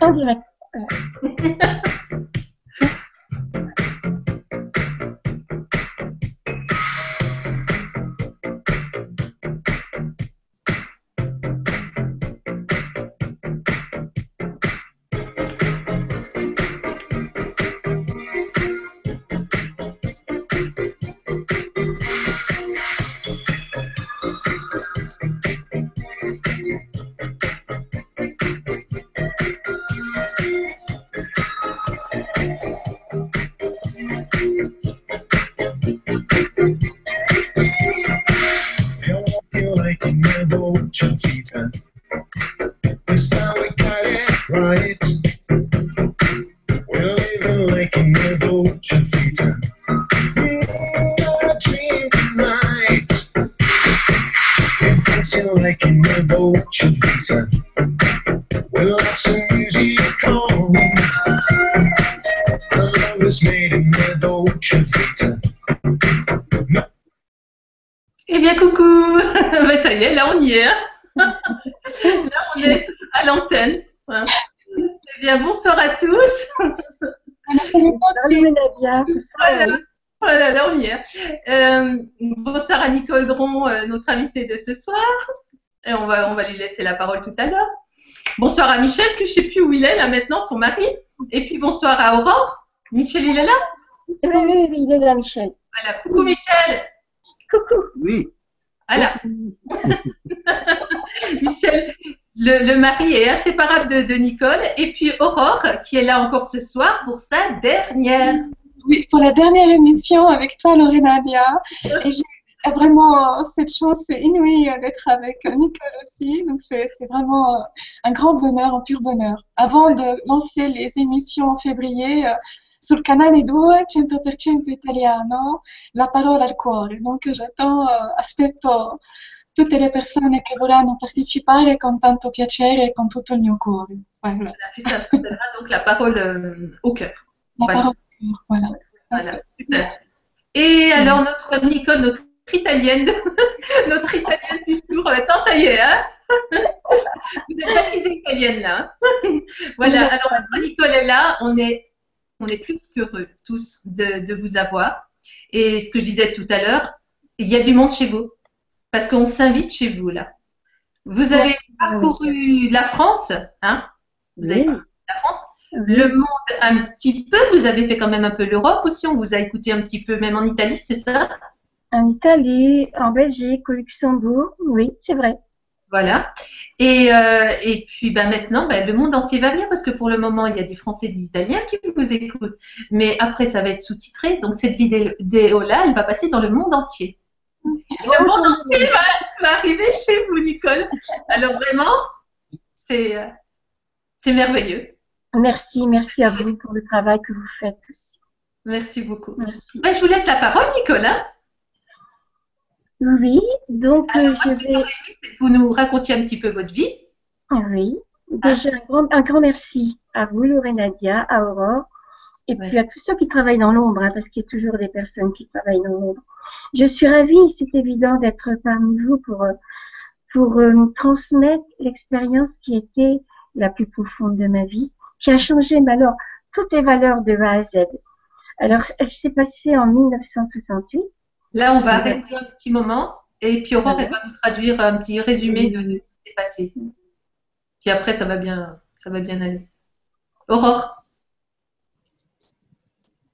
En direct. on y est. hein. là, on est à l'antenne. Voilà. Eh bien, bonsoir à tous. Salut Nadia. Voilà, voilà, là, on y est. Euh, bonsoir à Nicole Dron, euh, notre invitée de ce soir. Et on va, on va lui laisser la parole tout à l'heure. Bonsoir à Michel, que je ne sais plus où il est, là, maintenant, son mari. Et puis, bonsoir à Aurore. Michel, il est là? Oui, oui, oui, il est là, Michel. Voilà, coucou Michel. Coucou. Oui, Voilà. Michel, le, le mari est inséparable de, de Nicole. Et puis Aurore, qui est là encore ce soir pour sa dernière. Oui, pour la dernière émission avec toi, Lorenadia. Et j'ai vraiment euh, cette chance inouïe euh, d'être avec euh, Nicole aussi. Donc, c'est vraiment euh, un grand bonheur, un pur bonheur. Avant de lancer les émissions en février, sul canale 2, 100% italiano, la parola al cuore. Donc, j'attends, aspetto tutte le persone che vorranno partecipare con tanto piacere e con tutto il mio cuore. Voilà. Et ça s'appellera donc la parole euh, au cœur. La Voilà. parole au cœur, voilà. Voilà, super. Et alors, notre Nicole, notre italienne, notre italienne du jour, attends, ça y est, hein Vous êtes baptisée italienne, là. voilà, alors notre Nicole est là, on est, on est plus qu'heureux tous de, de vous avoir. Et ce que je disais tout à l'heure, il y a du monde chez vous, parce qu'on s'invite chez vous, là. Vous avez parcouru la France, hein? Vous avez Oui. parcouru la France le monde un petit peu. Vous avez fait quand même un peu l'Europe aussi. On vous a écouté un petit peu, même en Italie, c'est ça? En Italie, en Belgique, au Luxembourg. Oui, c'est vrai. Voilà. Et, euh, et puis bah, maintenant, bah, le monde entier va venir parce que pour le moment, il y a des Français et des Italiens qui vous écoutent. Mais après, ça va être sous-titré. Donc cette vidéo-là, elle va passer dans le monde entier. Le monde entier va, va arriver chez vous, Nicole. Alors vraiment, c'est euh, c'est merveilleux. Merci, merci à vous pour le travail que vous faites aussi. Merci beaucoup. Merci. Bah, je vous laisse la parole, Nicolas. Oui, donc euh, Alors, je moi, vais. vous nous racontiez un petit peu votre vie. Ah Oui, déjà un grand, un grand merci à vous, Nadia, à Aurore, et puis à tous ceux qui travaillent dans l'ombre, hein, parce qu'il y a toujours des personnes qui travaillent dans l'ombre. Je suis ravie, c'est évident, d'être parmi vous pour, pour euh, transmettre l'expérience qui était la plus profonde de ma vie, qui a changé, mais alors, toutes les valeurs de A à Z. Alors, elle s'est passée en 1968. Là, on va arrêter un petit moment et puis Aurore, elle va nous traduire un petit résumé de de ce qui s'est passé. Puis après, ça va bien, ça va bien aller. Aurore,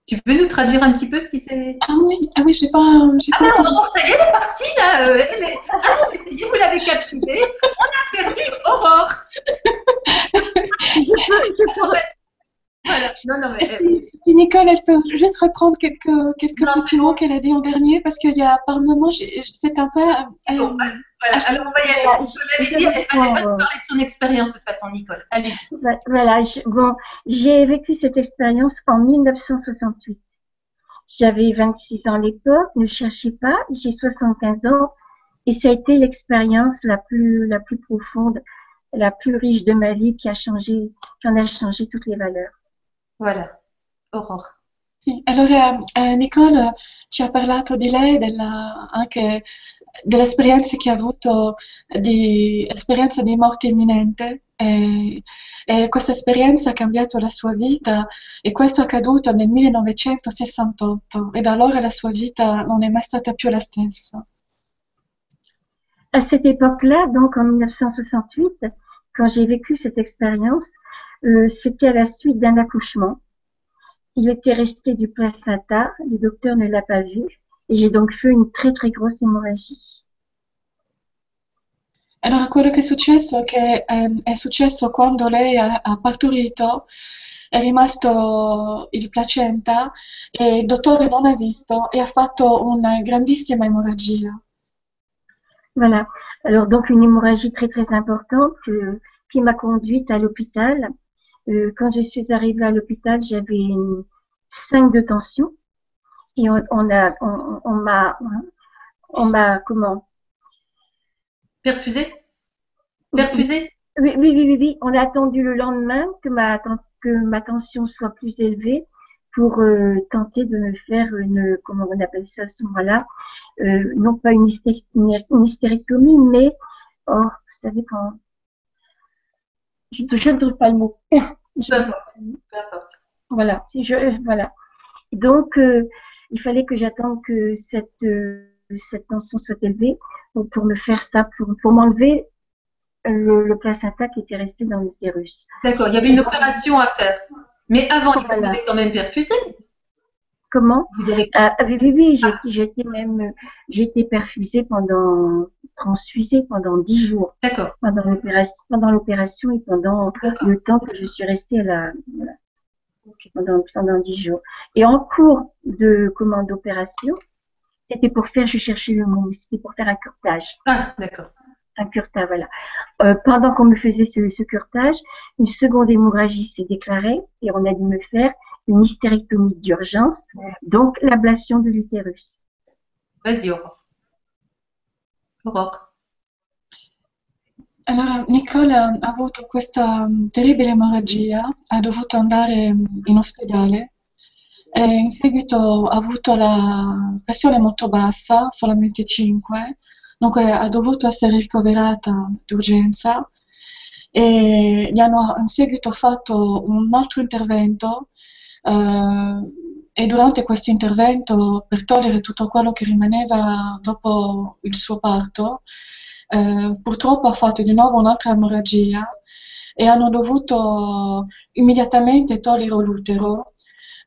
tu veux nous traduire un petit peu ce qui s'est... Ah oui, ah oui, j'ai pas, Ah pas. Aurore, ça y est, elle est partie là. euh, elle est- Ah non, mais vous l'avez captivée. On a perdu Aurore. Voilà. Non, non, mais Est-ce que- si Nicole, elle peut juste reprendre quelques, quelques Non, petits mots qu'elle a dit en dernier, parce qu'il y a par moment, c'est un peu. euh, Bon, voilà. Alors, on va y aller. Voilà, Nicole, Allez-y, elle va elle va nous parler de son expérience de toute façon, Nicole. Allez-y. Ouais, Voilà, je- bon, j'ai vécu cette expérience en 1968. J'avais 26 ans à l'époque, ne cherchez pas, j'ai 75 ans et ça a été l'expérience la plus, la plus profonde, la plus riche de ma vie qui a changé, qui en a changé toutes les valeurs. Voilà. Aurore. Sì, Allora, eh, Nicole ci ha parlato di lei, della, anche dell'esperienza che ha avuto di esperienza di morte imminente e, e questa esperienza ha cambiato la sua vita e questo è accaduto nel 1968 e da allora la sua vita non è mai stata più la stessa. À cette époque-là, donc en 1968, quand j'ai vécu cette expérience, euh, c'était à la suite d'un accouchement. Il était resté du placenta, le docteur ne l'a pas vu, et j'ai donc fait une très très grosse hémorragie. Allora, quello che è successo è che ehm, è successo quando lei ha, ha partorito, è rimasto il placenta e il dottore non ha visto e ha fatto una grandissima emorragia. Voilà. Alors donc une hémorragie très très importante euh, qui m'a conduite à l'hôpital. Euh, quand je suis arrivée à l'hôpital, j'avais une 5 de tension. Et on, on a on, on m'a on m'a comment? Perfusé? Perfusé? oui, oui, oui, oui, oui. On a attendu le lendemain que ma, que ma tension soit plus élevée pour euh, tenter de me faire une, comment on appelle ça à ce moment-là, euh, non pas une, hysté- une hystérectomie, mais, oh, vous savez quand, je ne trouve pas le mot. Peu importe. Peu importe. voilà, je, voilà. Donc, euh, il fallait que j'attende que cette, euh, cette tension soit élevée pour, pour me faire ça, pour, pour m'enlever le, le placenta qui était resté dans l'utérus. D'accord, il y avait une opération à faire. Mais avant, il vous avez quand même perfusé. Comment Vous avez... Ah, ah, oui, oui, oui, j'ai été- j'ai été même, euh, j'ai été perfusée pendant, transfusée pendant dix jours, D'accord, pendant l'opération, pendant l'opération et pendant le temps que je suis restée à la, voilà, Ok. pendant, pendant dix jours. Et en cours de commande d'opération, c'était pour faire, je cherchais le mot, c'était pour faire un curtage. Ah, d'accord. Un curtage, voilà. Euh, pendant qu'on me faisait ce, ce curtage, une seconde hémorragie s'est déclarée et on a dû me faire une hystérectomie d'urgence, donc l'ablation de l'utérus. Vas-y, Aurore. Aurore. Allora, Nicola ha avuto questa mm, terribile emorragia, ha dovuto andare mm, in ospedale e in seguito ha avuto la pressione molto bassa, solamente 5, dunque ha dovuto essere ricoverata d'urgenza e gli hanno in seguito fatto un altro intervento e durante questo intervento per togliere tutto quello che rimaneva dopo il suo parto eh, purtroppo ha fatto di nuovo un'altra emorragia e hanno dovuto immediatamente togliere l'utero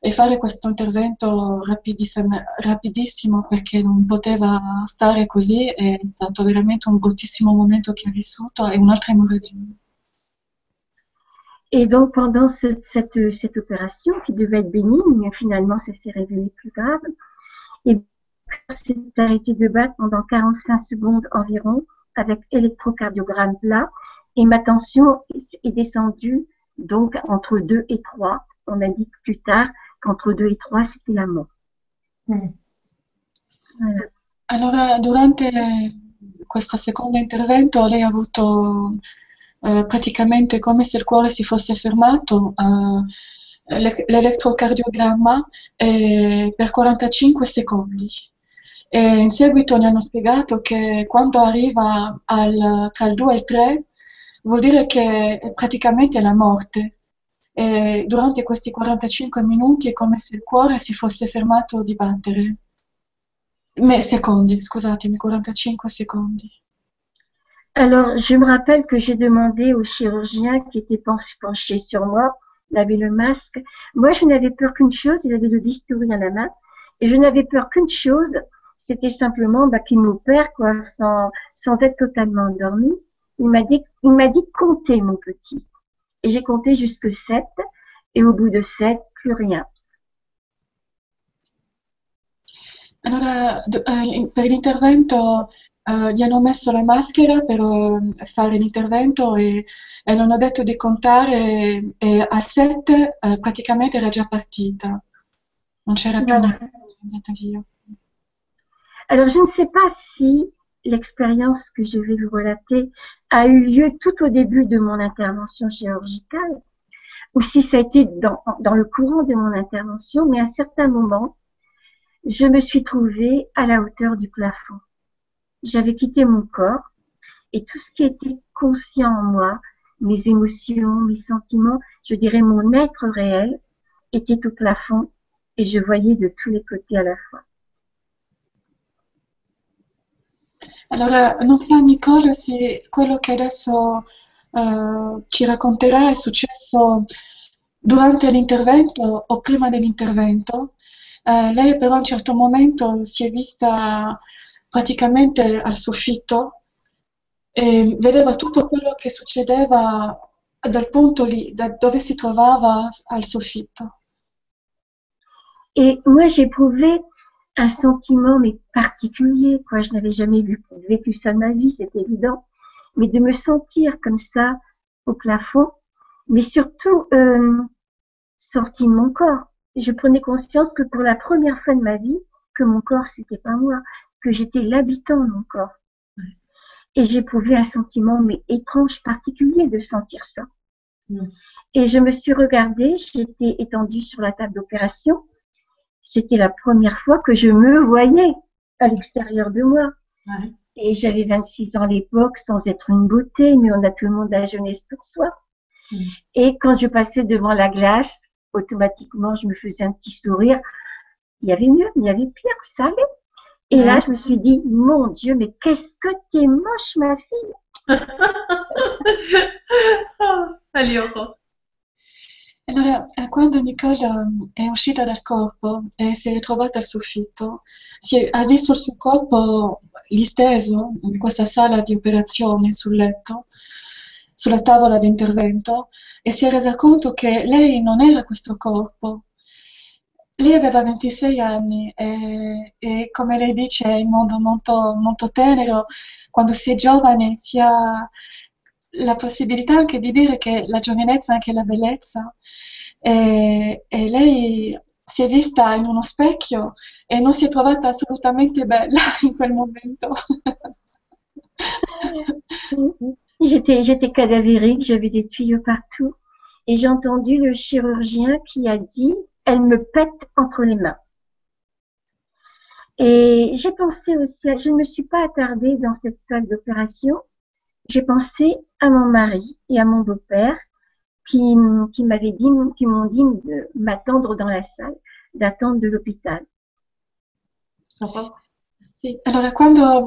e fare questo intervento rapidissimo perché non poteva stare così, è stato veramente un bruttissimo momento che ha vissuto e un'altra emorragia. Et donc pendant ce- cette, cette opération qui devait être bénigne, finalement ça s'est révélé plus grave, et s'est arrêté de battre pendant 45 secondes environ avec électrocardiogramme plat et ma tension est- descendue donc entre 2 et 3. On a dit plus tard qu'entre 2 et 3 c'était la mort. Voilà. Allora, durante questo secondo intervento lei ha avuto eh, praticamente come se il cuore si fosse fermato, eh, l'e- l'elettrocardiogramma eh, per 45 secondi. E in seguito gli hanno spiegato che quando arriva al- tra il 2 e il 3 vuol dire che è praticamente la morte. E durante questi 45 minuti è come se il cuore si fosse fermato di battere. Mais secondi, scusatemi, 45 secondi. Alors, je me rappelle que j'ai demandé au chirurgien qui était pen- penché sur moi, il avait le masque. Moi, je n'avais peur qu'une chose, il avait le bistouri à la main, et je n'avais peur qu'une chose, c'était simplement bah, qu'il m'opère, quoi, sans, sans être totalement endormi. Il m'a dit, il m'a dit comptez, mon petit. Et j'ai compté jusque 7, et au bout de 7, plus rien. Allora, d- eh, gli hanno messo la maschera per eh, fare l'intervento e, e non hanno detto di contare e a 7 praticamente era già partita. Non c'era più Voilà. è andata via. Alors, je ne sais pas si l'expérience que je vais vous relater a eu lieu tout au début de mon intervention chirurgicale ou si ça a été dans, dans le courant de mon intervention, mais à un certain moment, je me suis trouvée à la hauteur du plafond. J'avais quitté mon corps et tout ce qui était conscient en moi mes émotions, mes sentiments, je dirais mon être réel, était au plafond et je voyais de tous les côtés à la fois. Allora, non sa Nicole se quello che adesso eh, ci racconterà è successo durante l'intervento o prima dell'intervento. Eh, lei però a un certo momento si è vista praticamente al soffitto e vedeva tutto quello che succedeva dal punto lì, da dove si trovava al soffitto. Et moi, j'éprouvais un sentiment, mais particulier. Je n'avais jamais vécu ça de ma vie, c'est évident. Mais de me sentir comme ça, au plafond, mais surtout, euh, de mon corps. Je prenais conscience que pour la première fois de ma vie, que mon corps, c'était pas moi, que j'étais l'habitant de mon corps. Et j'éprouvais un sentiment, mais étrange, particulier de sentir ça. Mm. Et je me suis regardée, j'étais étendue sur la table d'opération. C'était la première fois que je me voyais à l'extérieur de moi. Ouais. Et j'avais 26 ans à l'époque, sans être une beauté, mais on a tout le monde la jeunesse pour soi. Mm. Et quand je passais devant la glace, automatiquement, je me faisais un petit sourire. Il y avait mieux, il y avait pire, ça allait. Et là, je me suis dit, mon Dieu, mais qu'est-ce que t'es moche, ma fille. Allez, Aurore. Allora, eh, quando Nicole eh, è uscita dal corpo e si è ritrovata al soffitto, si è- ha visto il suo corpo lì steso in questa sala di operazioni sul letto, sulla tavola di intervento, e si è resa conto che lei non era questo corpo. Lei aveva 26 anni e, e come lei dice è un mondo molto, molto tenero, quando si è giovane si ha la possibilità anche di dire che la giovinezza è anche la bellezza. E, e lei si è vista in uno specchio e non si è trovata assolutamente bella in quel momento. J'étais, cadavérique, j'avais des tuyaux partout. Et j'ai entendu le chirurgien qui a dit, elle me pète entre les mains. Et j'ai pensé aussi, à- je ne me suis pas attardée dans cette salle d'opération. J'ai pensé à mon mari et à mon beau-père qui, m'avaient dit, qui m'ont dit de m'attendre dans la salle d'attente de l'hôpital. Aurore. Sì, allora quando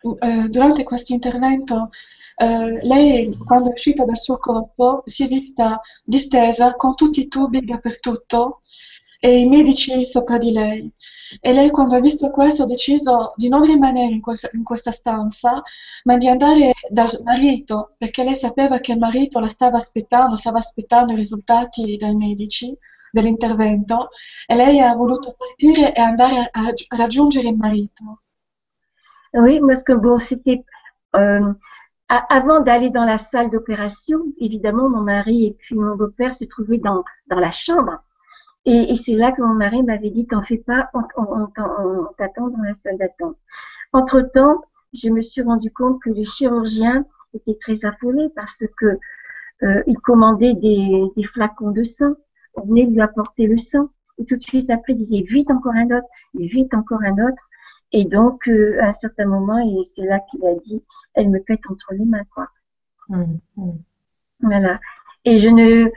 eh, durante questo intervento eh, lei quando è uscita dal suo corpo si è vista distesa con tutti i tubi dappertutto e i medici sopra di lei e lei quando ha visto questo ha deciso di non rimanere in, questa- in questa stanza ma di andare dal marito perché lei sapeva che il marito la stava aspettando, stava aspettando i risultati dai medici dell'intervento e lei ha voluto partire e andare a raggiungere il marito. Oui, parce que bon, c'était euh, avant d'aller dans la salle d'opération, évidemment, mon mari et puis mon beau-père se trouvaient dans, la chambre. Et, c'est là que mon mari m'avait dit, t'en fais pas, on, on- on t'en- on t'attend dans la salle d'attente. Entre-temps, je me suis rendu compte que le chirurgien était très affolé parce que euh, il commandait des, des flacons de sang. On venait lui apporter le sang. Et tout de suite après, il disait, vite encore un autre, vite encore un autre. Et donc, euh, à un certain moment, et c'est là qu'il a dit, elle me pète entre les mains, quoi. Mm, mm. Voilà. Et je ne,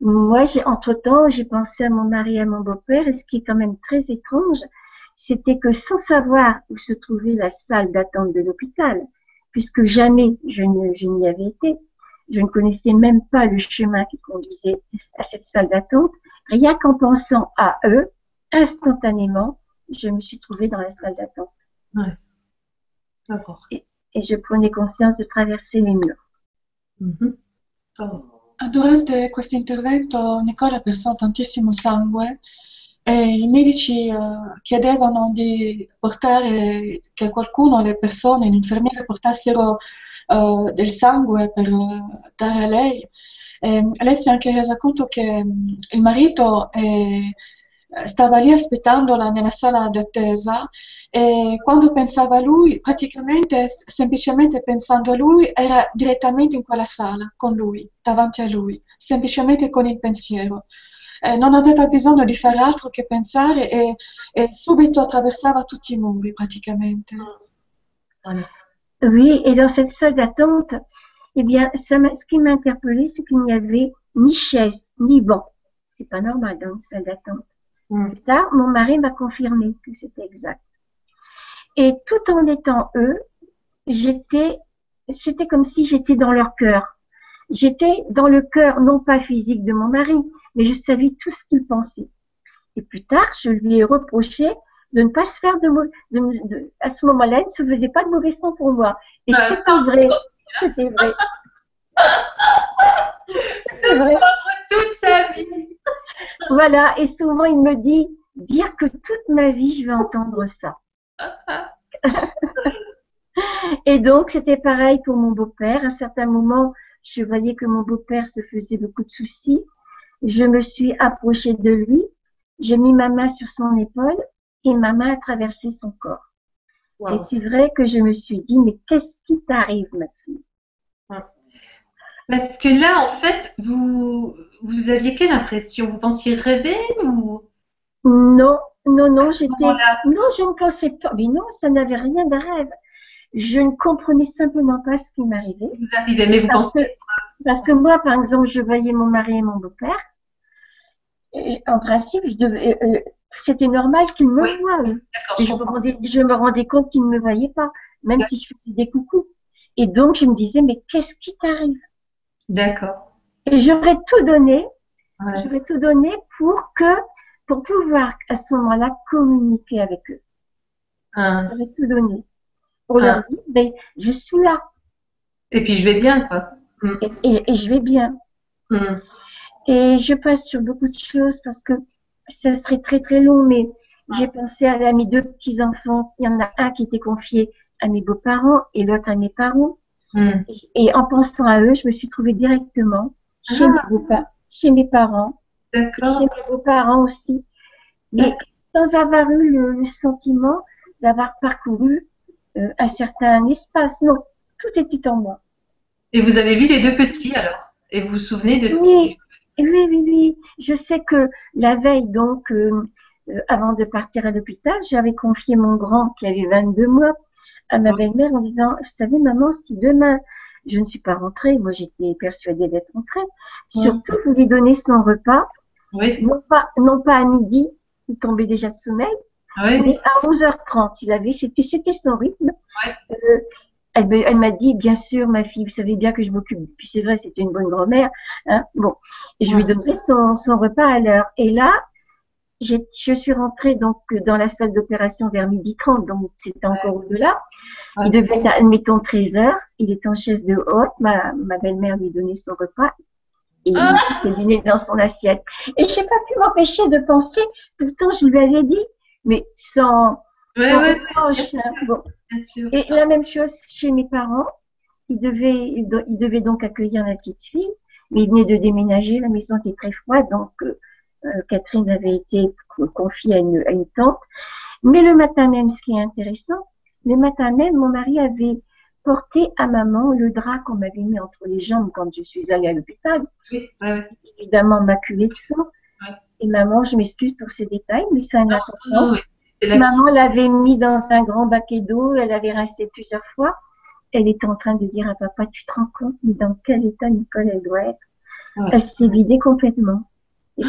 moi, j'ai, entre-temps, j'ai pensé à mon mari et à mon beau-père, et ce qui est quand même très étrange, c'était que sans savoir où se trouvait la salle d'attente de l'hôpital, puisque jamais je ne, je n'y avais été, je ne connaissais même pas le chemin qui conduisait à cette salle d'attente, rien qu'en pensant à eux, instantanément, je me suis trouvée dans la salle d'attente. Aurore. Et je prenais conscience de traverser les murs. Mhm. Aurore. Durante questo intervento Nicola perso tantissimo sangue e i medici eh, chiedevano di portare, che qualcuno, le persone, l'infermiere portassero eh, del sangue per dare a lei. E lei si è anche resa conto che il marito eh, stava lì aspettandola nella sala d'attesa e quando pensava a lui, praticamente, semplicemente pensando a lui, era direttamente in quella sala, con lui, davanti a lui, semplicemente con il pensiero. Eh, non aveva bisogno di fare altro che pensare e, e subito attraversava tutti i muri, praticamente. Oui, et dans cette salle d'attente, Eh bien, ça ce qui m'a interpellée, c'est qu'il n'y avait ni chaise, ni banc. C'est pas normal dans une salle d'attente. Plus tard, mon mari m'a confirmé que c'était exact. Et tout en étant eux, j'étais, c'était comme si j'étais dans leur cœur. J'étais dans le cœur, non pas physique de mon mari, mais je savais tout ce qu'il pensait. Et plus tard, je lui ai reproché de ne pas se faire de, de, de- à ce moment-là, il ne se faisait pas de mauvais sang pour moi. Et Ah, c'était vrai. C'était vrai. C'était vrai. Toute sa vie. Voilà. Et souvent, il me dit, dire que toute ma vie, je vais entendre ça. Et donc, c'était pareil pour mon beau-père. À un certain moment, je voyais que mon beau-père se faisait beaucoup de soucis. Je me suis approchée de lui. J'ai mis ma main sur son épaule et ma main a traversé son corps. Et c'est vrai que je me suis dit, mais qu'est-ce qui t'arrive, ma fille? Parce que là, en fait, vous, vous aviez quelle impression? Vous pensiez rêver ou? Non, non, non, j'étais, non, je ne pensais pas, mais non, ça n'avait rien de rêve. Je ne comprenais simplement pas ce qui m'arrivait. vous arrivez, mais vous Parce pensez que, parce que moi, par exemple, je voyais mon mari et mon beau-père. En principe, je devais, euh, euh, c'était normal qu'ils me Oui. voient. je je me rendais, je me rendais compte qu'ils ne me voyaient pas, même si je faisais des coucous. Et donc, je me disais, mais qu'est-ce qui t'arrive? D'accord. Et j'aurais tout donné, Ouais. j'aurais tout donné pour que, pour pouvoir à ce moment-là communiquer avec eux. Ah. J'aurais tout donné pour Ah. leur dire, ben, je suis là Et puis je vais bien, quoi. et, et- et je vais bien. Hmm. Et je passe sur beaucoup de choses parce que ça serait très très long, mais j'ai pensé à, à mes deux petits enfants. Il y en a un qui était confié à mes beaux-parents et l'autre à mes parents. Hmm. Et, et en pensant à eux, je me suis trouvée directement chez Ah. mes beaux-parents, chez mes parents, chez mes beaux-parents aussi. Et sans avoir eu le, le sentiment d'avoir parcouru euh, un certain espace. Non, tout était en moi. Et vous avez vu les deux petits alors? Et vous vous souvenez de ce Oui. qui. Oui, oui, oui. Je sais que la veille, donc, euh, euh, avant de partir à l'hôpital, j'avais confié mon grand, qui avait 22 mois, à ma belle-mère en disant, vous savez, maman, si demain je ne suis pas rentrée, moi j'étais persuadée d'être rentrée, surtout vous lui donnez son repas, Oui. non pas, non pas à midi, il tombait déjà de sommeil, Oui. mais à 11h30, il avait, c'était, c'était son rythme. Euh, elle, elle m'a dit, bien sûr, ma fille, vous savez bien que je m'occupe. Puis c'est vrai, c'était une bonne grand-mère. Hein, bon, et je lui donnerai son, son repas à l'heure. Et là, je suis rentrée donc dans la salle d'opération vers midi 30, donc c'était encore au-delà. Il devait être, admettons, 13 heures. Il était en chaise de haute. Ma, ma belle-mère lui donnait son repas. Et il Ah nez dans son assiette. Et j'ai pas pu m'empêcher de penser, pourtant je lui avais dit, mais sans, Ouais, sans ouais, reproche. Bon. bien sûr. Et la même chose chez mes parents. Ils devaient, ils donc accueillir ma petite fille, mais ils venaient de déménager. La maison était très froide, donc euh, Catherine avait été co- confiée à une, à une tante. Mais le matin même, ce qui est intéressant, le matin même, mon mari avait porté à maman le drap qu'on m'avait mis entre les jambes quand je suis allée à l'hôpital, Oui, évidemment maculé de sang. Et maman, je m'excuse pour ces détails, mais une Non, importance. c'est Maman l'avait mis dans un grand baquet d'eau, elle avait rincé plusieurs fois. Elle était en train de dire à papa, tu te rends compte, mais dans quel état Nicole elle doit être. Elle s'est vidée complètement. Et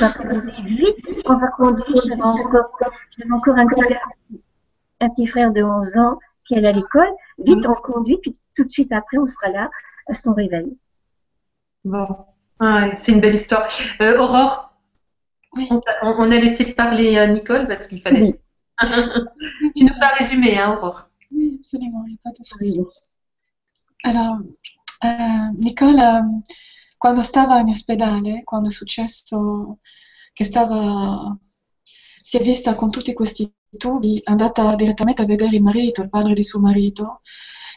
on va conduire. J'avais encore, encore un petit, un petit frère de 11 ans qui allait à l'école. Vite, on conduit, puis tout de suite après, on sera là à son réveil. Bon, Ouais, c'est une belle histoire. Euh, Aurore, Oui. on, a laissé parler euh, Nicole parce qu'il fallait. Oui. tu nous fais un résumé, hein, Aurore. Oui, absolument, il n'y a pas de souci. Oui. Allora, eh, Nicola, quando stava in ospedale, quando è successo che stava, si è vista con tutti questi tubi, è andata direttamente a vedere il marito, il padre di suo marito,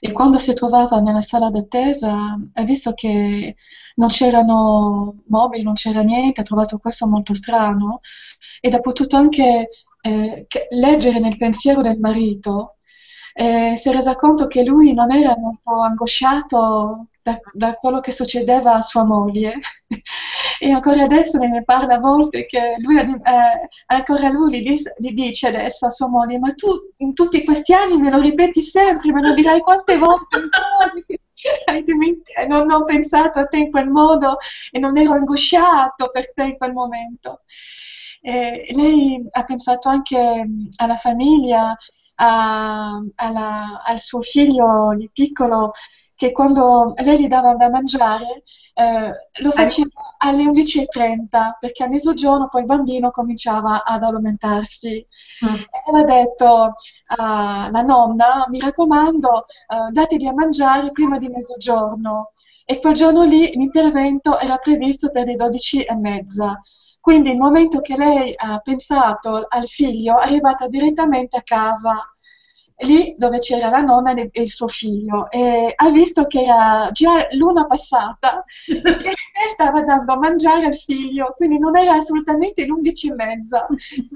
e quando si trovava nella sala d'attesa ha visto che non c'erano mobili, non c'era niente, ha trovato questo molto strano ed ha potuto anche eh, leggere nel pensiero del marito e si è resa conto che lui non era un po' angosciato da, da quello che succedeva a sua moglie. E ancora adesso me ne parla a volte che lui, eh, ancora lui gli, dis- gli dice adesso a sua moglie, ma tu in tutti questi anni me lo ripeti sempre, me lo dirai quante volte diment- non ho pensato a te in quel modo e non ero angosciato per te in quel momento. E lei ha pensato anche alla famiglia, a- alla- al suo figlio piccolo, che quando lei gli dava da mangiare eh, lo faceva alle 11.30 perché a mezzogiorno poi il bambino cominciava ad addormentarsi. Mm. E aveva detto alla nonna, mi raccomando, eh, datevi a mangiare prima di mezzogiorno. E quel giorno lì l'intervento era previsto per le 12 e mezza. Quindi il momento che lei ha pensato al figlio, è arrivata direttamente a casa, lì dove c'era la nonna e il suo figlio, e ha visto che era già l'una passata e stava dando a mangiare al figlio, quindi non era assolutamente l'undici e mezza.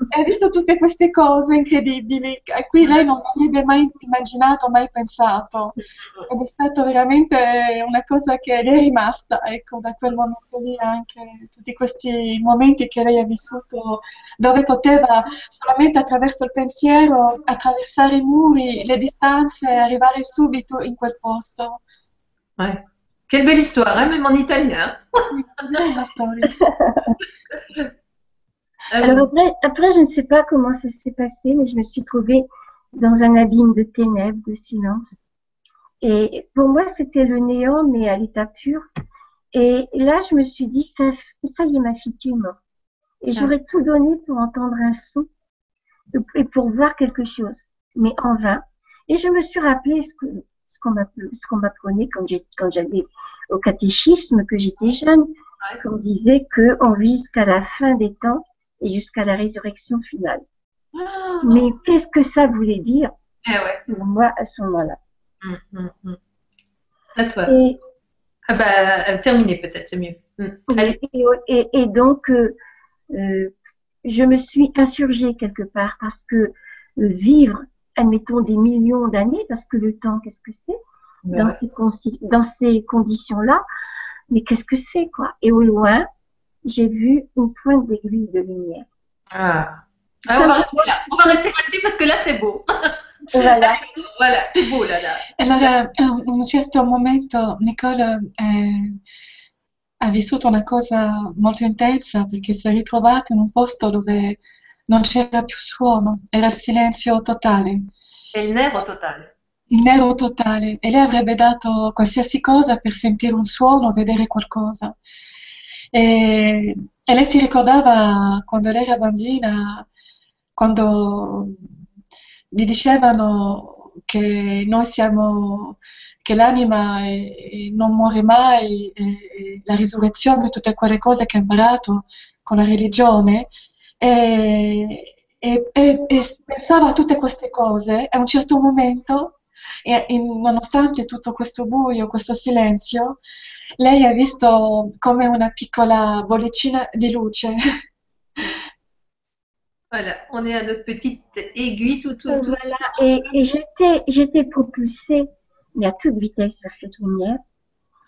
E ha visto tutte queste cose incredibili a cui lei non avrebbe mai immaginato, mai pensato. Ed è stato veramente una cosa che le è rimasta, ecco, da quel momento lì anche tutti questi momenti che lei ha vissuto dove poteva solamente attraverso il pensiero attraversare i muri, le distanze e arrivare subito in quel posto. Ouais. Quelle belle histoire, hein, même en italien. Storia. Euh, Alors après, après, je ne sais pas comment ça s'est passé, mais je me suis trouvée dans un abîme de ténèbres, de silence. Et pour moi, c'était le néant, mais à l'état pur. Et là, je me suis dit, ça, ça y est, ma fille, tu es morte. Et j'aurais tout donné pour entendre un son et pour voir quelque chose, mais en vain. Et je me suis rappelé ce que ce qu'on qu'on m'apprenait quand j'allais au catéchisme, que j'étais jeune, qu'on disait que on vit jusqu'à la fin des temps et jusqu'à la résurrection finale. ah, Mais qu'est-ce que ça voulait dire eh ouais. pour moi à ce moment-là? Hum, hum, hum. À toi. et, Ah bah, euh, terminé peut-être, c'est mieux. Allez. et, et- et donc, euh, euh, je me suis insurgée quelque part parce que euh, vivre, admettons, des millions d'années, parce que le temps, qu'est-ce que c'est dans ces, dans ces conditions-là, mais qu'est-ce que c'est, quoi? Et au loin, j'ai vu une pointe d'aiguille de lumière. Ah. Ah, on va rester là. On va rester là-dessus parce que là, c'est beau. Voilà. Voilà, c'est beau là. là. Allora, a un certo momento Nicole eh, ha vissuto una cosa molto intensa perché si è ritrovata in un posto dove non c'era più suono, era il silenzio totale, È il nero totale. il nero totale e lei avrebbe dato qualsiasi cosa per sentire un suono, vedere qualcosa. E, e lei si ricordava quando lei era bambina, quando gli dicevano che noi siamo, che l'anima è- è- non muore mai, e, e la risurrezione, tutte quelle cose che ha imparato con la religione, e, e- e- e pensava a tutte queste cose e a un certo momento, e- e nonostante tutto questo buio, questo silenzio, lei ha visto come una piccola bollicina di luce. Voilà, on est à notre petite aiguille tout, tout, tout. Voilà. Et, et j'étais, j'étais propulsée, mais à toute vitesse vers cette lumière.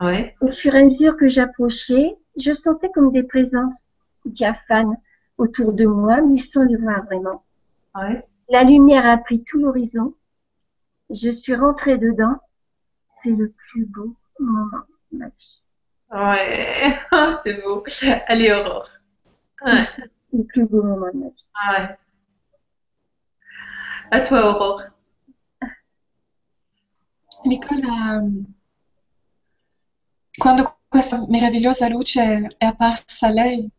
Ouais. Au fur et à mesure que j'approchais, je sentais comme des présences diaphanes autour de moi, mais sans les voir vraiment. Ouais. La lumière a pris tout l'horizon. Je suis rentrée dedans. C'est le plus beau moment de ma vie. Ouais. c'est beau. Allez, Aurore. Ouais. Le plus beau moment de ma vie. Ah ouais. À toi, Aurore. Nicola, quando questa meravigliosa luce è apparsa a lei,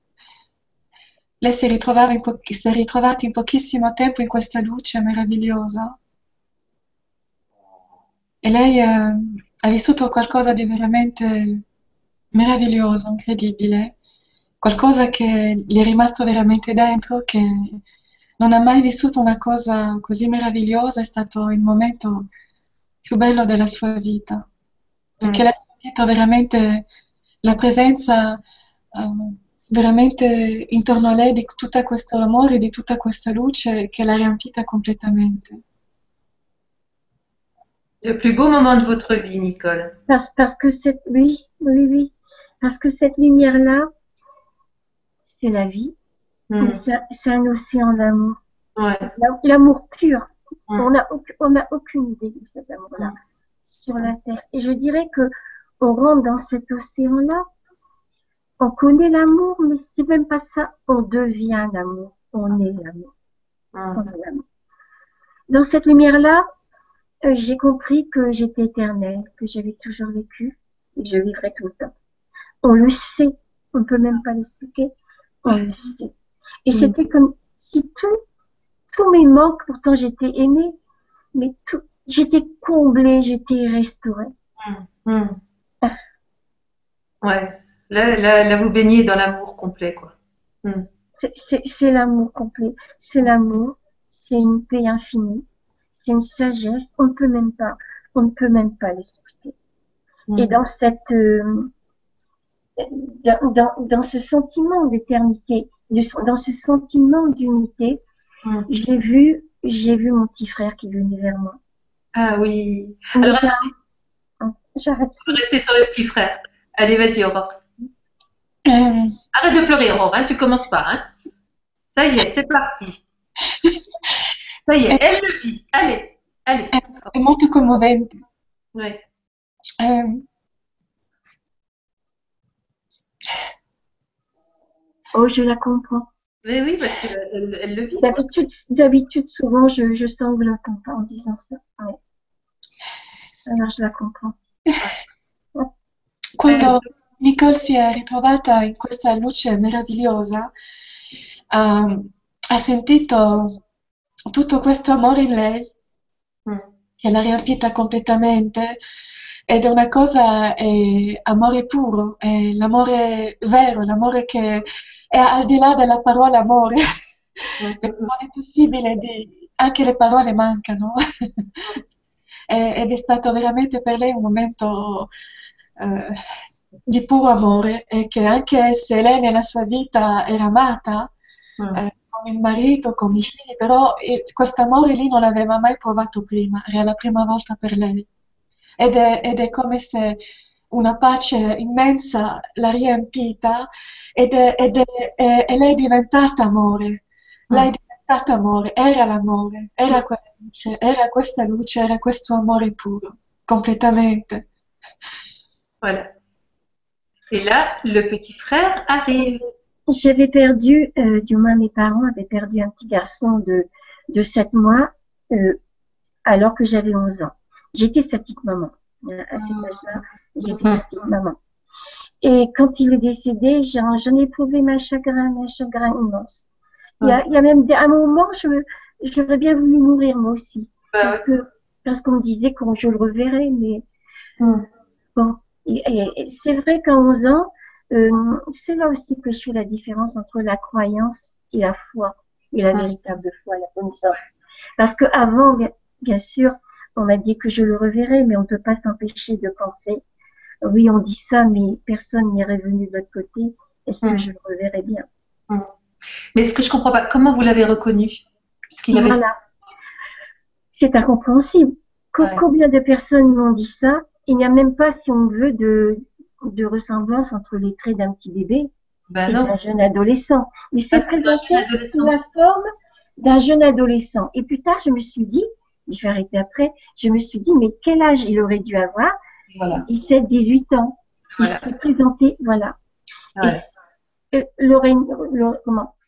lei si in po- si è ritrovata in pochissimo tempo in questa luce meravigliosa. E lei eh, ha vissuto qualcosa di veramente meraviglioso, incredibile, qualcosa che gli è rimasto veramente dentro, che non ha mai vissuto una cosa così meravigliosa, è stato il momento più bello della sua vita, perché lei ha sentito veramente la presenza eh, veramente intorno a lei di tutto questo amore, di tutta questa luce che l'ha riempita completamente. Le plus beau moment de votre vie, Nicole. Parce, parce que cette, oui, oui, oui. Parce que cette lumière-là, c'est la vie. Hmm. C'est un- océan d'amour. Ouais. La- L'amour pur. Mm. On n'a on n'a aucune idée de cet amour-là. sur la terre. Et je dirais que on rentre dans cet océan-là. On connaît l'amour, mais c'est même pas ça. On devient l'amour. On est l'amour. On est l'amour. Dans cette lumière-là, euh, j'ai compris que j'étais éternelle, que j'avais toujours vécu et que je vivrai tout le temps. On le sait. On ne peut même pas l'expliquer. On le sait. Et Mm. c'était comme si tout, tous mes manques, pourtant j'étais aimée, mais tout, j'étais comblée, j'étais restaurée. Hum. Ouais. Là, là, là, vous baignez dans l'amour complet, quoi. C'est- C'est l'amour complet. C'est l'amour. C'est une paix infinie. C'est une sagesse. On ne peut même pas, on ne peut même pas l'expliquer. Hum. Et dans cette, euh, dans, dans, dans ce sentiment d'éternité, dans ce sentiment d'unité, Hum. j'ai vu, j'ai vu mon petit frère qui venait vers moi. Ah oui. Mais Alors, J'arrête. Va rester sur le petit frère. Allez, vas-y, Aurore. Euh, Arrête de pleurer, Aurore, hein, tu commences pas. Hein. Ça y est, c'est parti. Ça y est, elle le vit. Allez, allez. è molto commovente. Ouais. Eh, Oh, je la comprends. Oui, oui, parce qu'elle elle, elle le vit. D'habitude, d'habitude, souvent, je, je sanglote en, en disant ça. Ouais. Alors, je la comprends. Quando Nicole si è ritrovata in questa luce meravigliosa, ehm, ha sentito tutto questo amore in lei, Mm. che l'ha riempita completamente, ed è una cosa, è amore puro, è l'amore vero, l'amore che è al di là della parola amore. Perché non è possibile di... anche le parole mancano. E- Ed è stato veramente per lei un momento eh, di puro amore e che anche se lei nella sua vita era amata Mm. eh, con il marito, con i figli, però questo amore lì non l'aveva mai provato prima, era la prima volta per lei. Ed è, ed è come se una pace immensa l'ha riempita ed è, ed è- e- e lei è diventata amore. Lei è diventata amore, era l'amore, era quella luce, era questa luce, era questo amore puro, completamente. Voilà. Et là, le petit frère arrive. J'avais perdu, euh, du moins mes parents avaient perdu un petit garçon de, de 7 mois euh, alors que j'avais 11 ans. J'étais sa petite maman. Euh, À cet âge-là, j'étais sa petite maman. Et quand il est décédé, j'en j'en ai éprouvé ma chagrin, un chagrin immense. Il y a, il y a même des, à un moment, je j'aurais bien voulu mourir moi aussi. Bah Parce que, parce qu'on me disait que je le reverrais, mais Mm. Bon, et, et- et c'est vrai qu'à 11 ans, euh, c'est là aussi que je fais la différence entre la croyance et la foi, et la véritable foi, la connaissance. Parce que avant, bien, bien sûr, on m'a dit que je le reverrai, mais on ne peut pas s'empêcher de penser. Oui, on dit ça, mais personne n'est revenu de l'autre côté. Est-ce que Mm. je le reverrai bien? Mais ce que je comprends pas, comment vous l'avez reconnu? Puisqu'il avait. Voilà. C'est incompréhensible. Ouais. Combien de personnes m'ont dit ça? Il n'y a même pas, si on veut, de, de ressemblance entre les traits d'un petit bébé Ben et d'un jeune adolescent. Mais c'est présenté sous la forme d'un jeune adolescent. Et plus tard, je me suis dit, je vais arrêter après, je me suis dit, mais quel âge il aurait dû avoir Voilà. 17, 18 ans. Voilà. Il s'est présenté, voilà. Ouais. Et, euh,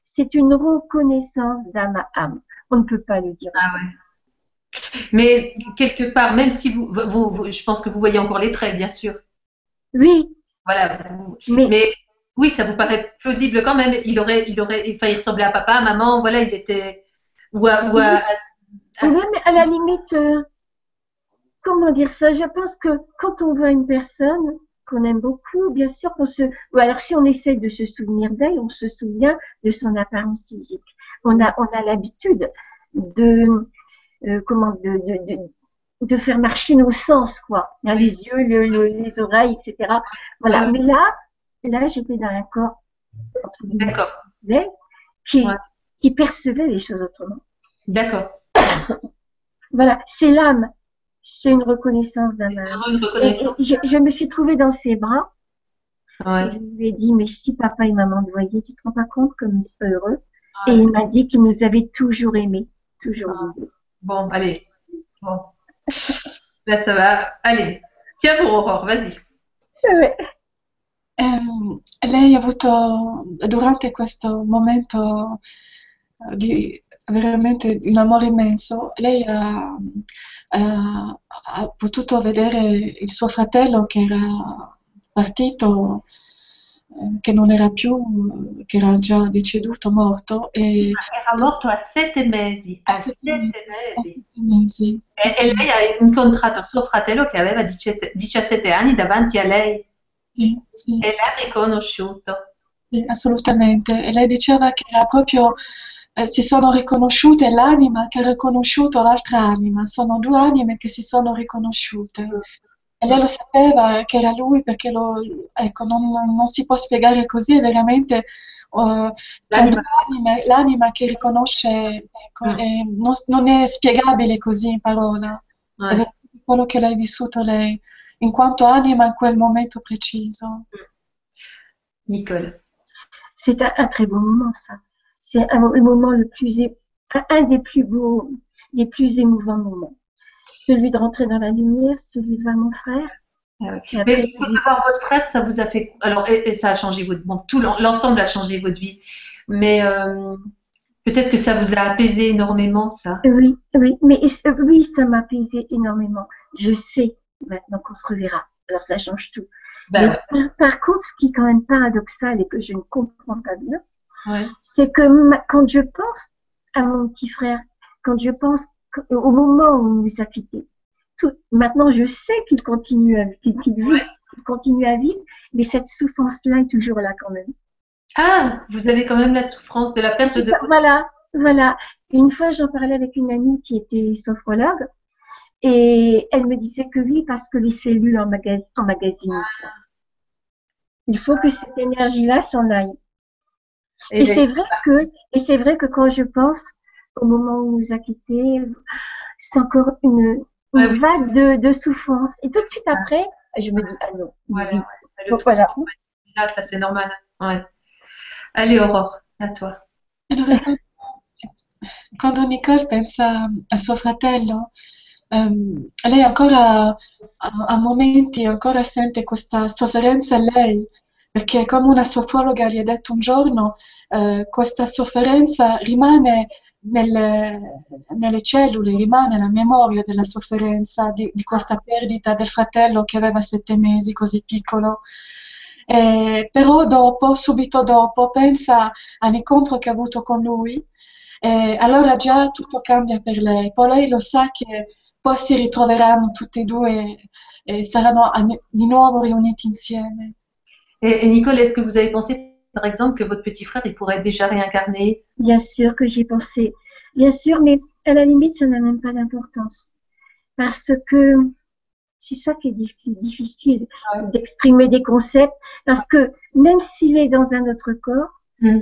C'est une reconnaissance d'âme à âme. On ne peut pas le dire. Ah ouais. Mais quelque part, même si vous, vous, vous- je pense que vous voyez encore les traits, bien sûr. Oui, Voilà. mais, Mais oui, ça vous paraît plausible quand même. Il aurait, il aurait, enfin, il ressemblait à papa, à maman. Voilà, il était ou à, ou à- à- à- ouais, mais à la limite, euh, comment dire ça? Je pense que quand on voit une personne qu'on aime beaucoup, bien sûr qu'on se, ou alors si on essaie de se souvenir d'elle, on se souvient de son apparence physique. On a, on a l'habitude de, euh, comment, de, de, de, de faire marcher nos sens, quoi. Hein, les yeux, le- le- les oreilles, etc. Voilà. Mais là, là, j'étais dans un corps entre guillemets, D'accord. qui, Ouais. qui percevait les choses autrement. D'accord. Voilà, c'est l'âme. C'est une reconnaissance d'un âme. Vraiment une Et, reconnaissance. et je, je me suis trouvée dans ses bras. Ouais. Et je lui ai dit, mais si papa et maman te voyaient, tu te rends pas compte comme ils seraient heureux? Et il m'a dit qu'il nous avait toujours aimés. Toujours Ah. aimés. Bon, allez. Bon. Là, ça va. Allez, tiens pour Aurore, vas-y. Ouais. Ehm, lei ha avuto durante questo momento eh, di veramente un amore immenso, lei ha, ha- ha potuto vedere il suo fratello che era partito, eh, che non era più, eh, che era già deceduto, morto, e Era morto a sette mesi. A A sette sette a mesi. sette mesi. E, e lei ha incontrato suo fratello che aveva 17 17 anni davanti a lei Sì, sì. e l'ha riconosciuto. Sì, assolutamente. E lei diceva che era proprio, eh, si sono riconosciute l'anima che ha riconosciuto l'altra anima, sono due anime che si sono riconosciute. E lei lo sapeva che era lui perché lo, ecco, non, non si può spiegare così, è veramente tra L'anima. l'anima che riconosce, ecco, Mm. è- non, non è spiegabile così in parola, è Ouais. veramente quello che l'ha vissuto lei, in quanto anima in quel momento preciso. Nicole. C'est un, un très beau moment, ça. C'est un, le moment le plus, un, un des plus beaux, des plus émouvants moments. Celui de rentrer dans la lumière, celui de voir mon frère. Ah ouais. Et après, Mais celui- de voir votre frère, ça vous a fait. Alors, et, et ça a changé votre. Bon, tout l'en- l'ensemble a changé votre vie. Mais euh, peut-être que ça vous a apaisé énormément, ça? Oui, oui, mais euh, oui, ça m'a apaisé énormément. Je sais maintenant qu'on se reverra. Alors ça change tout. Ben, Mais par, par contre, ce qui est quand même paradoxal et que je ne comprends pas bien, ouais. c'est que ma- quand je pense à mon petit frère, quand je pense au moment où il nous a quittés, tout, maintenant je sais qu'il continue à, qu'il, qu'il vit, Ouais. qu'il continue à vivre, mais cette souffrance-là est toujours là quand même. Ah, vous avez quand même la souffrance de la perte de. Voilà, voilà. Une fois, j'en parlais avec une amie qui était sophrologue, et elle me disait que oui, parce que les cellules emmagas- emmagasinent ça. Il faut que cette énergie-là s'en aille. Et, ben, c'est vrai que, et c'est vrai que quand je pense au moment où on nous a quittés, c'est encore une, une Ouais, oui. vague de, de souffrance. Et tout de suite après, je me dis, ah non, Voilà. oui. Donc voilà. Là, ça c'est normal. Ouais. Allez, Aurore, à toi. Quando- Nicole pensa a suo fratello, ehm, lei ancora, a, a momenti ancora sente questa sofferenza lei, perché come una sofologa gli ha detto un giorno, eh, questa sofferenza rimane nelle, nelle cellule, rimane la memoria della sofferenza di, di questa perdita del fratello che aveva sette mesi, così piccolo. Eh, però dopo, subito dopo, pensa all'incontro che ha avuto con lui, e allora già tutto cambia per lei. Poi lei lo sa che poi si ritroveranno tutti e due e saranno di nuovo riuniti insieme. Et, et Nicole, est-ce que vous avez pensé, par exemple, que votre petit frère, il pourrait être déjà réincarné? Bien sûr que j'y ai pensé. Bien sûr, mais à la limite, ça n'a même pas d'importance. Parce que c'est ça qui est dif- difficile d'exprimer des concepts. Parce que même s'il est dans un autre corps, Hmm.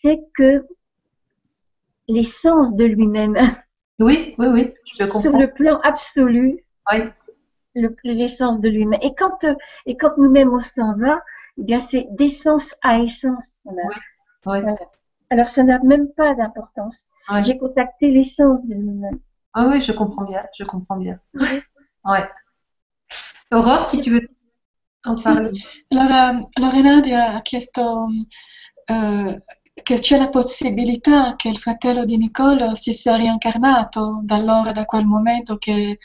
c'est que l'essence de lui-même, Oui, oui, oui, je sur comprends. le plan absolu, Oui. le- l'essence de lui-même. Et quand, et quand nous-mêmes on s'en va, eh bien c'est d'essence à essence qu'on a. Oui. Oui. Voilà. Alors ça n'a même pas d'importance. Ouais. J'ai contacté l'essence de lui-même. Ah oui, je comprends bien, je comprends bien. Ouais. Aurore, si tu veux en Sì. parler. Allora, Lorenadia ha chiesto eh, che c'è la possibilità che il fratello di Nicole si sia reincarnato da allora, da quel momento che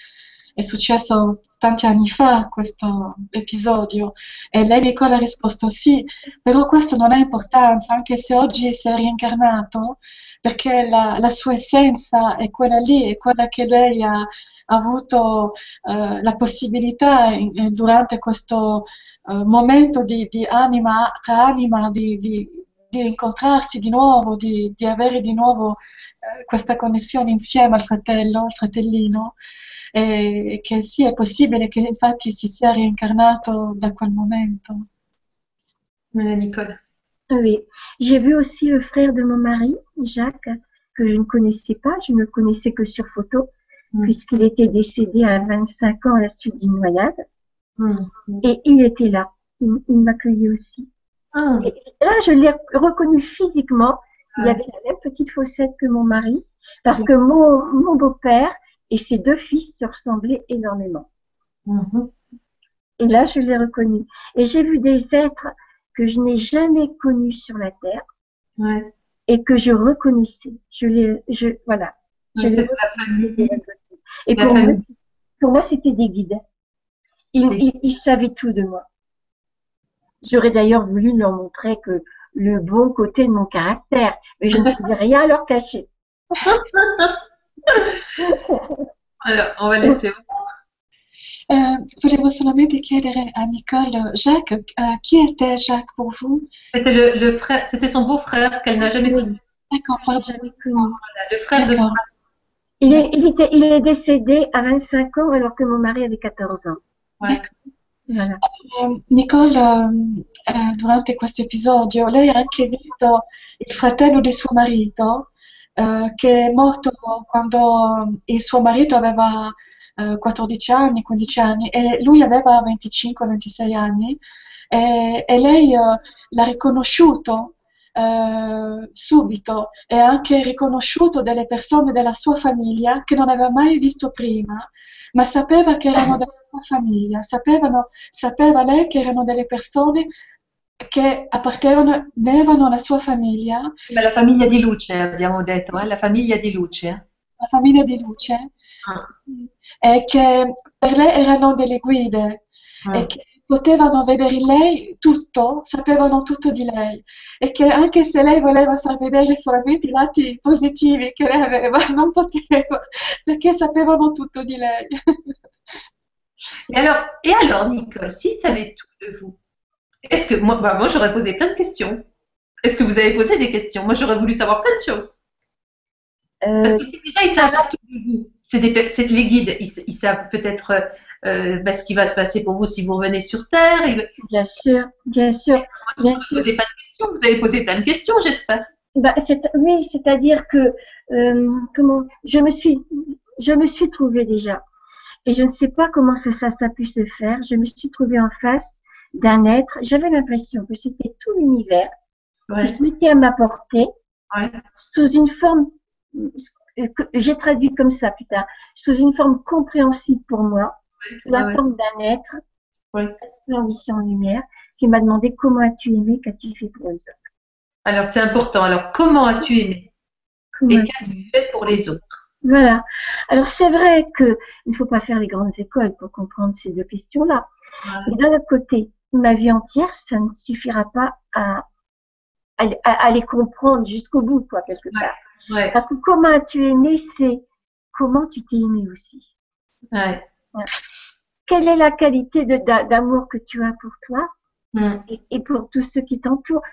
è successo tanti anni fa questo episodio. E lei Nicole ha risposto sì, però questo non ha importanza, anche se oggi si è reincarnato, perché la, la sua essenza è quella lì, è quella che lei ha, ha avuto eh, la possibilità in- durante questo eh, momento di, di anima tra anima, di, di- di incontrarsi di nuovo, di, di avere di nuovo eh, questa connessione insieme al fratello, al fratellino, e che sì, è possibile che infatti si sia reincarnato da quel momento. Euh, Nicole. Oui. J'ai vu aussi le frère de mon mari, Jacques, que je ne connaissais pas. Je ne le connaissais que sur photo, Mm. puisqu'il était décédé à 25 ans à la suite d'une noyade. Hmm. Et il était là. Il, il m'accueillait aussi. Ah, Et là, je l'ai reconnu physiquement. Il Ah. avait la même petite fossette que mon mari, parce que mon, mon beau-père et ses deux fils se ressemblaient énormément. Mhm. Et là, je l'ai reconnu. Et j'ai vu des êtres que je n'ai jamais connus sur la terre Ouais. et que je reconnaissais. Je les, je, voilà. Je les la famille. Et La pour moi, pour moi, c'était des guides. Ils, ils- ils savaient tout de moi. J'aurais d'ailleurs voulu leur montrer que le bon côté de mon caractère, mais je ne pouvais rien leur cacher. Alors, on va laisser. Eh, volevo solamente chiedere a Nicole, Jacques, eh, chi était Jacques pour vous? C'était le, le frère, c'était son beau-frère qu'elle n'a jamais connu. D'accord, pardon. Jamais connu. Voilà, Le frère de son D'accord. Il est, il était, il est décédé à 25 ans alors que mon mari avait 14 ans. Ouais. Voilà. Eh, Nicole, eh, durante questo episodio, lei ha anche visto il fratello di suo marito, eh, che è morto quando il suo marito aveva eh, 14 anni, 15 anni, e lui aveva 25-26 anni, e, e lei eh, l'ha riconosciuto eh, subito e ha anche riconosciuto delle persone della sua famiglia che non aveva mai visto prima, ma sapeva che erano della sua famiglia, sapevano, sapeva lei che erano delle persone che appartenevano alla sua famiglia, Ma la famiglia di Luce, abbiamo detto, eh? la famiglia di Luce. la famiglia di Luce, Ah. e che per lei erano delle guide Ah. e che potevano vedere in lei tutto, sapevano tutto di lei e che anche se lei voleva far vedere solamente i lati positivi che lei aveva, non poteva perché sapevano tutto di lei. Et alors, et alors, Nicole, s'il savait tout de vous, est-ce que moi, bah, moi j'aurais posé plein de questions. Est-ce que vous avez posé des questions? Moi, j'aurais voulu savoir plein de choses. Euh, Parce que déjà ils savent tout de vous, c'est les guides, ils, ils savent peut-être euh, bah, ce qui va se passer pour vous si vous revenez sur Terre. Bien sûr, bien sûr, vous bien ne sûr. posez pas de questions, vous allez poser plein de questions, j'espère. Bah, oui, c'est-à-dire que euh, comment je me suis je me suis trouvée déjà et je ne sais pas comment ça, ça, ça a pu se faire. Je me suis trouvée en face d'un être. J'avais l'impression que c'était tout l'univers Ouais. qui se mettait à ma portée Ouais. sous une forme que j'ai traduit comme ça plus tard, sous une forme compréhensible pour moi, sous la forme d'un être resplendissant en lumière qui m'a demandé comment as-tu aimé, qu'as-tu fait pour les autres. Alors c'est important. Alors comment as-tu aimé Comment et qu'as-tu fait pour les autres? Voilà. Alors c'est vrai que il ne faut pas faire les grandes écoles pour comprendre ces deux questions-là. Mais d'un autre côté, ma vie entière, ça ne suffira pas à, à, à- les comprendre jusqu'au bout, quoi, quelque part. Ouais. Parce que comment as-tu aimé, c'est comment tu t'es aimé aussi. ouais. Quelle est la qualité d'amour que tu as pour toi Hmm. et, et pour tous ceux qui t'entourent?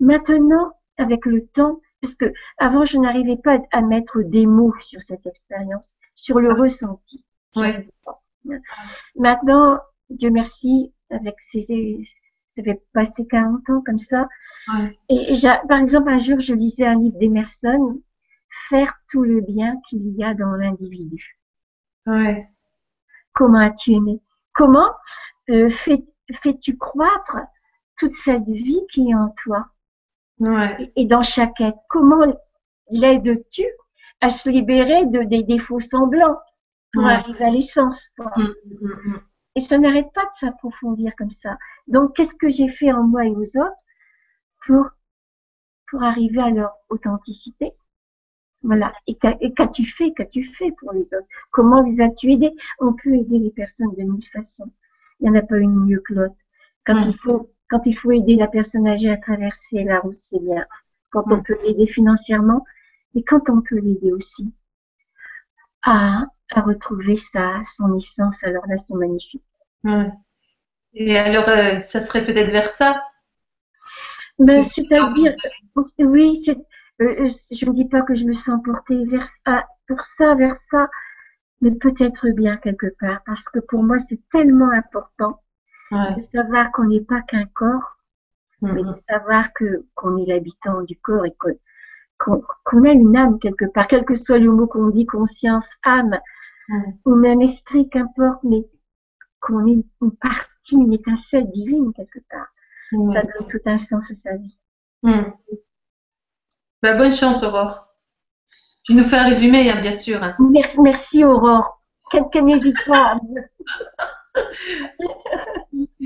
Maintenant, avec le temps, parce que avant je n'arrivais pas à mettre des mots sur cette expérience, sur le ressenti. Ouais. Maintenant, Dieu merci, avec ces, ça fait passer 40 ans comme ça. Ouais. Et par exemple, un jour, je lisais un livre d'Emerson, Faire tout le bien qu'il y a dans l'individu. Ouais. Comment as-tu aimé? Comment euh, fais- fais-tu croître toute cette vie qui est en toi? Ouais. et, et dans chaque être Comment l'aides-tu à se libérer de, des défauts semblants pour arriver à l'essence. Et ça n'arrête pas de s'approfondir comme ça. Donc, qu'est-ce que j'ai fait en moi et aux autres pour, pour arriver à leur authenticité? Voilà. Et qu'a- et qu'as-tu fait Qu'as-tu fait pour les autres? Comment les as-tu aidés? On peut aider les personnes de mille façons. Il n'y en a pas une mieux que l'autre. Quand il faut, quand il faut aider la personne âgée à traverser la route, c'est bien. Quand on peut l'aider financièrement, et quand on peut l'aider aussi à, à retrouver sa, son essence, alors là, c'est magnifique. Ouais. Et alors, euh, ça serait peut-être vers ça? Ben, c'est-à-dire, oui, c'est, euh, je ne dis pas que je me sens portée vers ça, pour ça, vers ça, mais peut-être bien quelque part, parce que pour moi, c'est tellement important Ouais. de savoir qu'on n'est pas qu'un corps, mais de Mhm. savoir que qu'on est l'habitant du corps et que- qu'on qu'on a une âme quelque part, quel que soit le mot qu'on dit, conscience, âme. Ou même esprit, qu'importe, mais qu'on est une partie, une étincelle divine quelque part. Ouais. Ça donne tout un sens à sa vie. Hmm. Bah, bonne chance, Aurore. Tu nous fais un résumé, hein, bien sûr. hein. Merci, merci Aurore. Quelqu'un n'hésite pas.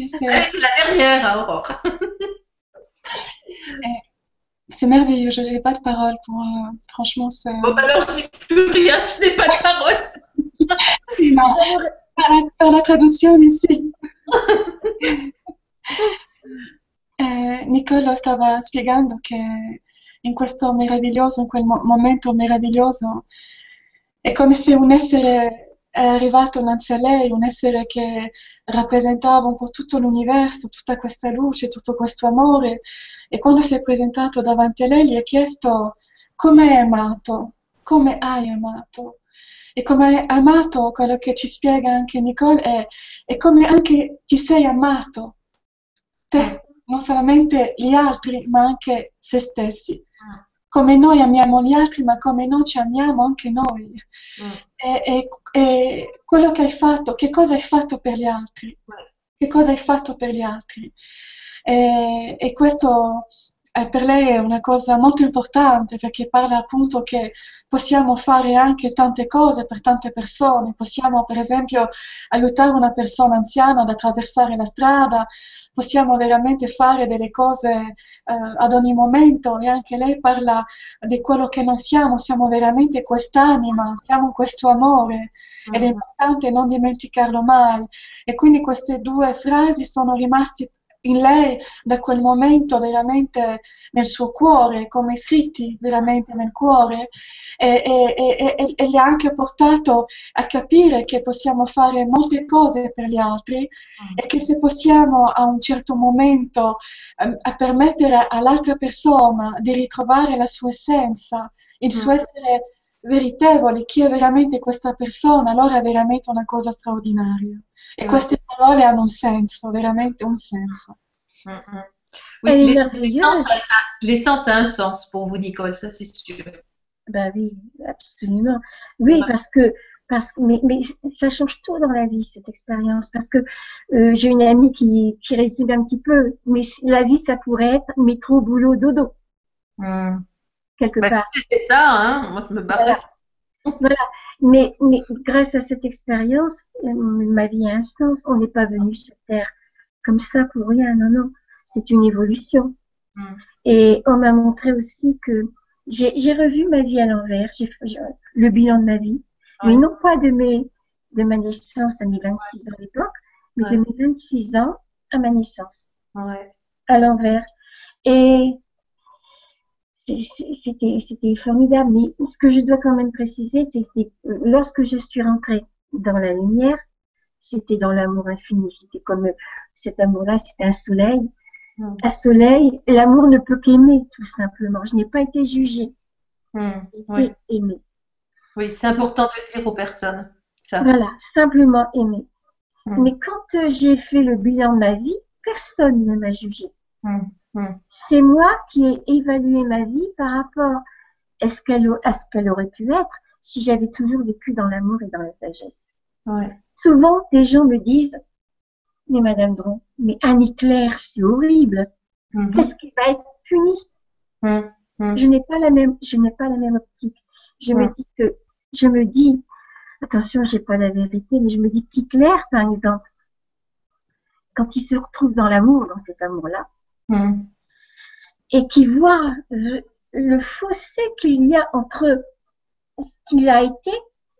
C'est- Elle était la dernière, hein, Aurore. C'est merveilleux, je n'ai pas de paroles pour. euh, franchement, c'est. Bon, bah alors, je dis plus rien, je n'ai pas de parole. No, per, per la traduzione sì. Eh, Nicolo stava spiegando che in questo meraviglioso, in quel mo- momento meraviglioso, è come se un essere è arrivato innanzi a lei, un essere che rappresentava un po' tutto l'universo, tutta questa luce, tutto questo amore, e quando si è presentato davanti a lei gli ha chiesto come hai amato, come hai amato. E come hai amato, quello che ci spiega anche Nicole, è, è come anche ti sei amato, te, non solamente gli altri, ma anche se stessi. Come noi amiamo gli altri, ma come noi ci amiamo anche noi. E, e- e quello che hai fatto, che cosa hai fatto per gli altri? Che cosa hai fatto per gli altri? E, e questo per lei è una cosa molto importante perché parla appunto che possiamo fare anche tante cose per tante persone. Possiamo, per esempio, aiutare una persona anziana ad attraversare la strada, possiamo veramente fare delle cose eh, ad ogni momento e anche lei parla di quello che non siamo, siamo veramente quest'anima, siamo questo amore ed è importante non dimenticarlo mai. E quindi queste due frasi sono rimaste in lei da quel momento veramente nel suo cuore, come scritti veramente nel cuore, e, e- e- e- le ha anche portato a capire che possiamo fare molte cose per gli altri e che se possiamo a un certo momento ehm, a permettere all'altra persona di ritrovare la sua essenza, il suo Mm. essere veritevole, chi è veramente questa persona, allora è veramente una cosa straordinaria. E Mm. queste parole hanno un senso, veramente un senso. Mm, mm. Elle est Oui, l'essence a, un sens pour vous, Nicole, ça c'est sûr. Ben oui, absolument. Oui, Ouais. parce que, parce que, mais, mais ça change tout dans la vie, cette expérience. Parce que euh, j'ai une amie qui, qui résume un petit peu, mais la vie, ça pourrait être métro, boulot, dodo, Mm. quelque Bah, part. si c'était ça, hein, moi je me barrais. Voilà. Mais, mais grâce à cette expérience, euh, ma vie a un sens. On n'est pas venu sur Terre comme ça pour rien, non, non. C'est une évolution. Mm. Et on m'a montré aussi que j'ai revu ma vie à l'envers, j'ai le bilan de ma vie, mais non pas de mes de ma naissance à mes 26 ans à l'époque, mais de mes 26 ans à ma naissance, Ouais. à l'envers. Et c'était c'était formidable. Mais ce que je dois quand même préciser, c'est que euh, lorsque je suis rentrée dans la lumière, c'était dans l'amour infini. C'était comme euh, cet amour-là, c'était un soleil. Mm. Un soleil, l'amour ne peut qu'aimer, tout simplement. Je n'ai pas été jugée, Mm. j'ai Oui, aimée. oui, c'est important de le dire aux personnes. Ça. Voilà, simplement aimée. Mm. Mais quand euh, j'ai fait le bilan de ma vie, personne ne m'a jugée. Mm. C'est moi qui ai évalué ma vie par rapport à ce qu'elle au- à ce qu'elle aurait pu être si j'avais toujours vécu dans l'amour et dans la sagesse. Ouais. Souvent, des gens me disent, mais Madame Dron, mais Annie-Claire, c'est horrible. Mhm. Qu'est-ce qui va être puni? Mm. Mm. Je n'ai pas la même, je n'ai pas la même optique. Je me dis que, je me dis, attention, j'ai pas la vérité, mais je me dis qu'Hitler, par exemple, quand il se retrouve dans l'amour, dans cet amour-là, Mm. et qu'il voit le fossé qu'il y a entre ce qu'il a été,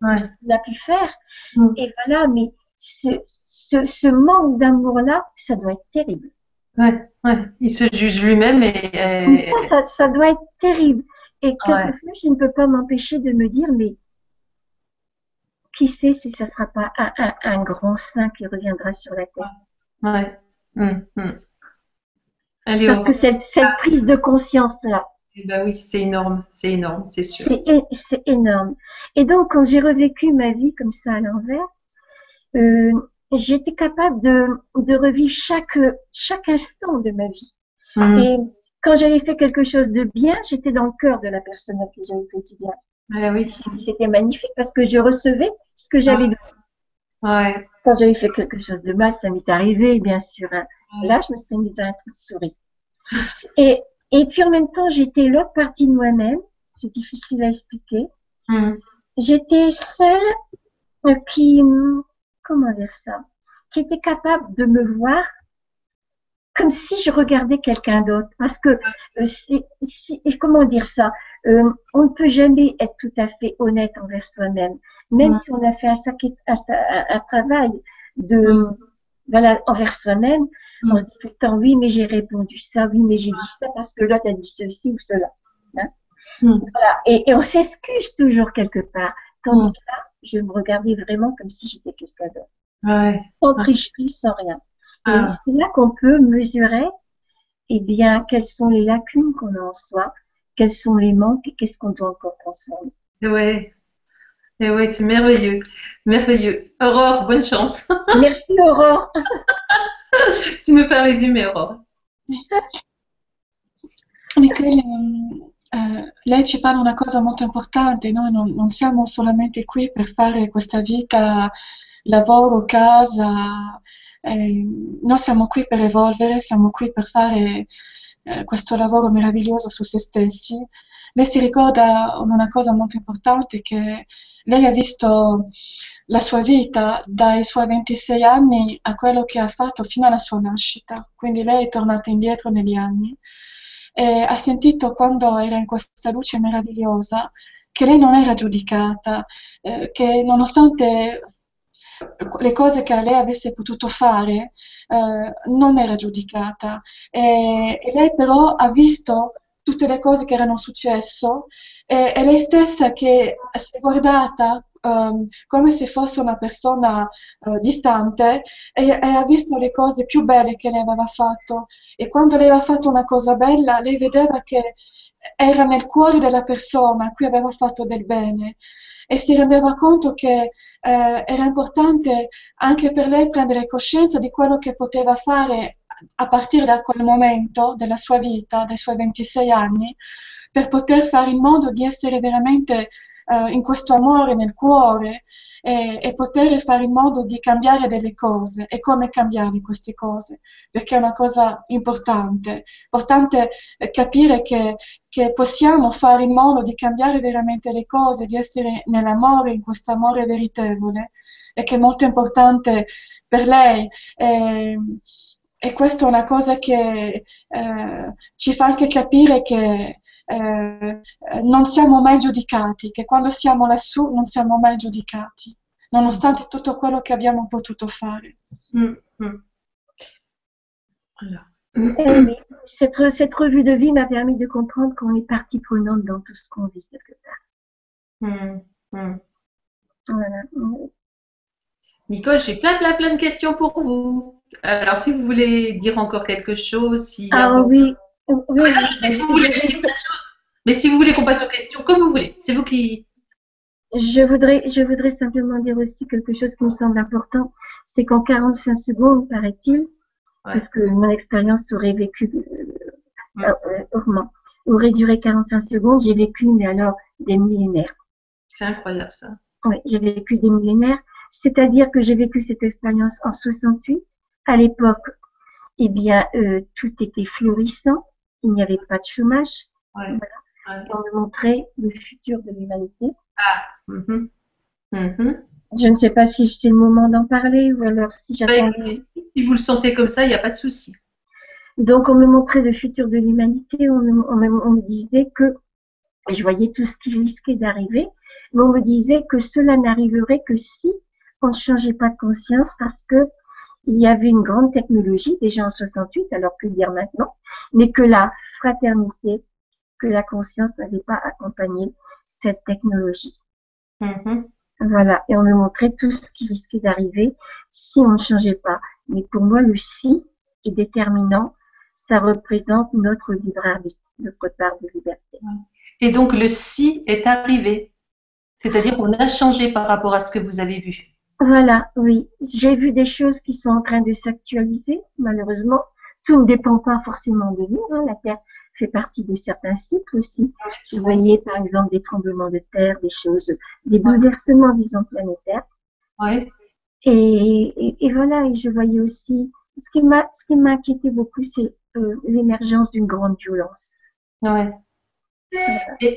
Ouais. ce qu'il a pu faire, Mm. et voilà, mais ce, ce, ce manque d'amour-là, ça doit être terrible. Ouais. Ouais. Il se juge lui-même et, et- ça, ça, ça doit être terrible. Et Ouais. quelquefois, je ne peux pas m'empêcher de me dire, mais qui sait si ça sera pas un, un, un grand saint qui reviendra sur la terre. ouais. Mm. Mm. Allez, Parce que cette, cette prise de conscience-là, Eh ben oui, c'est énorme, c'est énorme, c'est sûr. c'est énorme. Et donc, quand j'ai revécu ma vie comme ça à l'envers, euh, j'étais capable de, de revivre chaque, chaque instant de ma vie. Mm. Et quand j'avais fait quelque chose de bien, j'étais dans le cœur de la personne à qui j'avais fait du bien. Ah oui, C'était magnifique parce que je recevais ce que j'avais donné. ouais. Quand j'avais fait quelque chose de mal, ça m'est arrivé, bien sûr. hein. Là, je me serais mis dans un trou de souris. Et, et puis en même temps, j'étais l'autre partie de moi-même. C'est difficile à expliquer. Mm. J'étais celle euh, qui, comment dire ça, qui était capable de me voir comme si je regardais quelqu'un d'autre. Parce que, euh, c'est- c'est- comment dire ça euh, On ne peut jamais être tout à fait honnête envers soi-même, même Ouais. si on a fait un, sacré- un, un- un travail de, voilà, envers soi-même. On se dit tout le temps, oui, mais j'ai répondu ça, oui, mais j'ai dit ça parce que l'autre a dit ceci ou cela. Hein Mm. Voilà. Et, et on s'excuse toujours quelque part. Tandis Mm. que là, je me regardais vraiment comme si j'étais quelqu'un d'autre. Ouais. Sans tricherie, sans rien. Et Ah. c'est là qu'on peut mesurer, eh bien, quelles sont les lacunes qu'on a en soi, quels sont les manques et qu'est-ce qu'on doit encore transformer. Ouais. Et ouais, c'est merveilleux. Merveilleux. Aurore, bonne chance. Merci Aurore. tu nous fais un résumé, Aurore. Nicole, eh, lei ci parla una cosa molto importante, noi non, non siamo solamente qui per fare questa vita, lavoro, casa, eh, noi siamo qui per evolvere, siamo qui per fare eh, questo lavoro meraviglioso su se stessi. Lei si ricorda una cosa molto importante, che lei ha visto la sua vita dai suoi 26 anni a quello che ha fatto fino alla sua nascita, quindi lei è tornata indietro negli anni e ha sentito quando era in questa luce meravigliosa che lei non era giudicata, eh, che nonostante le cose che lei avesse potuto fare, eh, non era giudicata. E, e lei però ha visto tutte le cose che erano successe e, e lei stessa che si è guardata ehm, come se fosse una persona eh, distante e, e ha visto le cose più belle che lei aveva fatto. E quando lei aveva fatto una cosa bella, lei vedeva che era nel cuore della persona a cui aveva fatto del bene. E si rendeva conto che eh, era importante anche per lei prendere coscienza di quello che poteva fare a partire da quel momento della sua vita, dai suoi 26 anni, per poter fare in modo di essere veramente eh, in questo amore nel cuore e, e poter fare in modo di cambiare delle cose e come cambiare queste cose, perché è una cosa importante, importante eh, capire che, che possiamo fare in modo di cambiare veramente le cose, di essere nell'amore, in questo amore veritevole e che è molto importante per lei. E, e questa è una cosa che eh, ci fa anche capire che eh, non siamo mai giudicati, che quando siamo lassù non siamo mai giudicati, nonostante tutto quello che abbiamo potuto fare. Mm, mm. Voilà. Eh cette, cette revue de vie m'a permis de comprendre qu'on est partie prenante dans tout ce qu'on vit quelque part. Mm, mm. Voilà. Nicole, j'ai plein, plein, plein de questions pour vous. Alors, si vous voulez dire encore quelque chose, si Ah oui, oui, ça, je sais que vous voulez dire plein de choses. Mais si vous voulez qu'on passe aux questions, comme vous voulez. C'est vous qui. Je voudrais, je voudrais simplement dire aussi quelque chose qui me semble important, c'est qu'en 45 secondes, paraît-il, parce que mon expérience aurait vécu, euh, euh, autrement, aurait duré 45 secondes, j'ai vécu, mais alors, des millénaires. C'est incroyable ça. Oui, j'ai vécu des millénaires, c'est-à-dire que j'ai vécu cette expérience en 68. À l'époque, eh bien, euh, tout était florissant, il n'y avait pas de chômage. Ouais. Voilà. Et on me montrait le futur de l'humanité. Ah. mhm. Mhm. Je ne sais pas si c'est le moment d'en parler ou alors si j'attendais. écoutez, si vous le sentez comme ça, il n'y a pas de souci. Donc, on me montrait le futur de l'humanité, on me, on me- on me disait que, je voyais tout ce qui risquait d'arriver, mais on me disait que cela n'arriverait que si on ne changeait pas de conscience parce que il y avait une grande technologie déjà en 68, alors que dire maintenant, mais que la fraternité, que la conscience n'avait pas accompagné cette technologie. Mhm. Voilà, et on me montrait tout ce qui risquait d'arriver si on ne changeait pas. Mais pour moi, le si est déterminant, ça représente notre libre arbitre, notre part de liberté. Et donc, le si est arrivé. C'est-à-dire qu'on a changé par rapport à ce que vous avez vu. Voilà, oui. J'ai vu des choses qui sont en train de s'actualiser, malheureusement. Tout ne dépend pas forcément de nous. hein. La Terre fait partie de certains cycles aussi. Je voyais par exemple des tremblements de terre, des choses, des bouleversements, disons, planétaires. Oui. Et, et, et voilà, et je voyais aussi, ce qui m'a, ce qui m'a inquiété beaucoup, c'est euh, l'émergence d'une grande violence. Ouais.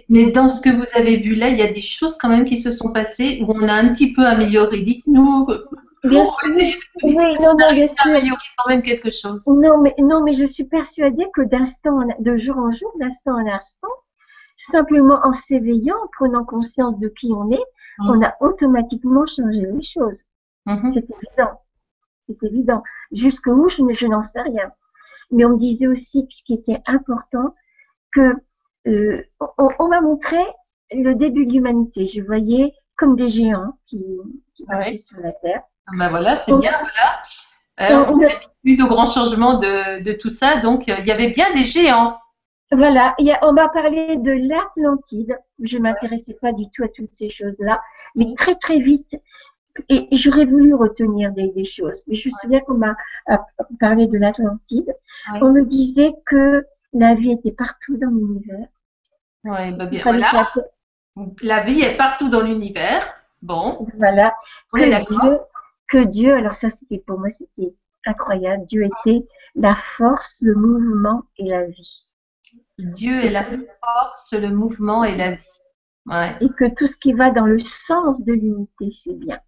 Mais dans ce que vous avez vu là, il y a des choses quand même qui se sont passées où on a un petit peu amélioré. Dites-nous Bien sûr. Oui, non, non, bien sûr. améliorer quand même quelque chose. Non, mais, non, mais je suis persuadée que d'instant, en- de jour en jour, d'instant en instant, simplement en s'éveillant, en prenant conscience de qui on est, Mm. on a automatiquement changé les choses. Mhm. C'est évident. C'est évident. Jusqu'où, je, ne- je n'en sais rien. Mais on me disait aussi que ce qui était important, que euh, on, on m'a montré le début de l'humanité. Je voyais comme des géants qui, qui marchaient Ouais. sur la Terre. Ah Ben voilà, c'est On- bien, voilà. Euh, on- on a eu de grands changements de, de tout ça, donc euh, il y avait bien des géants. Voilà, il y a- on m'a parlé de l'Atlantide. Je m'intéressais pas du tout à toutes ces choses-là, mais très très vite. Et j'aurais voulu retenir des, des choses. Mais je me souviens qu'on m'a parlé de l'Atlantide. On me disait que la vie était partout dans l'univers. Ouais, ben Il bien, voilà. la- vie est partout dans l'univers. Bon, Voilà, on que. Dieu, que Dieu, alors ça c'était pour moi c'était incroyable. Dieu était la force, le mouvement et la vie. Dieu est la force, le mouvement et la vie. Ouais, Et que tout ce qui va dans le sens de l'unité, c'est bien.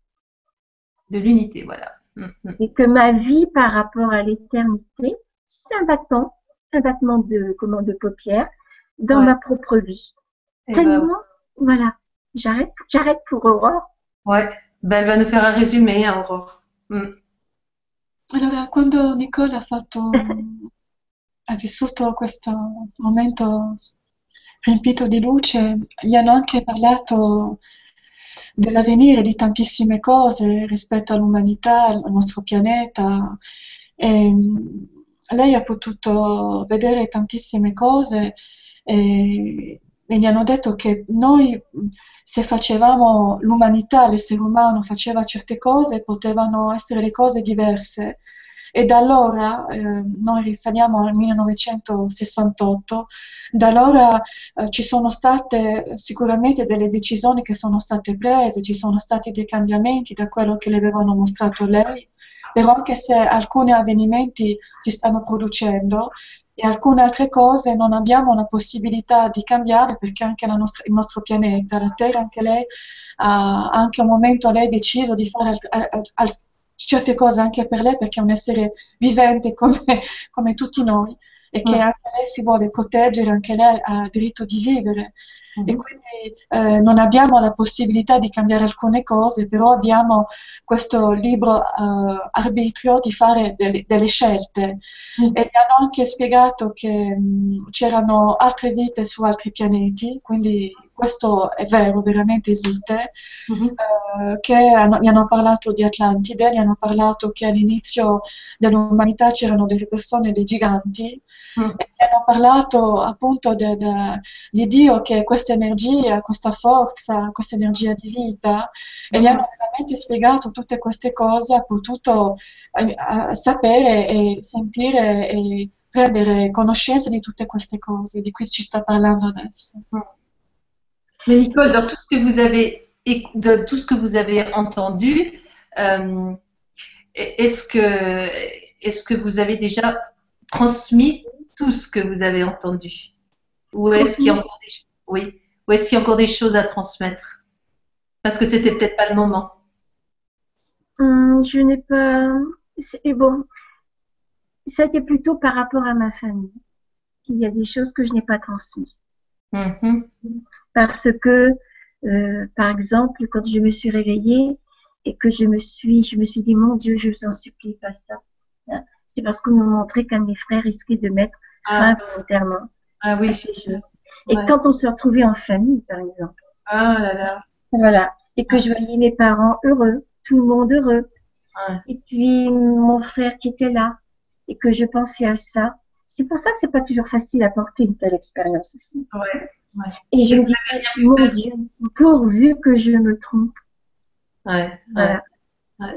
de l'unité, voilà. Mhm. et que ma vie par rapport à l'éternité, c'est un battement, un battement de comment de paupières dans Ouais. ma propre vie. Eh ben, Tellement, voilà, j'arrête, j'arrête pour Aurore. ouais, ben, elle va nous faire un résumé, hein, Aurore. Mm. Allora, quando Nicole ha fatto, ha vissuto questo momento riempito di luce, gli hanno anche parlato dell'avvenire di tantissime cose rispetto all'umanità, al nostro pianeta. E lei ha potuto vedere tantissime cose e, e gli hanno detto che noi, se facevamo l'umanità, l'essere umano faceva certe cose, potevano essere le cose diverse. E da allora, eh, noi risaliamo al 1968, da allora eh, ci sono state sicuramente delle decisioni che sono state prese, ci sono stati dei cambiamenti da quello che le avevano mostrato lei, però anche se alcuni avvenimenti si stanno producendo e alcune altre cose non abbiamo la possibilità di cambiare perché anche nostra- il nostro pianeta, la Terra, anche lei ha anche un momento lei ha deciso di fare al- al- al- certe cose anche per lei perché è un essere vivente come, come tutti noi e che Mm. anche lei si vuole proteggere, anche lei ha diritto di vivere e Mhm. quindi eh, non abbiamo la possibilità di cambiare alcune cose, però abbiamo questo libero eh, arbitrio di fare delle, delle scelte Mm. e hanno anche spiegato che mh, c'erano altre vite su altri pianeti, quindi questo è vero, veramente esiste Mhm. eh, che hanno- gli hanno parlato di Atlantide, gli hanno parlato che all'inizio dell'umanità c'erano delle persone, dei giganti, Mm. e gli hanno parlato appunto de- de- di Dio che questa energia, questa forza, questa energia di vita, e gli hanno veramente spiegato tutte queste cose, ha potuto eh, eh, sapere e sentire e prendere conoscenza di tutte queste cose, di cui ci sta parlando adesso. Mais Nicole, dans tout ce que vous avez, de tout ce que vous avez entendu, euh, est-ce que, est-ce que vous avez déjà transmis tout ce que vous avez entendu? Ou est-ce qu'il y a encore des, oui, ou est-ce qu'il y a encore des choses à transmettre? Parce que c'était peut-être pas le moment. Hum, je n'ai pas, c'est bon, été plutôt par rapport à ma famille. Il y a des choses que je n'ai pas transmises. Mhm. Parce que, euh, par exemple, quand je me suis réveillée et que je me suis, je me suis dit, mon Dieu, je vous en supplie, pas ça. C'est parce qu'on nous montrait qu'un de mes frères risquait de mettre fin Ah, volontairement ah oui. jeux. Et Ouais. quand on se retrouvait en famille, par exemple, Ah là là. voilà, et que je voyais mes parents heureux, tout le monde heureux, Ouais. et puis mon frère qui était là, et que je pensais à ça. C'est pour ça que c'est pas toujours facile à porter une telle expérience aussi. Ouais. Et je me dis, mon Dieu, pourvu que je me trompe. Ouais. ouais. Voilà.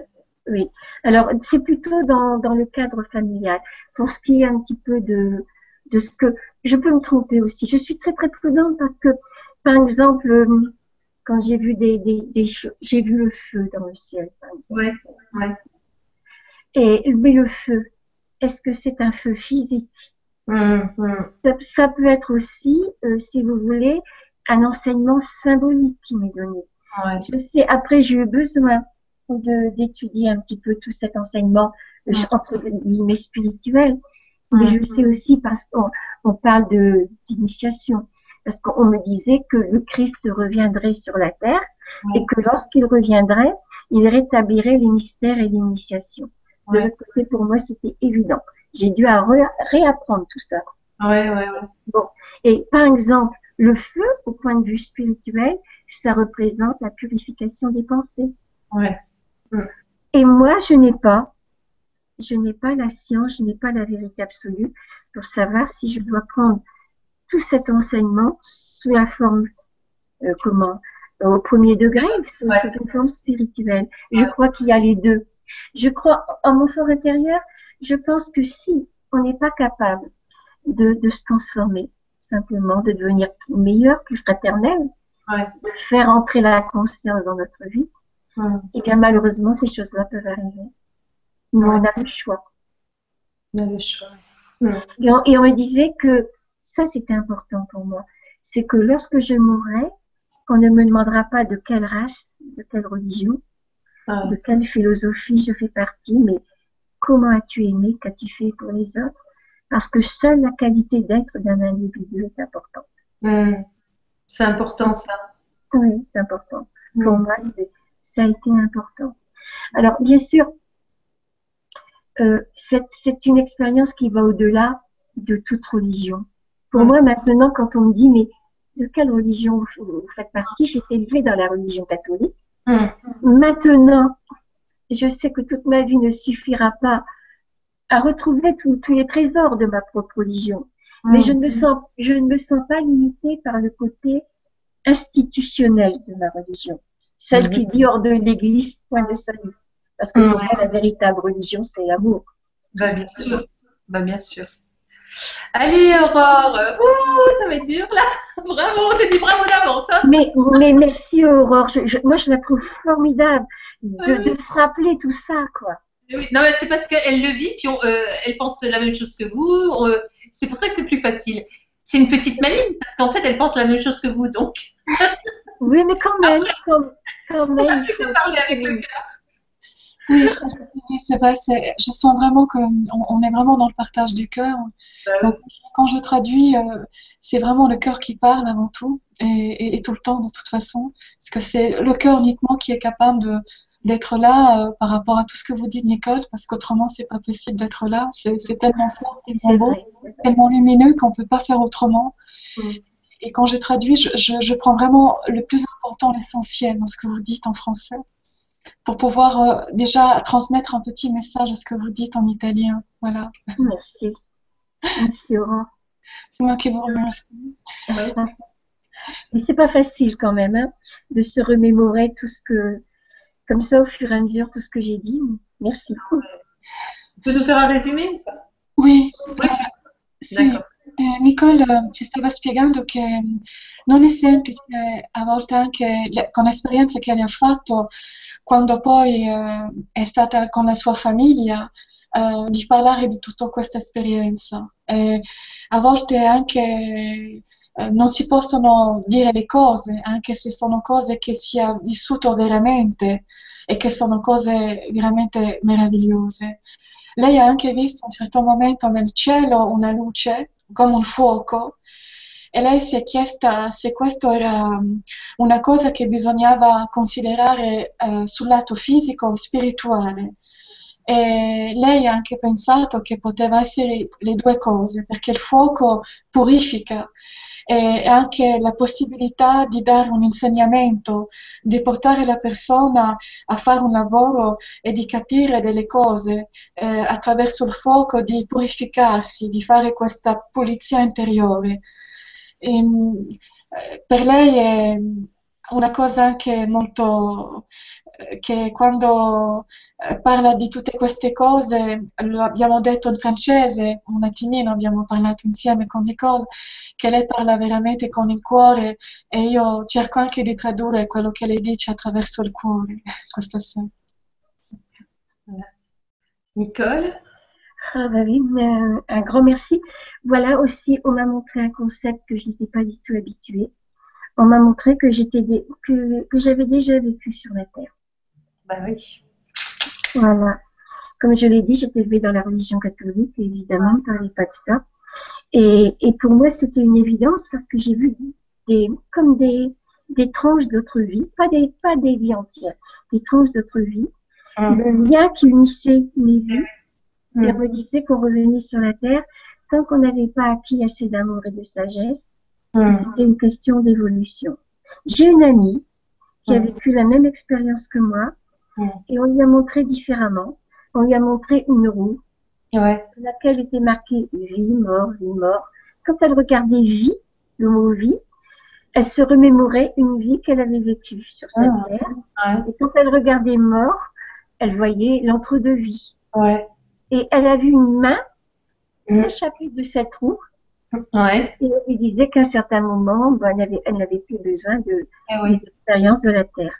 Oui. Alors, c'est plutôt dans, dans le cadre familial. Pour ce qui est un petit peu de, de ce que je peux me tromper aussi. Je suis très très prudente parce que, par exemple, euh, quand j'ai vu des, des, j'ai vu le feu dans le ciel, par exemple. Ouais. Ouais. Et mais le feu, est-ce que c'est un feu physique? Mhm. Mhm. ça, ça peut être aussi, euh, si vous voulez, un enseignement symbolique qui m'est donné. Ouais. Je sais, après j'ai eu besoin d'étudier un petit peu tout cet enseignement euh, Mm. entre guillemets spirituel. Mais Mm. je sais aussi parce qu'on on parle de d'initiation. Parce qu'on me disait que le Christ reviendrait sur la terre et que lorsqu'il reviendrait, il rétablirait les mystères et l'initiation. De l'autre côté, pour moi, c'était évident. J'ai dû à ré- réapprendre tout ça. Ouais, ouais, ouais. Et par exemple, le feu, au point de vue spirituel, ça représente la purification des pensées. Ouais. Et moi, je n'ai pas, je n'ai pas la science, je n'ai pas la vérité absolue pour savoir si je dois prendre tout cet enseignement sous la forme, euh, comment, euh, au premier degré, sous, Ouais. sous une forme spirituelle. Je crois qu'il y a les deux. Je crois, en mon fort intérieur, je pense que si on n'est pas capable de, de se transformer, simplement de devenir meilleur, plus fraternel, Ouais. de faire entrer la conscience dans notre vie, Mm. eh bien malheureusement ces choses-là peuvent arriver. Mais on a le choix. On a le choix. Et on, et on me disait que ça c'était important pour moi. C'est que lorsque je mourrai, on ne me demandera pas de quelle race, de quelle religion, Ouais. de quelle philosophie je fais partie, mais comment as-tu aimé, qu'as-tu fait pour les autres? Parce que seule la qualité d'être d'un individu est importante. Mm. C'est important ça. Oui, c'est important. Pour Mm. moi, c'est- ça a été important. Alors, bien sûr, euh, c'est une expérience qui va au-delà de toute religion. Pour Mm. moi, maintenant, quand on me dit, mais de quelle religion vous, vous faites partie? J'ai été élevée dans la religion catholique. Mm. Maintenant, je sais que toute ma vie ne suffira pas à retrouver tous les trésors de ma propre religion. Mais je ne me sens, je ne me sens pas limitée par le côté institutionnel de ma religion. Celle Mhm. qui dit hors de l'église, point de salut. Parce que pour moi, la véritable religion, c'est l'amour. Bah, bien sûr. Bah, bien sûr. Allez, Aurore. Ouh, ça va être dur là. Bravo, on te dit bravo d'avance. Hein. Mais, mais merci Aurore. Je, je- moi, je la trouve formidable de, oui. de se rappeler tout ça, quoi. Oui, non, mais c'est parce qu'elle le vit, puis on, euh, elle pense la même chose que vous. euh, c'est pour ça que c'est plus facile. C'est une petite maligne, parce qu'en fait, elle pense la même chose que vous, donc. Oui, mais quand même, quand, quand même, Tu faut peux parler avec le cœur. Oui, c'est vrai. c'est- Je sens vraiment qu'on on est vraiment dans le partage du cœur. Bah Donc, quand je traduis, euh, c'est vraiment le cœur qui parle avant tout, et, et- et tout le temps de toute façon, parce que c'est le cœur uniquement qui est capable de d'être là euh, par rapport à tout ce que vous dites, Nicole, parce qu'autrement, c'est pas possible d'être là. C'est c'est tellement fort, tellement beau, tellement lumineux qu'on peut pas faire autrement. Mm. Et quand je traduis, je, je, je prends vraiment le plus important, l'essentiel dans ce que vous dites en français, pour pouvoir euh, déjà transmettre un petit message à ce que vous dites en italien. Voilà. Merci. Merci. C'est moi qui vous remercie. Mais c'est pas facile quand même hein, de se remémorer tout ce que, comme ça au fur et à mesure, tout ce que j'ai dit. Merci. Tu peux nous faire un résumé Oui, Oui. D'accord. Eh, Nicole eh, ci stava spiegando che mm, non è semplice, a volte anche le- con l'esperienza che ha fatto, quando poi eh, è stata con la sua famiglia, eh, di parlare di tutta questa esperienza. A volte anche eh, non si possono dire le cose, anche se sono cose che si è vissuto veramente e che sono cose veramente meravigliose. Lei ha anche visto a un certo momento nel cielo una luce, come un fuoco, e lei si è chiesta se questo era mm, una cosa che bisognava considerare eh, sul lato fisico o spirituale. E lei ha anche pensato che poteva essere le due cose, perché il fuoco purifica e anche la possibilità di dare un insegnamento, di portare la persona a fare un lavoro e di capire delle cose eh, attraverso il fuoco, di purificarsi, di fare questa pulizia interiore. Ehm, eh, per lei è una cosa anche molto che quando eh, parla di tutte queste cose, lo abbiamo detto in francese, un attimino abbiamo parlato insieme con Nicole, che lei parla veramente con il cuore e io cerco anche di tradurre quello che lei dice attraverso il cuore questa sera. Nicole? Ah bah oui, un, un grand merci. Voilà aussi, on m'a montré un concept que je n'étais pas du tout habituée. On m'a montré que j'étais dé- que, que j'avais déjà vécu sur la terre. Bah oui. Voilà. Comme je l'ai dit, j'étais élevée dans la religion catholique, évidemment, on ne parlait pas de ça. Et, et pour moi, c'était une évidence parce que j'ai vu des, comme des, des tranches d'autres vies, pas des, pas des vies entières, des tranches d'autres vies, le lien qui unissait mes vies et on me disait qu'on revenait sur la terre tant qu'on n'avait pas acquis assez d'amour et de sagesse, c'était une question d'évolution. J'ai une amie qui a vécu la même expérience que moi Et on lui a montré différemment. On lui a montré une roue Ouais. sur laquelle était marqué vie, mort, vie, mort. Quand elle regardait vie, le mot vie, elle se remémorait une vie qu'elle avait vécue sur cette Ah. terre. Ouais. Et quand elle regardait mort, elle voyait l'entre-deux-vie. Ouais. Et elle a vu une main Mm. s'échapper de cette roue Ouais. et lui disait qu'à un certain moment, ben, elle n'avait plus besoin de Eh oui. l'expérience de la terre.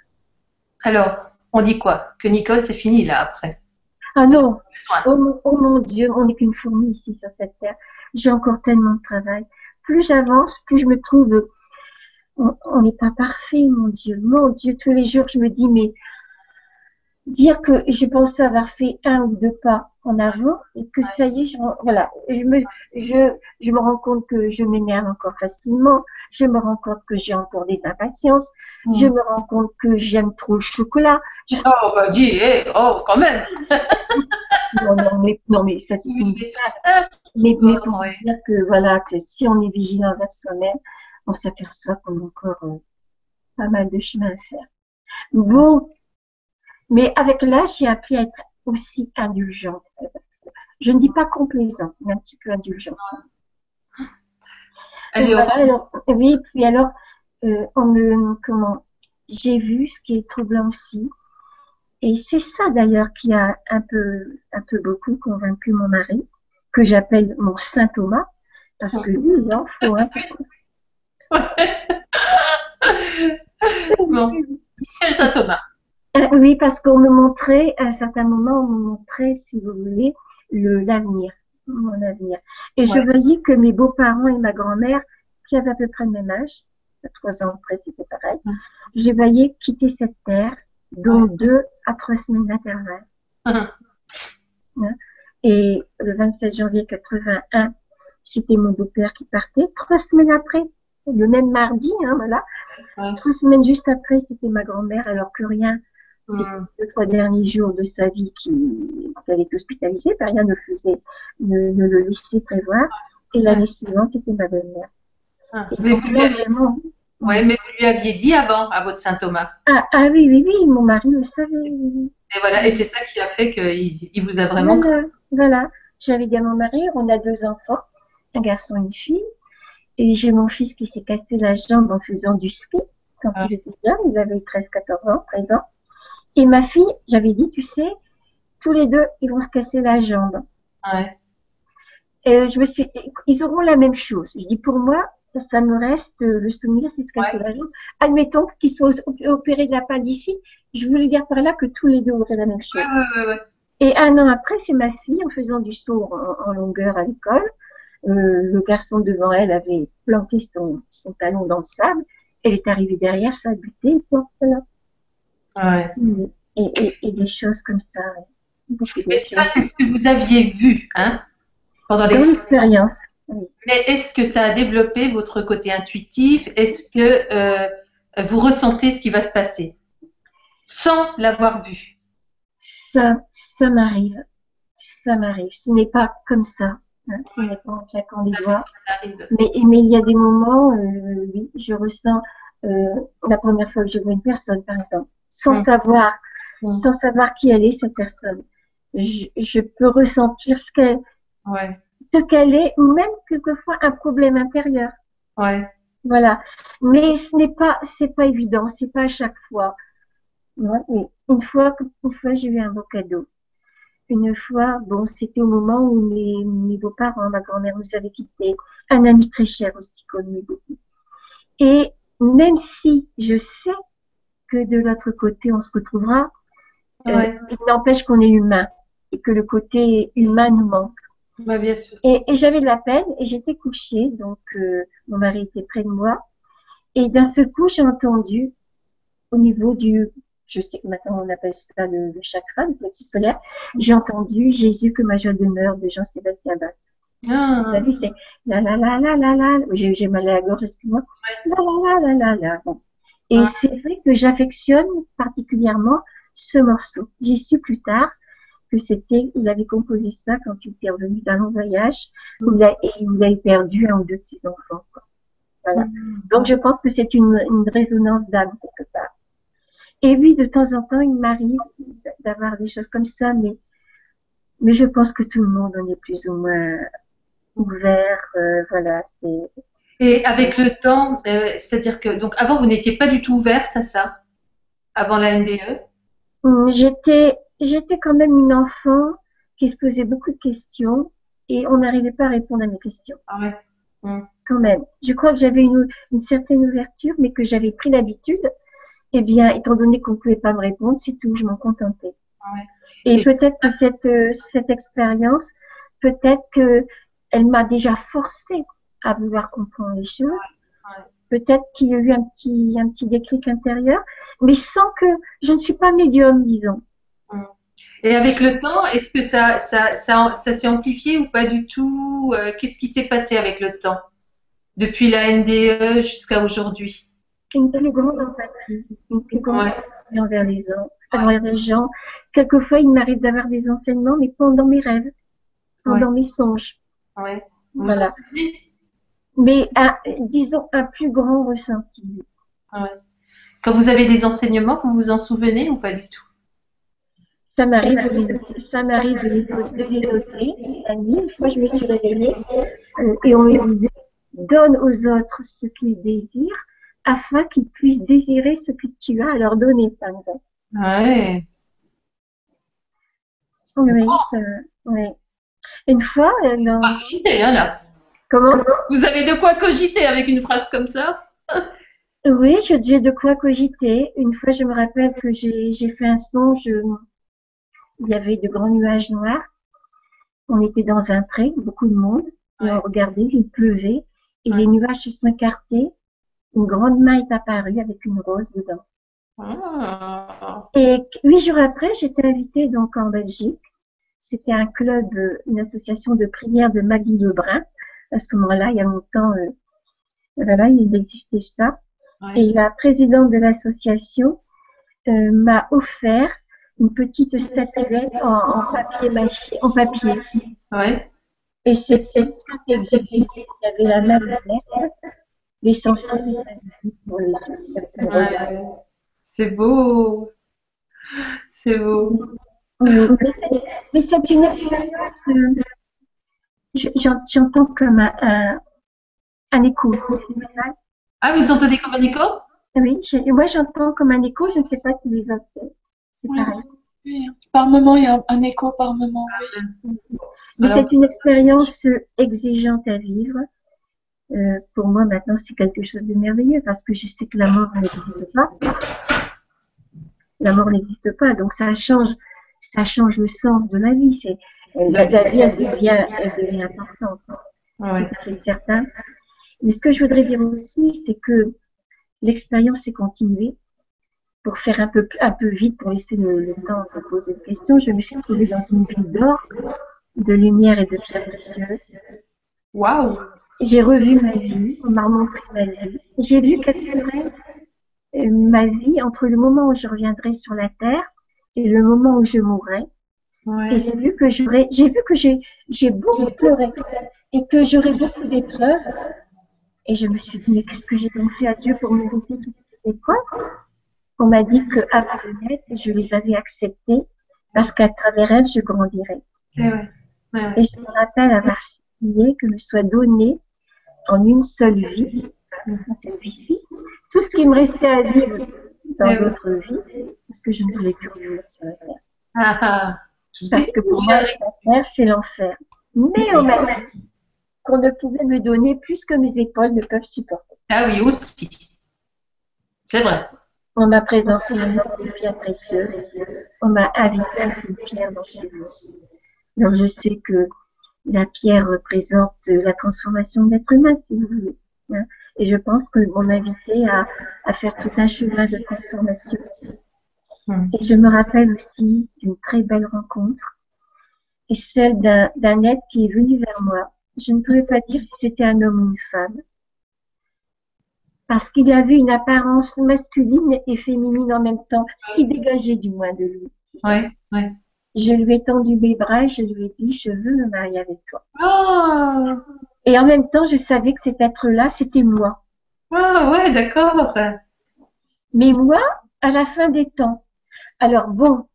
Alors, on dit quoi? Que Nicole, c'est fini là après. Ah non, oh, mon- oh mon Dieu, on n'est qu'une fourmi ici sur cette terre. J'ai encore tellement de travail. Plus j'avance, plus je me trouve. On n'est pas parfait, mon Dieu. Mon Dieu, tous les jours, je me dis, mais dire que je pensais avoir fait un ou deux pas en avant et que ça y est, je, voilà, je me, je, je me rends compte que je m'énerve encore facilement. Je me rends compte que j'ai encore des impatiences. Je me rends compte que j'aime trop le chocolat. Je- Oh, bah dis, eh, oh, quand même. non, non, mais, non, mais ça c'est une Mais terre. Mais, pour Ouais. dire que voilà, que si on est vigilant envers soi-même, on s'aperçoit qu'on a encore euh, pas mal de chemin à faire. Bon, mais avec l'âge, j'ai appris à être aussi indulgente. Je ne dis pas complaisant, mais un petit peu indulgente. Voilà, heureuse. alors, oui, puis alors, euh, on me, comment, j'ai vu ce qui est troublant aussi. Et c'est ça d'ailleurs qui a un peu, un peu beaucoup convaincu mon mari, que j'appelle mon Saint Thomas, parce que lui, il en faut un peu. Bon. Michel Saint-Thomas. Euh, Oui, parce qu'on me montrait, à un certain moment, on me montrait, si vous voulez, le l'avenir, mon avenir. Et je voyais que mes beaux-parents et ma grand-mère, qui avaient à peu près le même âge, trois ans après, c'était pareil, Ouais. je voyais quitter cette terre, dont deux à trois semaines d'intervalle. Et le 27 janvier 81, c'était mon beau-père qui partait. Trois semaines après, le même mardi, hein, voilà. Trois semaines juste après, c'était ma grand-mère, alors que rien, c'était Hum. les trois derniers jours de sa vie qu'elle est hospitalisée, ben, rien ne faisait, ne, ne le laissait prévoir. Et l'année suivante, c'était ma belle-mère. Ah. Mais vous lui aviez- vraiment, Ouais, mais vous lui aviez dit avant à votre Saint-Thomas. ah, ah oui, oui, oui, mon mari le savait. Et voilà, et c'est ça qui a fait qu'il il vous a vraiment. Voilà, voilà. J'avais dit à mon mari, on a deux enfants, un garçon et une fille. Et j'ai mon fils qui s'est cassé la jambe en faisant du ski quand Ah. il était jeune, il avait 13-14 ans, 13 ans. Et ma fille, j'avais dit, tu sais, tous les deux, ils vont se casser la jambe. Ouais. Et je me suis, ils auront la même chose. Je dis, pour moi, ça me reste euh, le souvenir, c'est se casser la jambe. Admettons qu'ils soient op- opérés de la ici. Je voulais dire par là que tous les deux auraient la même chose. Ouais, ouais, ouais, ouais. Et un an après, c'est ma fille en faisant du saut en, en longueur à l'école. Euh, le garçon devant elle avait planté son, son talon dans le sable. Elle est arrivée derrière, ça a buté. Voilà. Ouais. Et, et, et des choses comme ça. Mais ça, c'est ce que vous aviez vu, hein, pendant l'expérience. Mais est-ce que ça a développé votre côté intuitif? Est-ce que euh, vous ressentez ce qui va se passer? Sans l'avoir vu? Ça, ça m'arrive. Ça m'arrive. Ce n'est pas comme ça. hein. Ce n'est pas en claquant les doigts. Mais, mais il y a des moments, euh, oui, je ressens euh, la première fois que je vois une personne, par exemple, sans savoir, sans savoir qui elle est cette personne. Je, je peux ressentir ce qu'elle, Ouais, ce qu'elle est, ou même quelquefois un problème intérieur. ouais. Voilà. Mais ce n'est pas, c'est pas évident, c'est pas à chaque fois. Ouais, une fois, une fois, j'ai eu un beau cadeau. Une fois, bon, c'était au moment où mes, mes beaux-parents, ma grand-mère nous avaient quittés. Un ami très cher aussi aimait beaucoup. Et même si je sais que de l'autre côté, on se retrouvera, euh, il n'empêche qu'on est humain et que le côté humain nous manque. Bah, bien sûr. Et, et j'avais de la peine et j'étais couchée, donc euh, mon mari était près de moi. Et d'un seul coup, j'ai entendu au niveau du, je sais que maintenant on appelle ça le, le chakra, le plexus solaire, j'ai entendu Jésus que ma joie demeure de Jean-Sébastien Bach. Ah. Vous savez, c'est la la la la la la. J'ai mal à la gorge, excuse-moi. La la la la la la. Bon. Et Ah. c'est vrai que j'affectionne particulièrement ce morceau. J'ai su plus tard que c'était, il avait composé ça quand il était revenu d'un long voyage, où il a, et il avait perdu un ou deux de ses enfants. quoi. Voilà. Donc je pense que c'est une, une résonance d'âme quelque part. Et oui, de temps en temps, il m'arrive d'avoir des choses comme ça, mais mais je pense que tout le monde en est plus ou moins ouvert. euh, voilà, c'est Et avec le temps, euh, c'est-à-dire que donc avant vous n'étiez pas du tout ouverte à ça, avant la? NDE. Hum, J'étais, j'étais quand même une enfant qui se posait beaucoup de questions et on n'arrivait pas à répondre à mes questions. Ah ouais. Quand même. Je crois que j'avais une, une certaine ouverture, mais que j'avais pris l'habitude. Eh bien, étant donné qu'on ne pouvait pas me répondre, c'est tout, je m'en contentais. Ouais. Et Et- peut-être que cette, euh, cette expérience, peut-être que elle m'a déjà forcée à vouloir comprendre les choses. Ouais. Peut-être qu'il y a eu un petit, un petit déclic intérieur, mais sans que je ne suis pas médium, disons. Et avec le temps, est-ce que ça, ça, ça, ça s'est amplifié ou pas du tout? Euh, Qu'est-ce qui s'est passé avec le temps? Depuis la NDE jusqu'à aujourd'hui? Une plus grande empathie, une plus grande Ouais. empathie envers les gens, envers les gens. Quelquefois, il m'arrive d'avoir des enseignements, mais pendant mes rêves, pendant mes songes. Ouais. Voilà. Mais disons un plus grand ressenti. Quand vous avez des enseignements, vous vous en souvenez ou pas du tout? Ça m'arrive de les noter. Ça m'arrive de les, une fois, je me suis réveillée euh, et on me disait donne aux autres ce qu'ils désirent afin qu'ils puissent désirer ce que tu as à leur donner, par exemple. Ouais. Oui, ça, oui. Une fois, euh, dans- Pas cogiter, hein, là. comment? Vous avez de quoi cogiter avec une phrase comme ça? Oui, j'ai de quoi cogiter. Une fois, je me rappelle que j'ai fait un songe. euh, Il y avait de grands nuages noirs. On était dans un pré, beaucoup de monde, et Ouais. on regardait, il pleuvait, et Ouais. les nuages se sont écartés. Une grande main est apparue avec une rose dedans. Ah. Et huit jours après, j'étais invitée donc en Belgique. C'était un club, euh, une association de prière de Maggie Lebrun. À ce moment-là, il y a longtemps, euh, voilà, il existait ça. Ouais. Et la présidente de l'association euh, m'a offert une petite statuette en, en papier mâché, en papier. Ouais. Et c'était. Il y avait la main verte, l'essentiel Ouais. C'est beau. C'est beau. Oui, mais c'est- une expérience, euh, je- j'en- j'entends comme un, un, un écho. Ah, vous entendez comme un écho? Oui, je- moi j'entends comme un écho, je ne sais pas si les autres c'est Oui. pareil. Oui, par moment, il y a un écho par moment. oui. Mais c'est une expérience euh, exigeante à vivre. Euh, pour moi maintenant c'est quelque chose de merveilleux parce que je sais que la mort n'existe pas. La mort n'existe pas, donc ça change, ça change le sens de la vie. C'est la, la vie elle devient, elle devient importante. Ouais. C'est tout à fait certain. Mais ce que je voudrais dire aussi, c'est que l'expérience est continuée. Pour faire un peu, un peu vite, pour laisser le, le temps de poser des questions, je me suis trouvée dans une ville d'or, de lumière et de pierres précieuses. Waouh. J'ai revu ma vie, on m'a remontré ma vie. J'ai vu quelle serait euh, ma vie entre le moment où je reviendrai sur la terre et le moment où je mourrai. Et j'ai vu que j'aurais, j'ai vu que j'ai, j'ai beaucoup pleuré et que j'aurais beaucoup d'épreuves. Et je me suis dit, mais qu'est-ce que j'ai donc fait à Dieu pour mériter toutes ces épreuves? On m'a dit que avant de naître, je les avais acceptées parce qu'à travers elles, je grandirais. Eh ouais. Ouais, ouais. Et je me rappelle avoir supplié que me soit donné en une seule vie, dans cette vie-ci, tout ce qui me restait à vivre dans Ouais. d'autres vies, parce que je ne voulais plus revenir sur la terre. Ah, ah. Je Parce que pour moi, la terre, c'est l'enfer. Mais on m'a dit qu'on ne pouvait me donner plus que mes épaules ne peuvent supporter. Ah oui, aussi. C'est vrai. On m'a présenté un ordre de pierres précieuses. On m'a invité à être une pierre dans chez vous. Alors je sais que la pierre représente la transformation de l'être humain, si vous voulez. hein. Et je pense que on m'a invité à, à faire tout un chemin de transformation. Hmm. Et je me rappelle aussi d'une très belle rencontre, et celle d'un d'un être qui est venu vers moi. Je ne pouvais pas dire si c'était un homme ou une femme, parce qu'il avait une apparence masculine et féminine en même temps, ce qui dégageait du moins de lui. Ouais, ouais. Je lui ai tendu mes bras et je lui ai dit, je veux me marier avec toi. Oh, Et en même temps, je savais que cet être-là, c'était moi. oh, ouais, d'accord. Mais moi, à la fin des temps. Alors bon,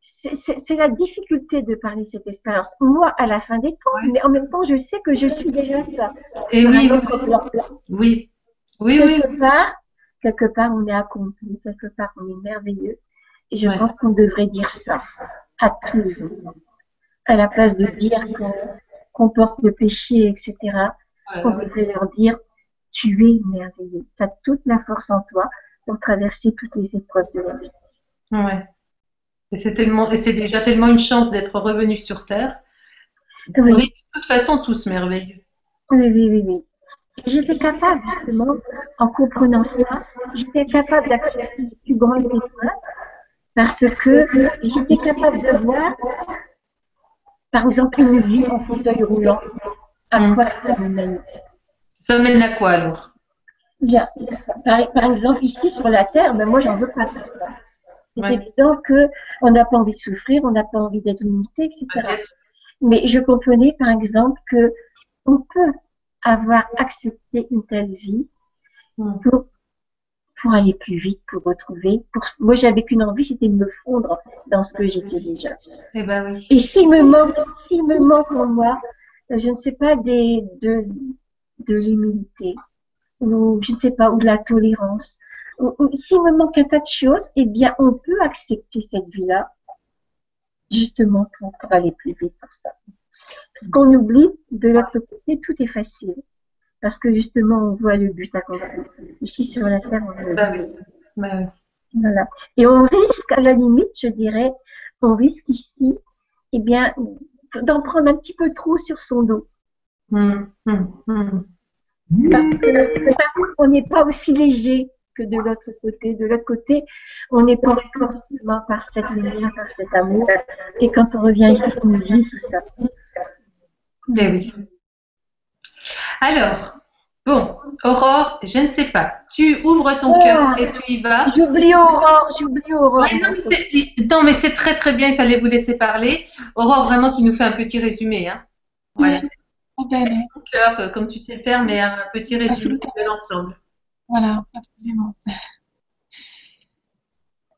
c'est- la difficulté de parler cette expérience. Moi, à la fin des temps, Ouais. mais en même temps, je sais que je suis déjà ça. Et oui, oui, oui, oui, quelque part, quelque part, on est accompli, quelque part, on est merveilleux. Et je Ouais. pense qu'on devrait dire ça à tous les. À la place de dire qu'on qu'on porte le péché, etc., on ouais. devrait leur dire, tu es merveilleux. Tu as toute la force en toi pour traverser toutes les épreuves de la vie. Ouais. Et c'est tellement, et c'est déjà tellement une chance d'être revenu sur Terre. On est de toute façon tous merveilleux. Oui, oui, oui, oui. Et J'étais capable, justement, en comprenant ça, j'étais capable d'accepter les plus grandes épreuves parce que j'étais capable de voir, par exemple, une vie en fauteuil roulant. À Mm. quoi ça mène Ça mène à quoi alors? Bien. Par, par exemple, ici sur la Terre, ben moi, j'en veux pas tout ça. C'est Ouais. évident que on n'a pas envie de souffrir, on n'a pas envie d'être limité, etc. Sûr. Mais je comprenais, par exemple, que on peut avoir accepté une telle vie Mm. pour, pour aller plus vite, pour retrouver. Pour, moi, j'avais qu'une envie, c'était de me fondre dans ce que j'étais déjà. Eh ben oui. Et s'il me manque, s'il me manque en moi, je ne sais pas, des, de, de l'humilité, ou je ne sais pas, ou de la tolérance, ou, ou s'il me manque un tas de choses, eh bien, on peut accepter cette vie-là, justement pour, pour aller plus vite pour ça. Parce qu'on oublie, de l'autre côté, tout est facile. Parce que justement, on voit le but accompli. Ici, sur la Terre, on le Bah voit. Bah. Voilà. Et on risque, à la limite, je dirais, on risque ici, eh bien, d'en prendre un petit peu trop sur son dos. Hum, hum, hum. Parce qu'on n'est pas aussi léger que de l'autre côté. De l'autre côté, on est porté forcément par cette lumière, par cet amour. Et quand on revient ici, on vit tout ça. Oui. Alors, bon, Aurore, je ne sais pas. Tu ouvres ton Ah. cœur et tu y vas. J'oublie Aurore, j'oublie Aurore. Ouais, non, mais c'est, très très bien, il fallait vous laisser parler. Aurore, vraiment, tu nous fais un petit résumé. Hein. Voilà. Va bene, Ton cœur, euh, comme tu sais faire, mais un petit résumé de l'ensemble. voilà, absolument.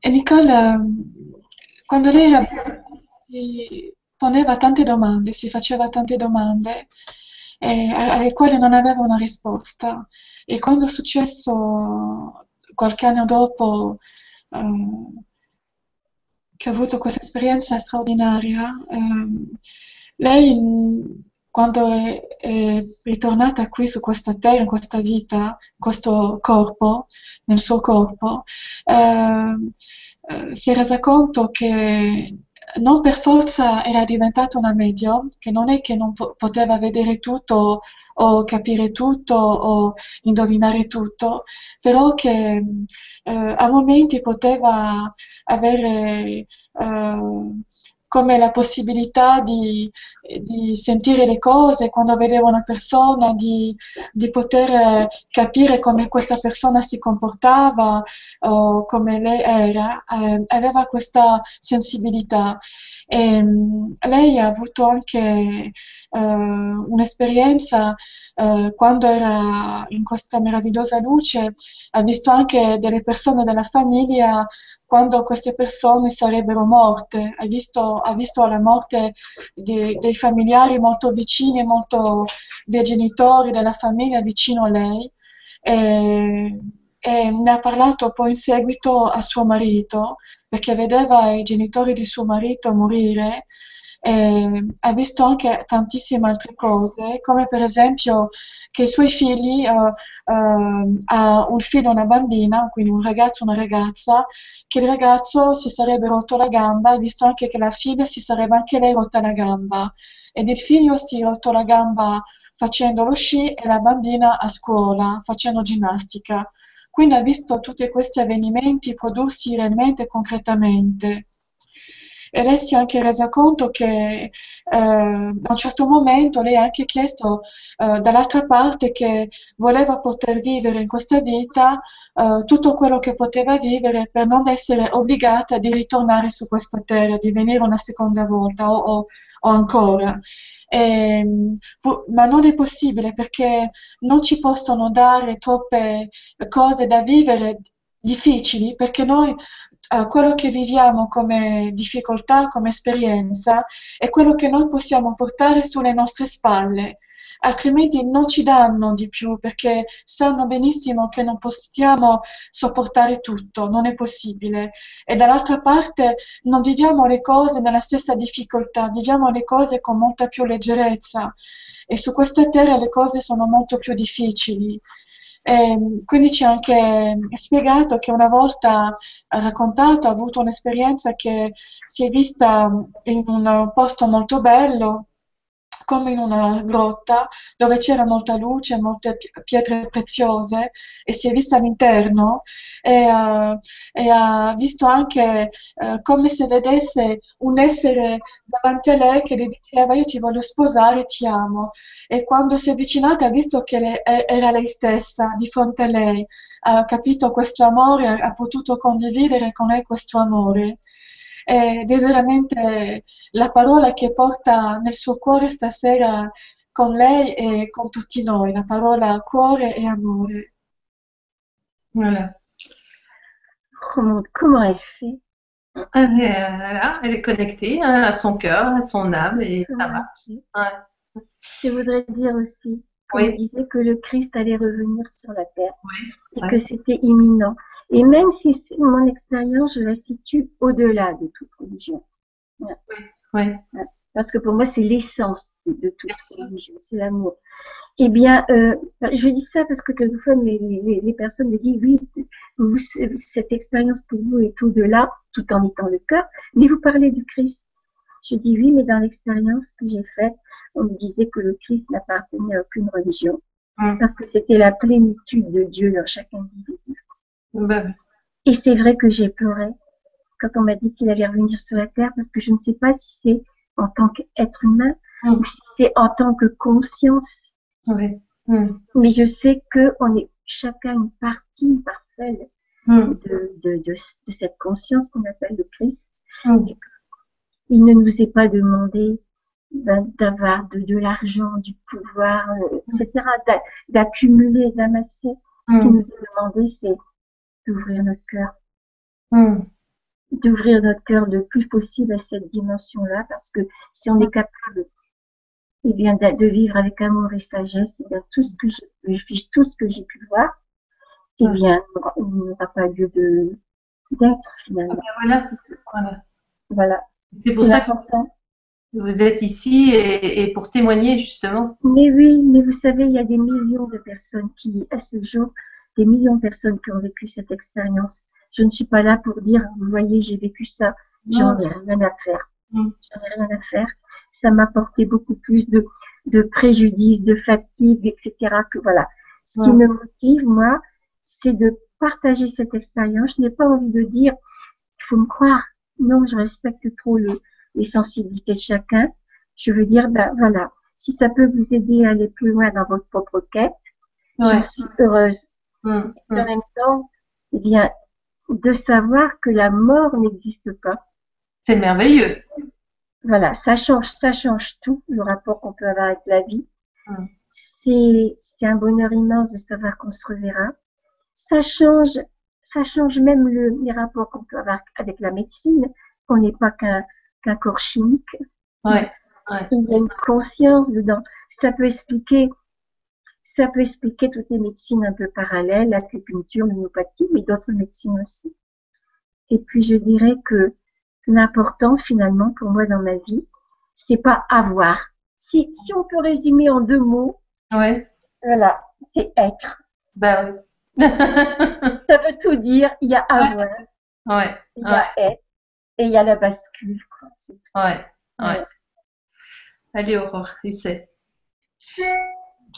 E Nicole, ehm, quando lei si poneva tante domande, si faceva tante domande eh, alle quali non aveva una risposta. E quando è successo qualche anno dopo eh, che ho avuto questa esperienza straordinaria, ehm, lei mh, quando è, è ritornata qui su questa terra, in questa vita, in questo corpo, nel suo corpo, ehm, eh, si è resa conto che non per forza era diventata una medium, che non è che non po- poteva vedere tutto o capire tutto o indovinare tutto, però che eh, a momenti poteva avere eh, come la possibilità di, di sentire le cose quando vedeva una persona, di, di poter eh, capire come questa persona si comportava o come lei era, eh, aveva questa sensibilità. E, mh, lei ha avuto anche un'esperienza eh, quando era in questa meravigliosa luce, ha visto anche delle persone della famiglia quando queste persone sarebbero morte, ha visto, ha visto la morte di- dei familiari molto vicini, molto dei genitori, della famiglia vicino a lei. E, e ne ha parlato poi in seguito a suo marito perché vedeva i genitori di suo marito morire e ha visto anche tantissime altre cose, come per esempio che i suoi figli, eh, eh, ha un figlio e una bambina, quindi un ragazzo e una ragazza, che il ragazzo si sarebbe rotto la gamba, ha visto anche che la figlia si sarebbe anche lei rotta la gamba ed il figlio si è rotto la gamba facendo lo sci e la bambina a scuola facendo ginnastica. quindi ha visto tutti questi avvenimenti prodursi realmente e concretamente. E lei si è anche resa conto che eh, a un certo momento lei ha anche chiesto eh, dall'altra parte che voleva poter vivere in questa vita eh, tutto quello che poteva vivere per non essere obbligata di ritornare su questa terra, di venire una seconda volta o, o, o ancora. E, ma non è possibile perché non ci possono dare troppe cose da vivere difficili perché noi uh, quello che viviamo come difficoltà, come esperienza è quello che noi possiamo portare sulle nostre spalle altrimenti non ci danno di più perché sanno benissimo che non possiamo sopportare tutto, non è possibile. E dall'altra parte non viviamo le cose nella stessa difficoltà, viviamo le cose con molta più leggerezza e su questa terra le cose sono molto più difficili. E quindi ci ha anche spiegato che una volta ha raccontato, ha avuto un'esperienza che si è vista in un posto molto bello, come in una grotta dove c'era molta luce, molte pietre preziose e si è vista all'interno e, uh, e ha visto anche uh, come se vedesse un essere davanti a lei che le diceva io ti voglio sposare, ti amo e quando si è avvicinata ha visto che le, era lei stessa di fronte a lei, ha capito questo amore, ha potuto condividere con lei questo amore ed è veramente la parola che porta nel suo cuore stasera con lei e con tutti noi, la parola cuore e amore. Voilà. Comment, comment elle fait? Elle est, voilà, elle est connectée hein, à son cœur, à son âme et ça Ouais. marche. Ouais. Je voudrais dire aussi qu'on Oui. disait que le Christ allait revenir sur la terre et ouais. que c'était imminent. Et même si mon expérience, je la situe au-delà de toute religion. Ouais. Parce que pour moi, c'est l'essence de, de toute religion, c'est l'amour. Eh bien, euh, je dis ça parce que quelquefois, les, les, les personnes me disent, oui, vous, cette expérience pour vous est au-delà, tout en étant le cœur, mais vous parlez du Christ. Je dis oui, mais dans l'expérience que j'ai faite, on me disait que le Christ n'appartenait à aucune religion, parce que c'était la plénitude de Dieu dans chaque individu. Ben, Et c'est vrai que j'ai pleuré quand on m'a dit qu'il allait revenir sur la terre, parce que je ne sais pas si c'est en tant qu'être humain Mm. ou si c'est en tant que conscience, ouais. Mm. mais je sais que on est chacun une partie, une parcelle Mm. de, de, de, de cette conscience qu'on appelle le Christ. Il ne nous est pas demandé ben, d'avoir de, l'argent, du pouvoir, euh, etc., d'a- d'accumuler, d'amasser. Ce qui Mm. nous est demandé, c'est d'ouvrir notre cœur, Mm. d'ouvrir notre cœur le plus possible à cette dimension-là, parce que si on est capable, eh bien, de, vivre avec amour et sagesse, eh bien, tout ce que j'ai, tout ce que j'ai pu voir, eh Ouais. bien, il n'aura pas lieu de, d'être, finalement. Ben voilà. voilà. Voilà. C'est pour C'est ça que vous êtes ici et, et pour témoigner justement. Mais oui, mais vous savez, il y a des millions de personnes qui, à ce jour, des millions de personnes qui ont vécu cette expérience. Je ne suis pas là pour dire, vous voyez, j'ai vécu ça, j'en ai rien à faire. Mm. J'en ai rien à faire. Ça m'a apporté beaucoup plus de, de préjudice, de fatigue, etc. Que voilà. Ce qui me motive, moi, c'est de partager cette expérience. Je n'ai pas envie de dire, il faut me croire. Non, je respecte trop le, les sensibilités de chacun. Je veux dire, ben voilà, si ça peut vous aider à aller plus loin dans votre propre quête, Ouais. je suis heureuse. Mm. Et Mm. en même temps, eh bien, de savoir que la mort n'existe pas. C'est merveilleux. Voilà, ça change, ça change tout, le rapport qu'on peut avoir avec la vie. Mm. C'est, c'est un bonheur immense de savoir qu'on se reverra. Ça change, ça change même le, les rapports qu'on peut avoir avec la médecine. On n'est pas qu'un, qu'un corps chimique. Ouais. Il y a une conscience dedans. Ça peut expliquer, ça peut expliquer toutes les médecines un peu parallèles, l'acupuncture, l'homéopathie, mais d'autres médecines aussi. Et puis je dirais que l'important finalement pour moi dans ma vie, c'est pas avoir. Si, si on peut résumer en deux mots, Ouais. voilà, c'est être. Ben oui. Ça veut tout dire. Il y a avoir, ouais. il y a être, et il y a la bascule. Quoi. Ouais. Ouais. Allez, Aurore, essaie.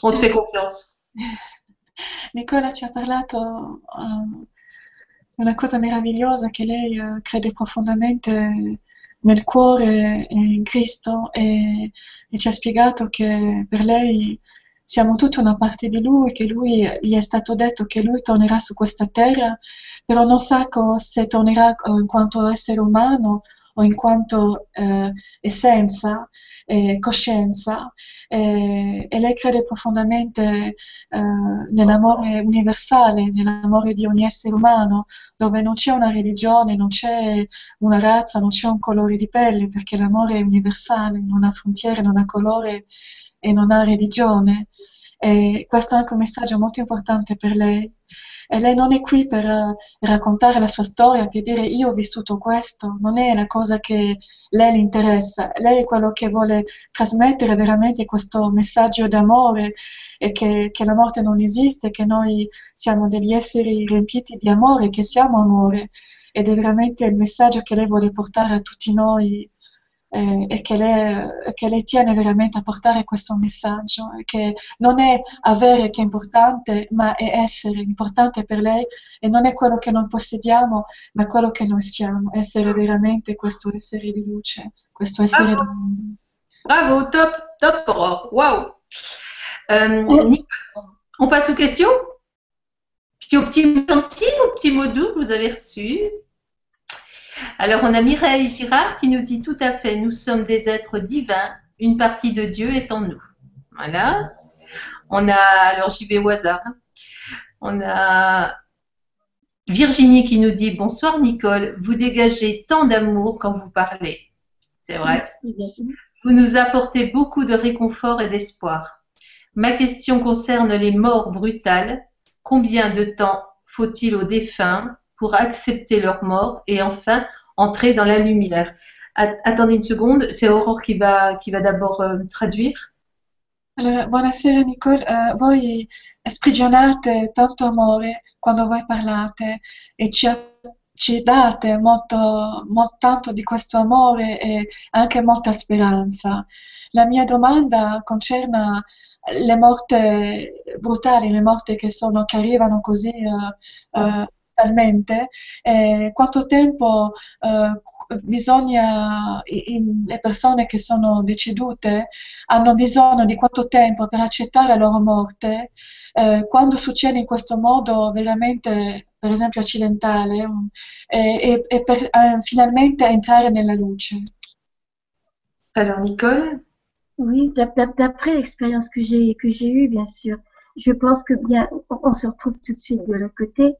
On te fait confiance. Nicola ci ha parlato uh, una cosa meravigliosa che lei uh, crede profondamente nel cuore in Cristo e, e, ci ha spiegato che per lei siamo tutta una parte di Lui, che Lui gli è stato detto che Lui tornerà su questa terra, però non sa se tornerà in quanto essere umano o in quanto eh, essenza, eh, coscienza eh, e lei crede profondamente eh, nell'amore universale, nell'amore di ogni essere umano, dove non c'è una religione, non c'è una razza, non c'è un colore di pelle, perché l'amore è universale, non ha frontiere, non ha colore e non ha religione. E questo è anche un messaggio molto importante per lei. E lei non è qui per uh, raccontare la sua storia, per dire io ho vissuto questo, non è la cosa che lei le interessa, lei è quello che vuole trasmettere veramente questo messaggio d'amore e che, che la morte non esiste, che noi siamo degli esseri riempiti di amore, che siamo amore. Ed è veramente il messaggio che lei vuole portare a tutti noi eh, e che lei, che lei, tiene veramente a portare questo messaggio, che non è avere che è importante, ma è essere importante per lei e non è quello che noi possediamo, ma quello che noi siamo, essere veramente questo essere di luce, questo essere Bravo. di mondo. Bravo, top, top. Waouh. Euh, on passe aux questions Puis au petit mot gentil, au petit mot doux que vous avez reçu. Alors, on a Mireille Girard qui nous dit tout à fait, nous sommes des êtres divins, une partie de Dieu est en nous. Voilà. On a, alors j'y vais au hasard. On a Virginie qui nous dit bonsoir Nicole, vous dégagez tant d'amour quand vous parlez. C'est vrai. Vous nous apportez beaucoup de réconfort et d'espoir. Ma question concerne les morts brutales. Combien de temps faut-il aux défunts pour accepter leur mort et enfin entrer dans la lumière At- Attendez une seconde, c'est Aurore qui va, qui va d'abord euh, traduire. Allora, buonasera Nicole, Eh, voi sprigionate tanto amore quando voi parlate e ci, ci date molto, molto tanto di questo amore e anche molta speranza. La mia domanda concerne le morte brutali, le morti che, sono, che così eh, eh, talmente, eh, quanto tempo eh, bisogna, i- i- le persone che sono decedute hanno bisogno di quanto tempo per accettare la loro morte, eh, quando succede in questo modo veramente, per esempio, accidentale, um, e, e- e per eh, finalmente entrare nella luce. Alors Nicole, Oui, d'ap- d'ap- d'après l'expérience que j'ai que j'ai eue, bien sûr, je pense que bien, on, on se retrouve tout de suite de l'autre côté.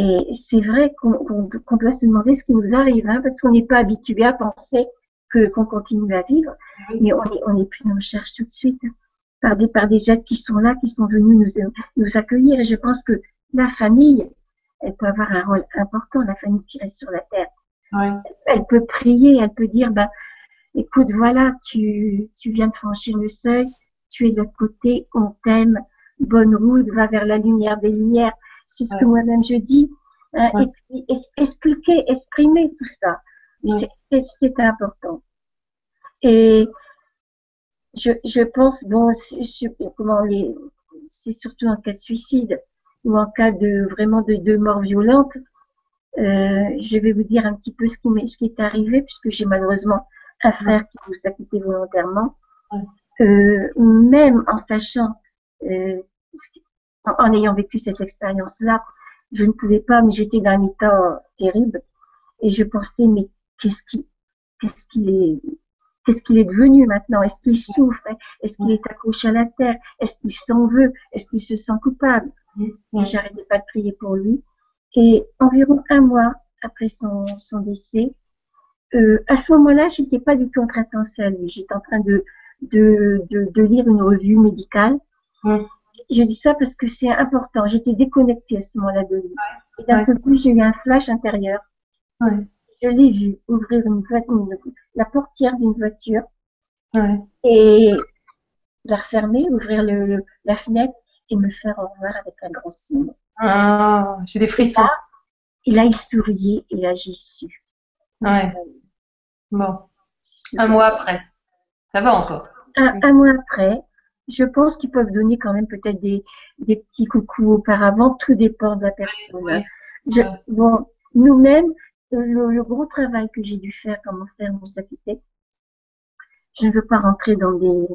Et c'est vrai qu'on doit se demander ce qui nous arrive, hein, parce qu'on n'est pas habitué à penser que qu'on continue à vivre, mais on est on est pris en charge tout de suite par des par des êtres qui sont là, qui sont venus nous nous accueillir. Et je pense que la famille, elle peut avoir un rôle important, la famille qui reste sur la terre ouais. elle peut prier, elle peut dire, bah, écoute, voilà, tu, tu viens de franchir le seuil, tu es de l'autre côté, on t'aime, bonne route, va vers la lumière des lumières. C'est ce que moi-même je dis. hein, Ouais. Et puis, expliquer, exprimer tout ça, Ouais. c'est- important. Et je, je pense, bon, je- comment les, c'est surtout en cas de suicide ou en cas de vraiment de, de mort violente. Euh, je vais vous dire un petit peu ce qui m'est ce qui est arrivé puisque j'ai malheureusement un frère qui nous a quittés volontairement. Euh, même en sachant, euh, ce qui- en, en ayant vécu cette expérience-là, je ne pouvais pas, mais j'étais dans un état terrible. Et je pensais mais qu'est-ce qui qu'est-ce qu'il est qu'est-ce qu'il est devenu maintenant? Est-ce qu'il souffre? Est-ce qu'il est accroché à la terre? Est-ce qu'il s'en veut? Est-ce qu'il se sent coupable? Et j'arrêtais pas de prier pour lui. Et environ un mois après son, son décès, euh, à ce moment-là, j'étais pas du tout en train de penser à lui. J'étais en train de, de, de, de lire une revue médicale. Je dis ça parce que c'est important. J'étais déconnectée à ce moment-là de lui. Et d'un Ouais. seul coup, j'ai eu un flash intérieur. Ouais. Je l'ai vu ouvrir une, la portière d'une voiture Ouais. et la refermer, ouvrir le, le- la fenêtre et me faire au revoir avec un grand signe. Ah, j'ai des frissons. Et là, il souriait et là, j'ai su. Ouais. Bon, un mois après. Ça va encore. Un, un mois après, je pense qu'ils peuvent donner quand même peut-être des, des petits coucous auparavant. Tout dépend de la personne. Je, bon, nous-mêmes, le, le gros travail que j'ai dû faire quand mon frère nous a quittés, je ne veux pas rentrer dans des,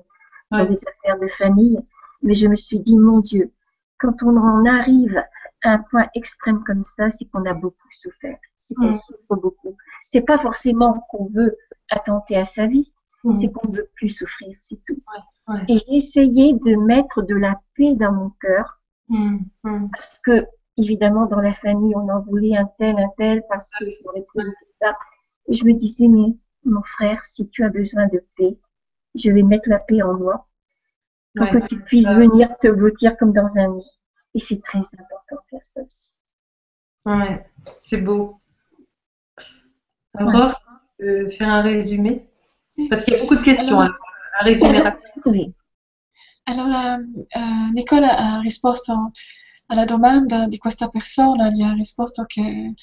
dans des affaires de famille, mais je me suis dit, mon Dieu, quand on en arrive à un point extrême comme ça, c'est qu'on a beaucoup souffert, c'est qu'on Mm. souffre beaucoup. C'est pas forcément qu'on veut attenter à sa vie, Mm. c'est qu'on ne veut plus souffrir, c'est tout. Ouais, ouais. Et j'ai essayé de mettre de la paix dans mon cœur, Mm, mm. parce que, évidemment, dans la famille, on en voulait un tel, un tel, parce que ça aurait pu faire ça. Et je me disais, mais mon frère, si tu as besoin de paix, je vais mettre la paix en moi, pour Ouais. que tu puisses Ouais. venir te blottir comme dans un nid. Et c'est très important de faire ça aussi. Ouais, c'est beau. Aurore, tu peux faire un résumé? Parce qu'il y a beaucoup de questions. Alors- un résumé rapide. Oui. Allora, eh, Nicola ha risposto alla domanda di questa persona, gli ha risposto che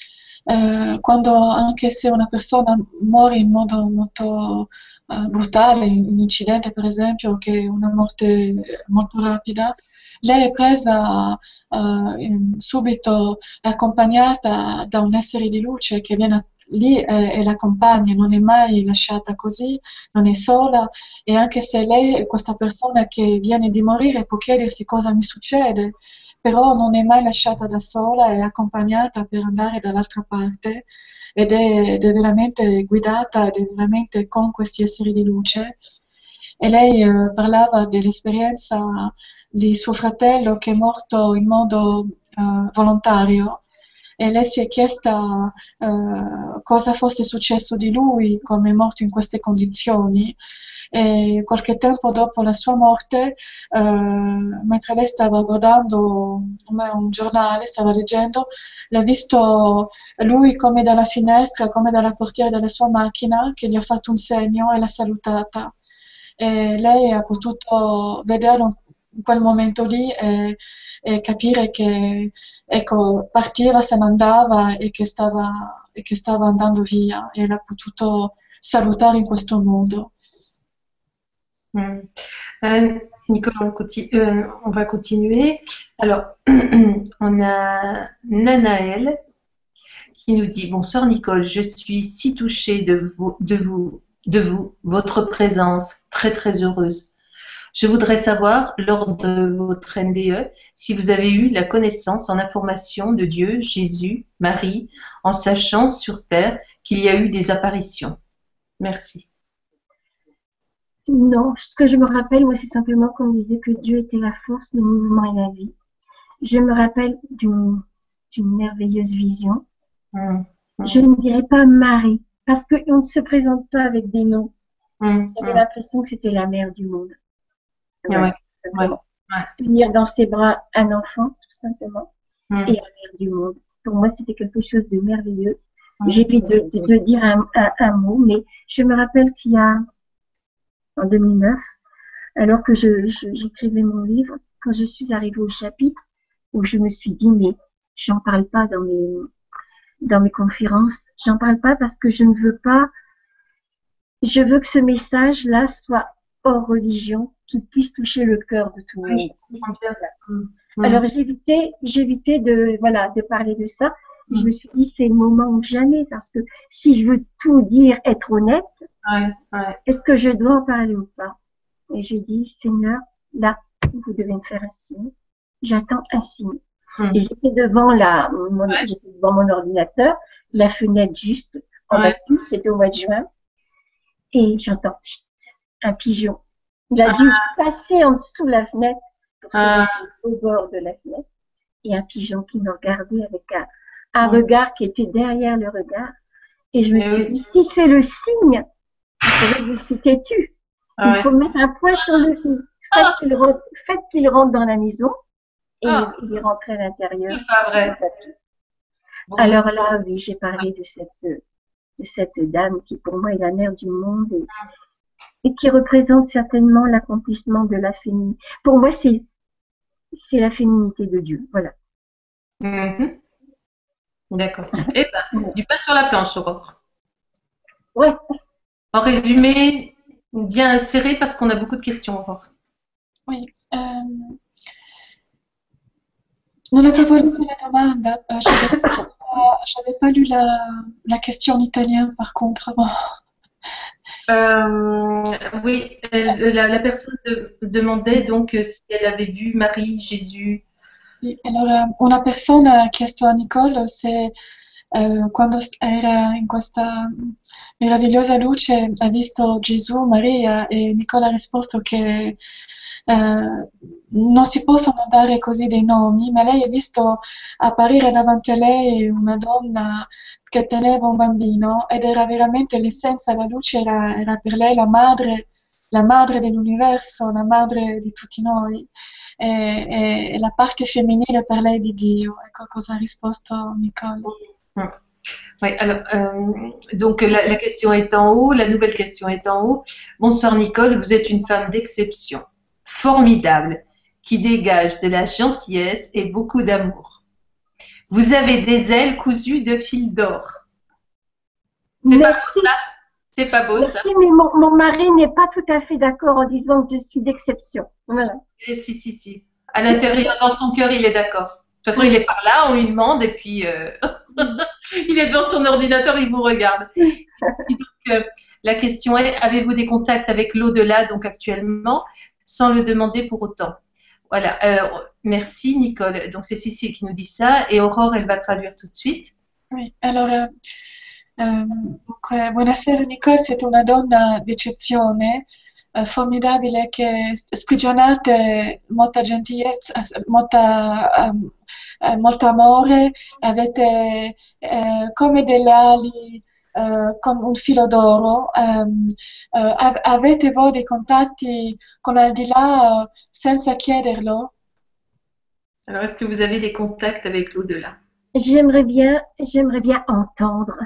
eh, quando anche se una persona muore in modo molto eh, brutale, in un incidente per esempio, che è una morte molto rapida, lei è presa eh, in- subito accompagnata da un essere di luce che viene lì eh, e l'accompagna, non è mai lasciata così, non è sola e anche se lei, questa persona che viene di morire, può chiedersi cosa mi succede, però non è mai lasciata da sola, è accompagnata per andare dall'altra parte ed è, ed è veramente guidata ed è veramente con questi esseri di luce. E lei eh, parlava dell'esperienza di suo fratello che è morto in modo eh, volontario e lei si è chiesta eh, cosa fosse successo di lui, come è morto in queste condizioni. E qualche tempo dopo la sua morte, eh, mentre lei stava guardando un, giornale, stava leggendo, l'ha visto lui come dalla finestra, come dalla portiera della sua macchina, che gli ha fatto un segno e l'ha salutata. E lei ha potuto vederlo in quel momento lì e, e capire che ecco, partiva, se ne andava e che stava, e che stava andando via e l'ha potuto salutare in questo modo. Mm. Euh, on, euh, on va continuer. Alors, on a Nanaël qui nous dit Bonsoir Nicole, je suis si touchée de vous, de vous, de vous, votre présence, très très heureuse. Je voudrais savoir, lors de votre NDE, si vous avez eu la connaissance en information de Dieu, Jésus, Marie, en sachant sur Terre qu'il y a eu des apparitions. Merci. Non, ce que je me rappelle, moi, c'est simplement qu'on disait que Dieu était la force, le mouvement et la vie. Je me rappelle d'une merveilleuse vision. Mm, mm, Je ne dirais pas Marie, parce qu'on ne se présente pas avec des noms. mm, J'avais l'impression que c'était la mère du monde. Ouais, Voilà, ouais, simplement. ouais. Tenir dans ses bras un enfant, tout simplement, Mm. et la mère du monde. Pour moi, c'était quelque chose de merveilleux. Mm. J'évite de, de, de dire un, un, un mot, mais je me rappelle qu'il y a, en 2009, alors que je, je- j'écrivais mon livre, quand je suis arrivée au chapitre où je me suis dit, mais j'en parle pas dans mes, dans mes conférences, j'en parle pas parce que je ne veux pas, je veux que ce message-là soit hors religion, puisse toucher le cœur de tout le monde. Je. Mm. Alors j'évitais, j'évitais de, voilà, de parler de ça. Je Mm. me suis dit, c'est le moment ou jamais, parce que si je veux tout dire, être honnête, Ouais, ouais. est-ce que je dois en parler ou pas? Et j'ai dit, Seigneur, là, vous devez me faire un signe. J'attends un signe. Mm. Et j'étais devant la, mon, j'étais devant mon ordinateur, la fenêtre juste en bascule, c'était au mois de juin, et j'entends un pigeon. Il a dû passer en dessous de la fenêtre pour se Ah. mettre au bord de la fenêtre, et un pigeon qui me regardait avec un, regard qui était derrière le regard. Et je me Eh suis oui. dit, si c'est le signe, que je suis têtue. Ah Il faut mettre un point sur le i. Faites Ah. qu'il rentre, faites qu'il rentre dans la maison. Et Ah. il est rentré à l'intérieur. C'est pas vrai. Bon, Alors là, oui, j'ai parlé de cette, de cette dame qui pour moi est la mère du monde et, et qui représente certainement l'accomplissement de la féminité. Pour moi, c'est, c'est la féminité de Dieu. Voilà. Mhm. D'accord. Eh ben, du pain sur la planche, Aurore. Ouais. En résumé, bien serré parce qu'on a beaucoup de questions, Aurore. Oui. ehm, non avevo letto la domanda, eh, j'avais pas, j'avais pas lu la, la question en italien par contre avant. Euh, oui, la, personne de- demandait donc euh, si elle avait vu Marie, Jésus. Sì, Allora, una persona ha chiesto a Nicole se eh, quando era in questa meravigliosa luce ha visto Gesù, Maria e Nicole ha risposto che eh, non si possono dare così dei nomi, ma lei ha visto apparire davanti a lei una donna che teneva un bambino ed era veramente l'essenza, la luce era, era per lei la madre, la madre dell'universo, la madre di tutti noi e, e- e la parte femminile per lei di Dio. Ecco cosa ha risposto Nicole. Oui, alors, euh, donc la, la question est en haut, la nouvelle question est en haut. Bonsoir Nicole, vous êtes une femme d'exception, formidable, qui dégage de la gentillesse et beaucoup d'amour. Vous avez des ailes cousues de fil d'or. C'est pas beau ça C'est pas beau ça mais mon, mon mari n'est pas tout à fait d'accord en disant que je suis d'exception. Voilà. Eh, Si, si, si. À l'intérieur, dans son cœur, il est d'accord. De toute façon, il est par là, on lui demande, et puis euh, il est devant son ordinateur, il vous regarde. Et donc, euh, la question est, avez-vous des contacts avec l'au-delà, donc actuellement, sans le demander pour autant Voilà. Euh, merci, Nicole. Donc, c'est Cécile qui nous dit ça, et Aurore, elle va traduire tout de suite. Oui, allora, ehm, dunque, buonasera Nicole, siete una donna d'eccezione, eh, formidabile, che sprigionate molta gentilezza, molta, ehm, eh, molto amore, avete eh, come delle ali eh, con un filo d'oro, ehm, eh, av- avete voi dei contatti con al di là eh, senza chiederlo? Alors, est-ce que vous avez des contacts avec l'au-delà? J'aimerais bien, j'aimerais bien entendre.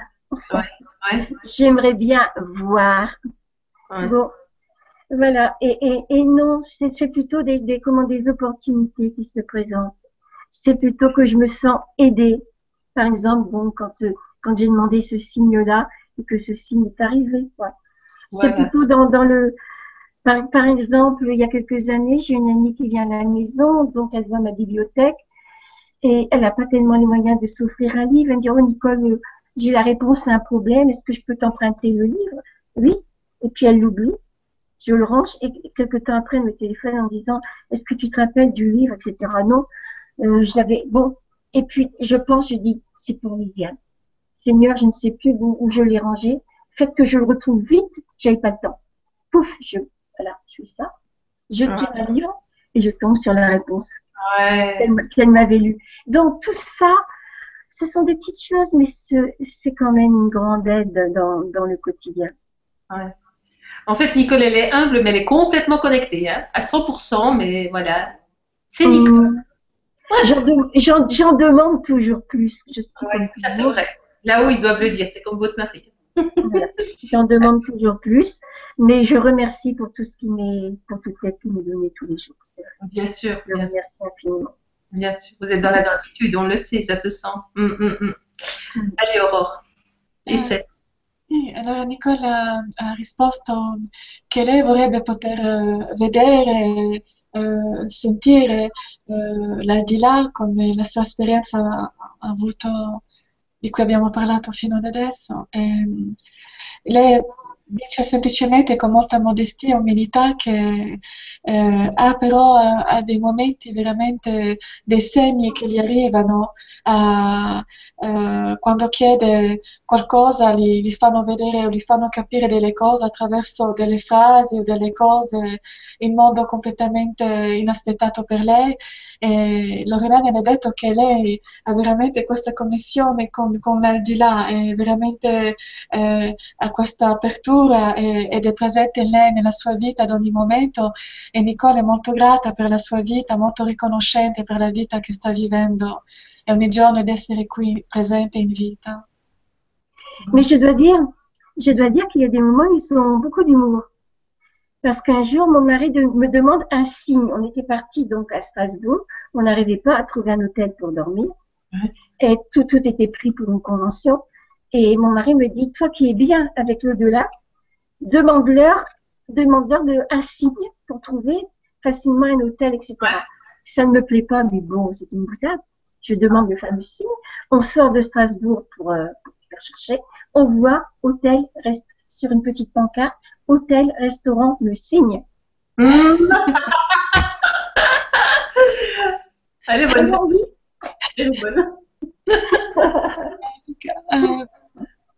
Ouais. J'aimerais bien voir. Ouais. Bon, voilà. Et, et, et non, c'est c'est plutôt des, des, comment, des opportunités qui se présentent. C'est plutôt que je me sens aidée. Par exemple, bon, quand, euh, quand j'ai demandé ce signe-là et que ce signe est arrivé, quoi. C'est plutôt dans, dans le, par, par exemple, il y a quelques années, j'ai une amie qui vient à la maison, donc elle voit ma bibliothèque et elle n'a pas tellement les moyens de s'offrir un livre. Elle me dit, oh Nicole, euh, j'ai la réponse à un problème, est-ce que je peux t'emprunter le livre? Oui. Et puis elle l'oublie. Je le range et quelques temps après, elle me téléphone en disant, est-ce que tu te rappelles du livre, etc. Non, euh, je l'avais, bon. Et puis, je pense, je dis, c'est pour Lisiane. Seigneur, je ne sais plus où, où je l'ai rangé. Faites que je le retrouve vite, j'avais pas le temps. Pouf, je, voilà, je fais ça. Je tire un livre et je tombe sur la réponse Ouais. qu'elle m'avait lue. Donc, tout ça, ce sont des petites choses, mais ce- c'est quand même une grande aide dans, dans le quotidien. En fait, Nicole, elle est humble, mais elle est complètement connectée, hein, à 100%, mais voilà. C'est Nicole. Hum, J'en de- j'en- j'en demande toujours plus. Je suis Ouais, comme ça, c'est vrai. Là où ils doivent le dire, c'est comme votre mari. Voilà. J'en demande toujours plus, mais je remercie pour tout ce qui m'est, pour toute l'aide qu'il me donnait tous les jours. Bien sûr, Je bien sûr, remercie infiniment. bien sûr. Vous êtes dans la gratitude, on le sait, ça se sent. Hum, hum, hum. Allez, Aurore. Essaie. Allora Nicola ha risposto che lei vorrebbe poter vedere, eh, sentire eh, l'aldilà come la sua esperienza ha avuto, di cui abbiamo parlato fino ad adesso. E, lei dice semplicemente con molta modestia e umiltà che eh, ha però ha, ha dei momenti veramente dei segni che gli arrivano a- eh, quando chiede qualcosa gli, gli fanno vedere o gli fanno capire delle cose attraverso delle frasi o delle cose in modo completamente inaspettato per lei e Lorena mi ha detto che lei ha veramente questa connessione con, con l'aldilà veramente eh, ha questa apertura e- ed è presente in lei nella sua vita ad ogni momento e Nicole è molto grata per la sua vita, molto riconoscente per la vita che sta vivendo e ogni giorno di essere qui presente in vita. Mais je dois dire, je dois dire qu'il y a des moments ils ont beaucoup d'humour. Parce qu'un jour, mon mari de- me demande un signe. On était parti donc à Strasbourg. On n'arrivait pas à trouver un hôtel pour dormir. Et tout, tout était pris pour une convention. Et mon mari me dit, toi qui es bien avec l'au-delà, demande-leur, demande-leur de, un signe pour trouver facilement un hôtel, etc. Ça ne me plaît pas, mais bon, c'est une boutade. Je demande le fameux signe. On sort de Strasbourg pour, euh, pour chercher. On voit hôtel, reste sur une petite pancarte, hôtel, restaurant, le signe. Mmh. Elle est bonne. Elle est bonne.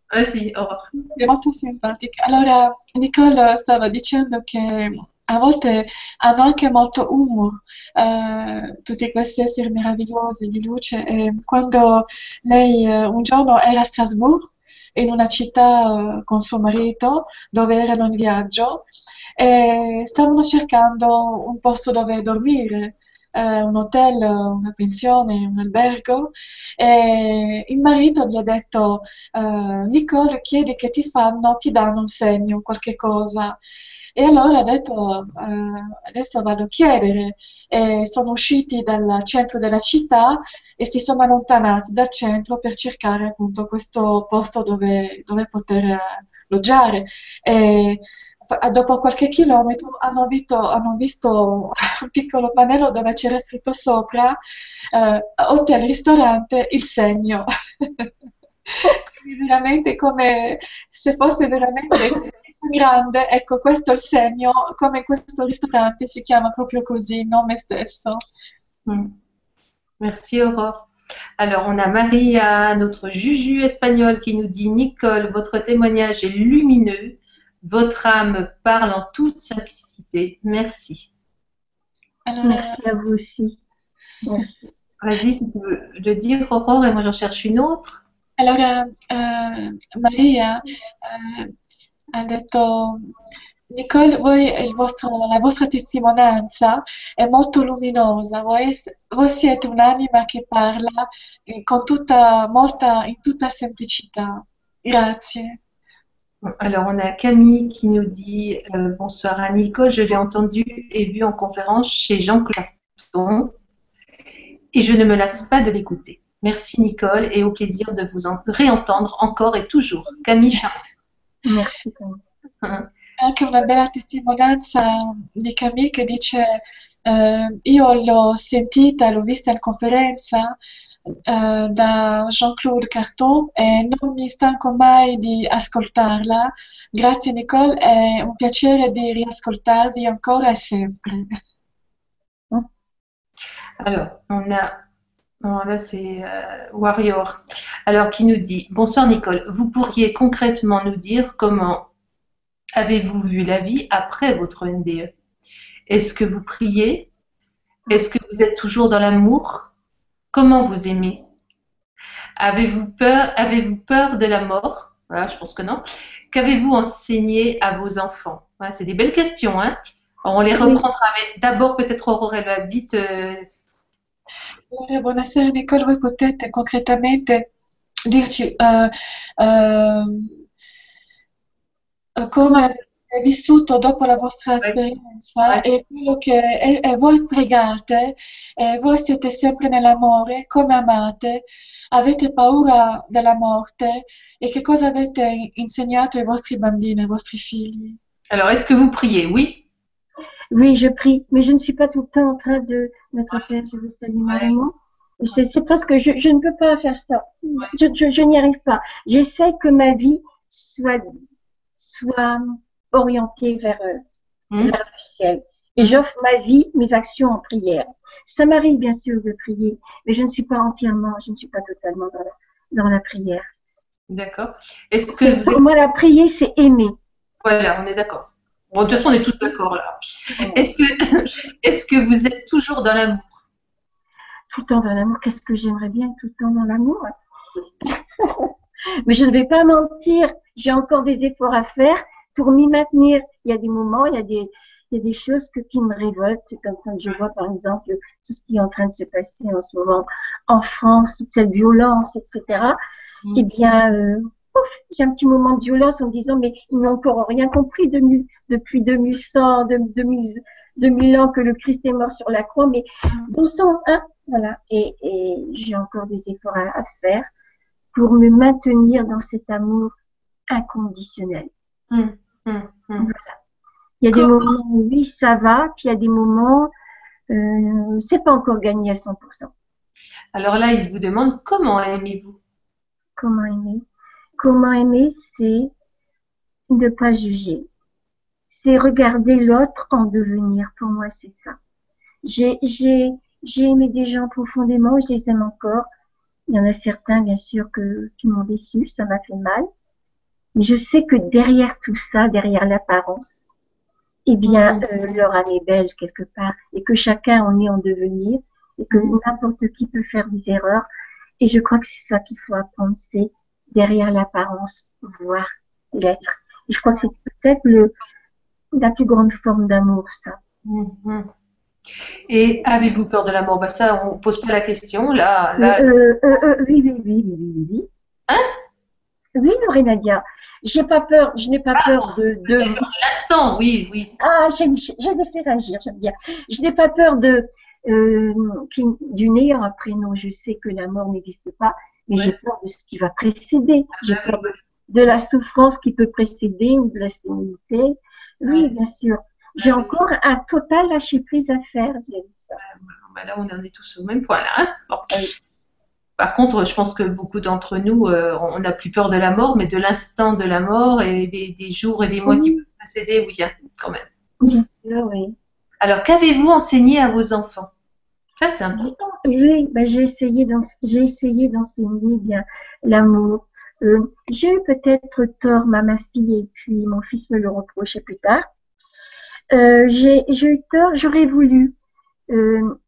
Vas-y, Aurore. è molto simpatica. Allora, Nicole stava dicendo che a volte hanno anche molto humor, eh, tutti questi esseri meravigliosi di luce. E quando lei eh, un giorno era a Strasbourg, in una città eh, con suo marito, dove erano in viaggio, e stavano cercando un posto dove dormire, eh, un hotel, una pensione, un albergo, e il marito gli ha detto, eh, Nicole, chiedi che ti fanno, ti danno un segno, qualche cosa. E allora ha detto, eh, adesso vado a chiedere. E sono usciti dal centro della città e si sono allontanati dal centro per cercare appunto questo posto dove, dove poter alloggiare. E dopo qualche chilometro hanno visto, hanno visto un piccolo pannello dove c'era scritto sopra eh, hotel ristorante il segno. Quindi veramente come se fosse veramente grande, ecco questo è il segno, come questo ristorante si chiama proprio così, il nome stesso. Mm. Merci Aurore. Alors, on a Maria, notre Juju espagnole, qui nous dit Nicole, votre témoignage est lumineux, votre âme parle en toute simplicité. Merci. Allora, Merci à vous aussi. Merci. Vas-y, si tu veux le dire, Aurore, et moi j'en cherche une autre. allora, eh, Maria eh, ha detto, Nicole, voi, vostro- la vostra testimonianza è molto luminosa, voi, voi siete un'anima che parla eh, tutta, molta, in tutta semplicità. Grazie. Alors, on a Camille qui nous dit euh, Bonsoir à Nicole, je l'ai entendu et vu en conférence chez Jean-Claude Carton et je ne me lasse pas de l'écouter. Merci Nicole et au plaisir de vous en réentendre encore et toujours. Camille Charles. Merci. Anche una bella testimonianza di Camille che dice eh, io l'ho sentita, l'ho vista in conferenza eh, da Jean-Claude Carton e non mi stanco mai di ascoltarla. Grazie Nicole, è un piacere di riascoltarvi ancora e sempre. Alors, on a, non, là c'est euh, Warrior, alors qui nous dit Bonsoir Nicole, vous pourriez concrètement nous dire comment avez-vous vu la vie après votre NDE Est-ce que vous priez? Est-ce que vous êtes toujours dans l'amour? Comment vous aimez? Avez-vous peur, avez-vous peur de la mort? Voilà, je pense que non. Qu'avez-vous enseigné à vos enfants? Voilà, C'est des belles questions, hein. On les reprendra, d'abord peut-être Aurore, elle va vite euh, buonasera Nicole, voi potete concretamente dirci ehm, eh, come avete vissuto dopo la vostra esperienza e quello che e, e voi pregate, voi siete sempre nell'amore, come amate, avete paura della morte e che cosa avete insegnato ai vostri bambini, ai vostri figli? Alors, est-ce que vous priez Oui. Oui, je prie, mais je ne suis pas tout le temps en train de Notre Père, je vous salue Marie. C'est parce que je, je ne peux pas faire ça. Je, je, je n'y arrive pas. J'essaie que ma vie soit, soit orientée vers, euh, Hmm. vers le ciel. Et j'offre ma vie, mes actions en prière. Ça m'arrive bien sûr de prier, mais je ne suis pas entièrement, je ne suis pas totalement dans la, dans la prière. D'accord. Est-ce que vous Pour moi, la prière, c'est aimer. Voilà, on est d'accord. Bon, de toute façon, on est tous d'accord là. Est-ce que, est-ce que vous êtes toujours dans l'amour? Tout le temps dans l'amour. Qu'est-ce que j'aimerais bien tout le temps dans l'amour? Mais je ne vais pas mentir, j'ai encore des efforts à faire pour m'y maintenir. Il y a des moments, il y a des, il y a des choses que, qui me révoltent, comme quand je vois par exemple tout ce qui est en train de se passer en ce moment en France, toute cette violence, etc. Mm. Eh bien, euh, j'ai un petit moment de violence en me disant, mais ils n'ont encore rien compris 2000 depuis 2100, de- 2000, 2000 ans que le Christ est mort sur la croix, mais bon sang, hein, voilà. Et, et j'ai encore des efforts à, à faire pour me maintenir dans cet amour inconditionnel. Hum, hum, hum. Il y a des moments où oui, ça va, puis il y a des moments, euh, c'est pas encore gagné à 100%. Alors là, il vous demande comment aimez-vous? Comment aimer? Comment aimer, c'est ne pas juger. C'est regarder l'autre en devenir. Pour moi, c'est ça. J'ai, j'ai, j'ai aimé des gens profondément, je les aime encore. Il y en a certains, bien sûr, que, qui m'ont déçu, ça m'a fait mal. Mais je sais que derrière tout ça, derrière l'apparence, eh bien, euh, leur âme est belle quelque part, et que chacun en est en devenir, et que n'importe qui peut faire des erreurs. Et je crois que c'est ça qu'il faut apprendre, c'est derrière l'apparence, voir l'être. Et je crois que c'est peut-être le, la plus grande forme d'amour, ça. Mhm. Et avez-vous peur de la mort bah Ça, on pose pas la question. Là, là Euh, euh, euh, oui, oui, oui, oui, oui, oui, oui. Hein? Oui, Lorenadia. J'ai pas peur, je n'ai pas peur de, de, peur de l'instant, oui, oui. Ah, j'aime, j'aime fait réagir, j'aime bien. Je n'ai pas peur de, du néant après, non, je sais que la mort n'existe pas, mais Ouais. j'ai peur de ce qui va précéder. J'ai Ah, peur de, la souffrance qui peut précéder ou de la sénilité. Oui, Ouais. bien sûr. J'ai Ouais. encore un total lâcher prise à faire de ça. Bah là, on en est tous au même point là. hein. Bon. Par contre, je pense que beaucoup d'entre nous, euh, on n'a plus peur de la mort, mais de l'instant de la mort et des, des jours et des mois qui peuvent précéder, oui, hein, quand même. Bien sûr, oui. Alors, qu'avez-vous enseigné à vos enfants? Ça, c'est important. Oui, ben, j'ai essayé d'en- j'ai essayé d'enseigner bien l'amour. Euh, j'ai eu peut-être tort, ma, ma fille, et puis mon fils me le reprochait plus tard. Euh, j'ai eu tort, j'aurais voulu euh,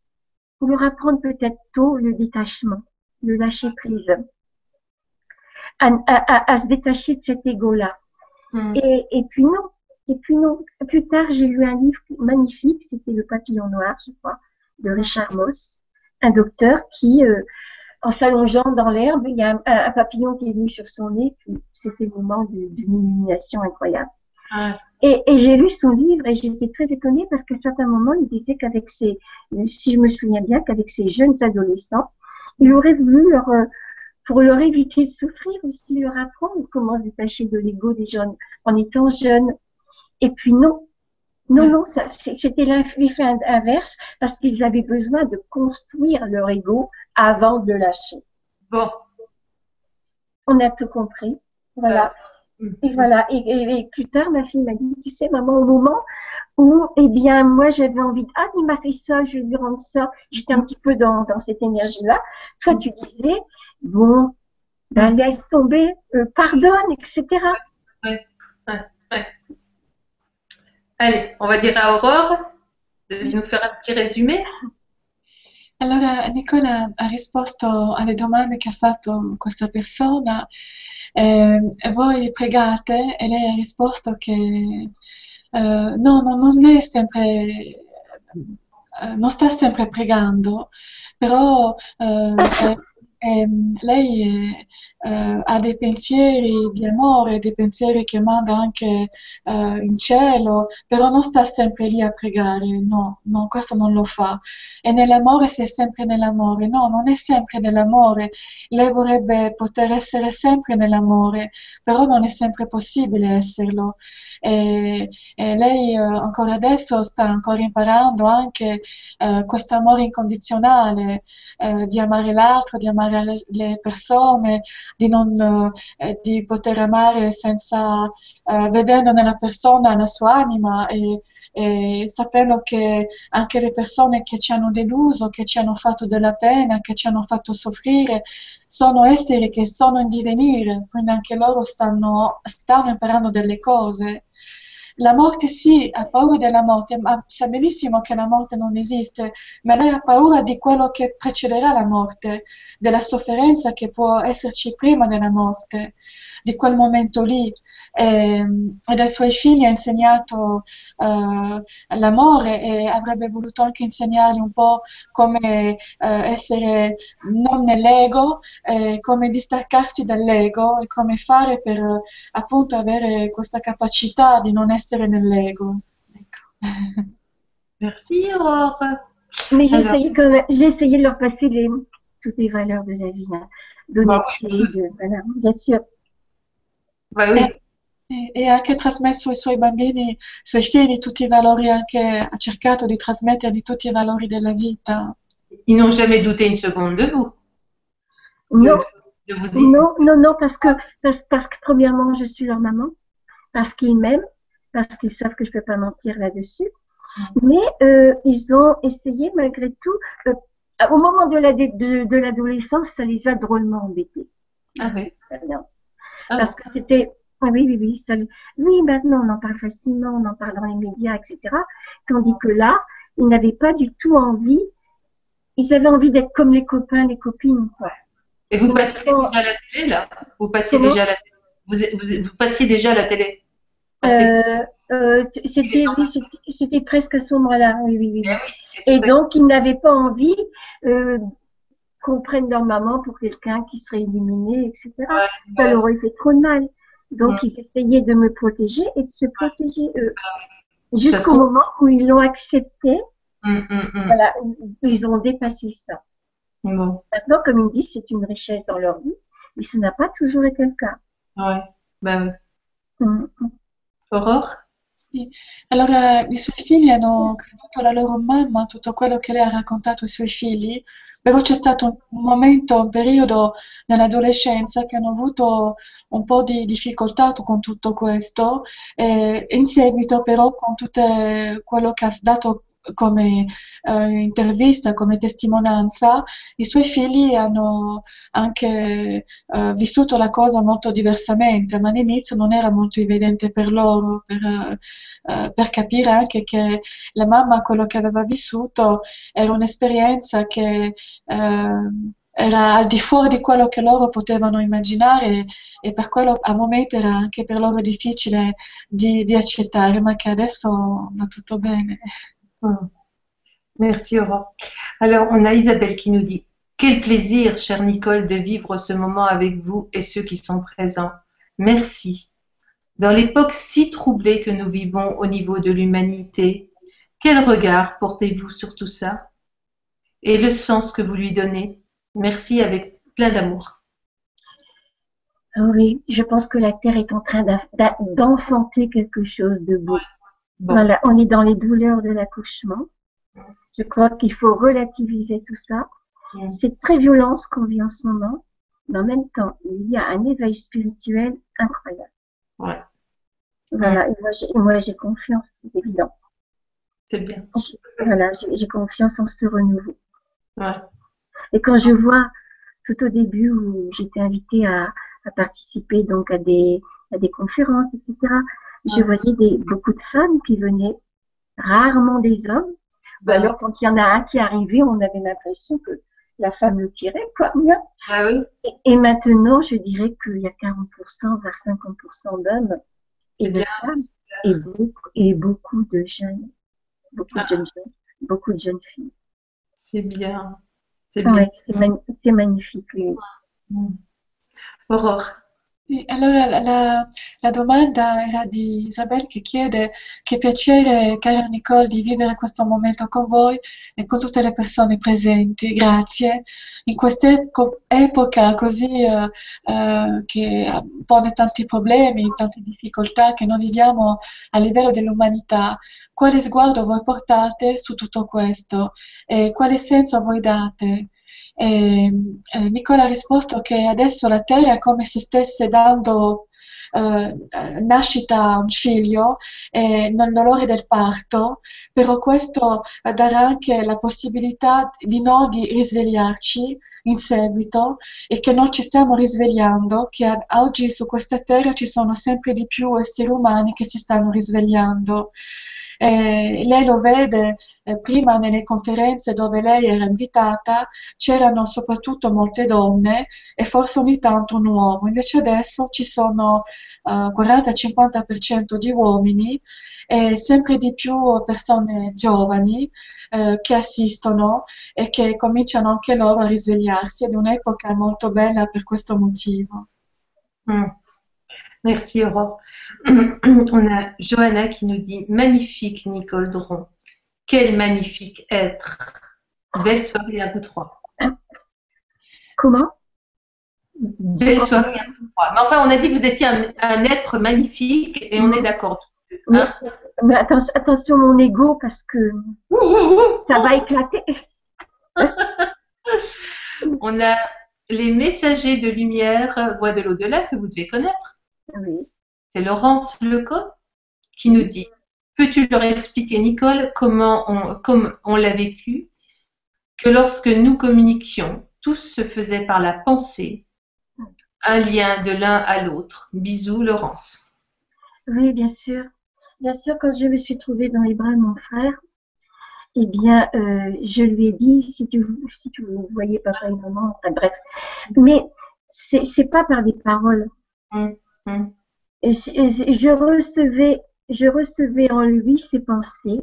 leur apprendre peut-être tôt le détachement, le lâcher prise, à, à, à, à se détacher de cet ego-là. Hmm. Et, et puis non, et puis non. Plus tard, j'ai lu un livre magnifique, c'était Le papillon noir, je crois, de Richard Moss, un docteur qui, euh, en s'allongeant dans l'herbe, il y a un, un papillon qui est venu sur son nez, puis c'était le moment d'une illumination incroyable. Ouais. Et, et j'ai lu son livre et j'étais très étonnée parce qu'à certains moments, il disait qu'avec ses, si je me souviens bien, qu'avec ces jeunes adolescents, il aurait voulu leur, euh, pour leur éviter de souffrir aussi, leur apprendre comment se détacher de l'ego des jeunes en étant jeunes. Et puis non, non, non, c'était l'effet in- inverse parce qu'ils avaient besoin de construire leur ego avant de le lâcher. Bon. On a tout compris. Voilà. Hmm. Et voilà. Et, et- et plus tard, ma fille m'a dit, tu sais, maman, au moment où, eh bien, moi, j'avais envie de, ah, il m'a fait ça, je vais lui rendre ça. J'étais un petit peu dans, dans cette énergie-là. Toi, tu disais, bon, ben, laisse tomber, euh, pardonne, etc. Allez, on va dire à Aurore de nous faire un petit résumé. Allora, Nicola ha risposto alle domande che ha fatto questa persona. Eh, voi pregate e lei ha risposto che eh, no, no, non è sempre, eh, non sta sempre pregando, però eh, eh, ehm, lei eh, ha dei pensieri di amore, dei pensieri che manda anche eh, in cielo, però non sta sempre lì a pregare, no, no, questo non lo fa. E nell'amore si è sempre nell'amore, no, non è sempre nell'amore. Lei vorrebbe poter essere sempre nell'amore, però non è sempre possibile esserlo. E, e lei eh, ancora adesso sta ancora imparando anche eh, questo amore incondizionale, eh, di amare l'altro, di amare le, le persone, di, non, eh, di poter amare senza, eh, vedendo nella persona la sua anima e, e sapendo che anche le persone che ci hanno deluso, che ci hanno fatto della pena, che ci hanno fatto soffrire, sono esseri che sono in divenire, quindi anche loro stanno, stanno imparando delle cose. La morte sì, ha paura della morte, ma sa benissimo che la morte non esiste, ma lei ha paura di quello che precederà la morte, della sofferenza che può esserci prima della morte, di quel momento lì. E, ed ai suoi figli ha insegnato eh, l'amore e avrebbe voluto anche insegnargli un po' come eh, essere non nell'ego, eh, come distaccarsi dall'ego e come fare per appunto avere questa capacità di non essere nell'ego. Ecco. Merci Aurore. Mais essayé quand même, essayé de leur passer les, toutes les valeurs de la vie, hein, d'honnêteté, de, voilà, bien sûr. Bah oui. E, anche trasmesso ai suoi bambini, ai suoi figli, tutti i valori, anche ha cercato di trasmettergli tutti i valori della vita. Ils n'ont jamais douté une seconde de vous. Non, De vous dire. non, non, non, parce que, parce, parce que premièrement, je suis leur maman, parce qu'ils m'aiment, parce qu'ils savent que je peux pas mentir là-dessus. Mais euh, ils ont essayé malgré tout. euh, au moment de la de, de l'adolescence, ça les a drôlement embêtés. Ah oui. Expérience. Ah Parce que c'était oui, oui, oui, oui, ça, oui, maintenant on en parle facilement, on en parle dans les médias, etc. Tandis que là, ils n'avaient pas du tout envie. Ils avaient envie d'être comme les copains, les copines. Quoi. Et vous passiez déjà à la télé, là? Vous passiez déjà à la télé? Vous, vous, vous passiez déjà à la télé? Ah, c'était- Euh, euh, c'était, oui, presque à ce moment-là. Oui, oui, oui. Eh oui, et donc, ils n'avaient pas envie euh, qu'on prenne leur maman pour quelqu'un qui serait éliminé, etc. Ouais, Ça ouais, leur aurait fait trop de mal. Donc, Ouais. ils essayaient de me protéger et de se protéger eux. toute Jusqu'au façon- moment où ils l'ont accepté, voilà, où ils ont dépassé ça. Maintenant, comme ils disent, c'est une richesse dans leur vie, mais ce n'a pas toujours été le cas. ouais. Bah. Mm. Aurore? Allora, i suoi figli hanno creduto alla loro mamma, tutto quello che lei ha raccontato ai suoi figli, però c'è stato un, momento, un periodo nell'adolescenza che hanno avuto un po' di difficoltà con tutto questo e in seguito però con tutto quello che ha dato come eh, intervista, come testimonianza, i suoi figli hanno anche eh, vissuto la cosa molto diversamente, ma all'inizio non era molto evidente per loro, per, eh, per capire anche che la mamma quello che aveva vissuto era un'esperienza che eh, era al di fuori di quello che loro potevano immaginare e per quello a momenti era anche per loro difficile di, di accettare, ma che adesso va tutto bene. Hum. Merci Aurore. Alors, on a Isabelle qui nous dit Quel plaisir, chère Nicole, de vivre ce moment avec vous et ceux qui sont présents. Merci. Dans l'époque si troublée que nous vivons au niveau de l'humanité, quel regard portez-vous sur tout ça et le sens que vous lui donnez? Merci avec plein d'amour. Ah Oui, je pense que la Terre est en train d'enfanter quelque chose de beau. Bon. Voilà, on est dans les douleurs de l'accouchement. Je crois qu'il faut relativiser tout ça. C'est très violent ce qu'on vit en ce moment, mais en même temps, il y a un éveil spirituel incroyable. Ouais. Voilà, et moi j'ai, et moi, j'ai confiance, c'est évident. C'est bien. Voilà, j'ai j'ai confiance en ce renouveau. Ouais. Et quand je vois tout au début où j'étais invitée à, à participer donc à des, à des conférences, etc., je Ouais. voyais des, beaucoup de femmes qui venaient, rarement des hommes. Ou alors quand il y en a un qui arrivait, on avait l'impression que la femme le tirait, quoi. Ah oui Et, et maintenant, je dirais qu'il y a 40%, vers 50% d'hommes et de femmes et beaucoup, et beaucoup de jeunes, beaucoup Ah. de jeunes filles, beaucoup de jeunes filles. C'est bien. C'est bien. Ouais, c'est magnifique. Aurore. Allora la, la- domanda era di Isabel che chiede che piacere, cara Nicole, di vivere questo momento con voi e con tutte le persone presenti. Grazie. In questa epo- epoca così eh, eh, che pone tanti problemi, tante difficoltà che noi viviamo a livello dell'umanità, quale sguardo voi portate su tutto questo e quale senso voi date? E, eh, Nicola ha risposto che adesso la Terra è come se stesse dando eh, nascita a un figlio eh, nel dolore del parto, però questo darà anche la possibilità di noi di risvegliarci in seguito e che noi ci stiamo risvegliando, che a- oggi su questa Terra ci sono sempre di più esseri umani che si stanno risvegliando. Eh, lei lo vede eh, prima nelle conferenze dove lei era invitata, c'erano soprattutto molte donne e forse ogni tanto un uomo, invece adesso ci sono eh, 40-50% di uomini e sempre di più persone giovani eh, che assistono e che cominciano anche loro a risvegliarsi ed è un'epoca molto bella per questo motivo. Hum. Merci Aurore. On a Johanna qui nous dit Magnifique Nicole Dron. Quel magnifique être. Belle soirée à vous trois. Comment? Belle soirée à vous trois. Mais enfin, on a dit que vous étiez un, un être magnifique et on est d'accord. Mais, Hein? mais attention, attention mon ego parce que Ouh, ouh, ouh. ça va éclater. On a les messagers de lumière, voix de l'au-delà que vous devez connaître. Oui. C'est Laurence Leco qui nous dit Peux-tu leur expliquer, Nicole, comment on, comme on l'a vécu, que lorsque nous communiquions, tout se faisait par la pensée, un lien de l'un à l'autre. Bisous, Laurence. Oui, bien sûr. Bien sûr, quand je me suis trouvée dans les bras de mon frère, eh bien, euh, je lui ai dit, si tu, si tu voyais papa et maman, enfin, bref. Mais c'est, c'est pas par des paroles. Hum, hum. Et je, et je recevais, je recevais en lui ses pensées.